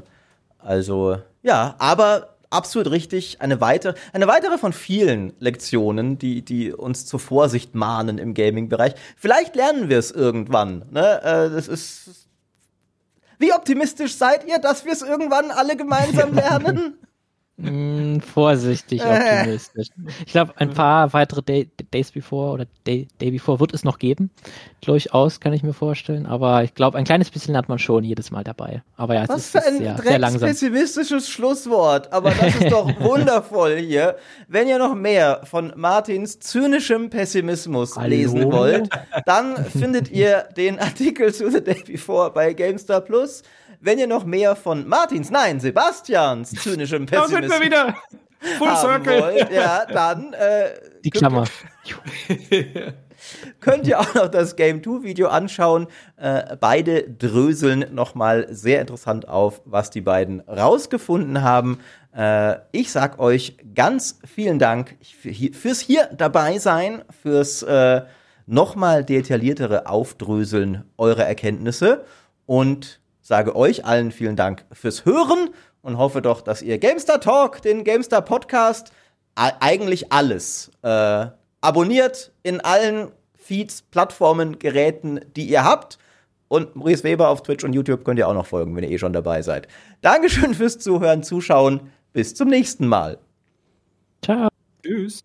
also, ja, aber absolut richtig. Eine weitere, eine weitere von vielen Lektionen, die, die uns zur Vorsicht mahnen im Gaming-Bereich. Vielleicht lernen wir es irgendwann. Ne? Äh, das ist. Wie optimistisch seid ihr, dass wir es irgendwann alle gemeinsam lernen? Mm, vorsichtig optimistisch. Ich glaube, ein paar weitere Day, Days Before oder Day, Day Before wird es noch geben. Durchaus kann ich mir vorstellen. Aber ich glaube, ein kleines bisschen hat man schon jedes Mal dabei. Aber ja, es Was ist, für ein sehr, sehr langsam. pessimistisches Schlusswort. Aber das ist doch wundervoll hier. Wenn ihr noch mehr von Martins zynischem Pessimismus Hallo? lesen wollt, dann findet ihr den Artikel zu The Day Before bei GameStar Plus. Wenn ihr noch mehr von Martins, nein, Sebastians zynischem Pessimismus da sind wir wieder. Full Circle. Wollt, ja, dann äh, die Klammer. könnt ihr auch noch das Game 2 Video anschauen. Äh, beide dröseln nochmal sehr interessant auf, was die beiden rausgefunden haben. Äh, ich sag euch ganz vielen Dank fürs hier dabei sein, fürs äh, nochmal detailliertere Aufdröseln eurer Erkenntnisse und sage euch allen vielen Dank fürs Hören und hoffe doch, dass ihr Gamestar Talk, den Gamestar Podcast, eigentlich alles äh, abonniert in allen Feeds, Plattformen, Geräten, die ihr habt. Und Maurice Weber auf Twitch und YouTube könnt ihr auch noch folgen, wenn ihr eh schon dabei seid. Dankeschön fürs Zuhören, Zuschauen. Bis zum nächsten Mal. Ciao. Tschüss.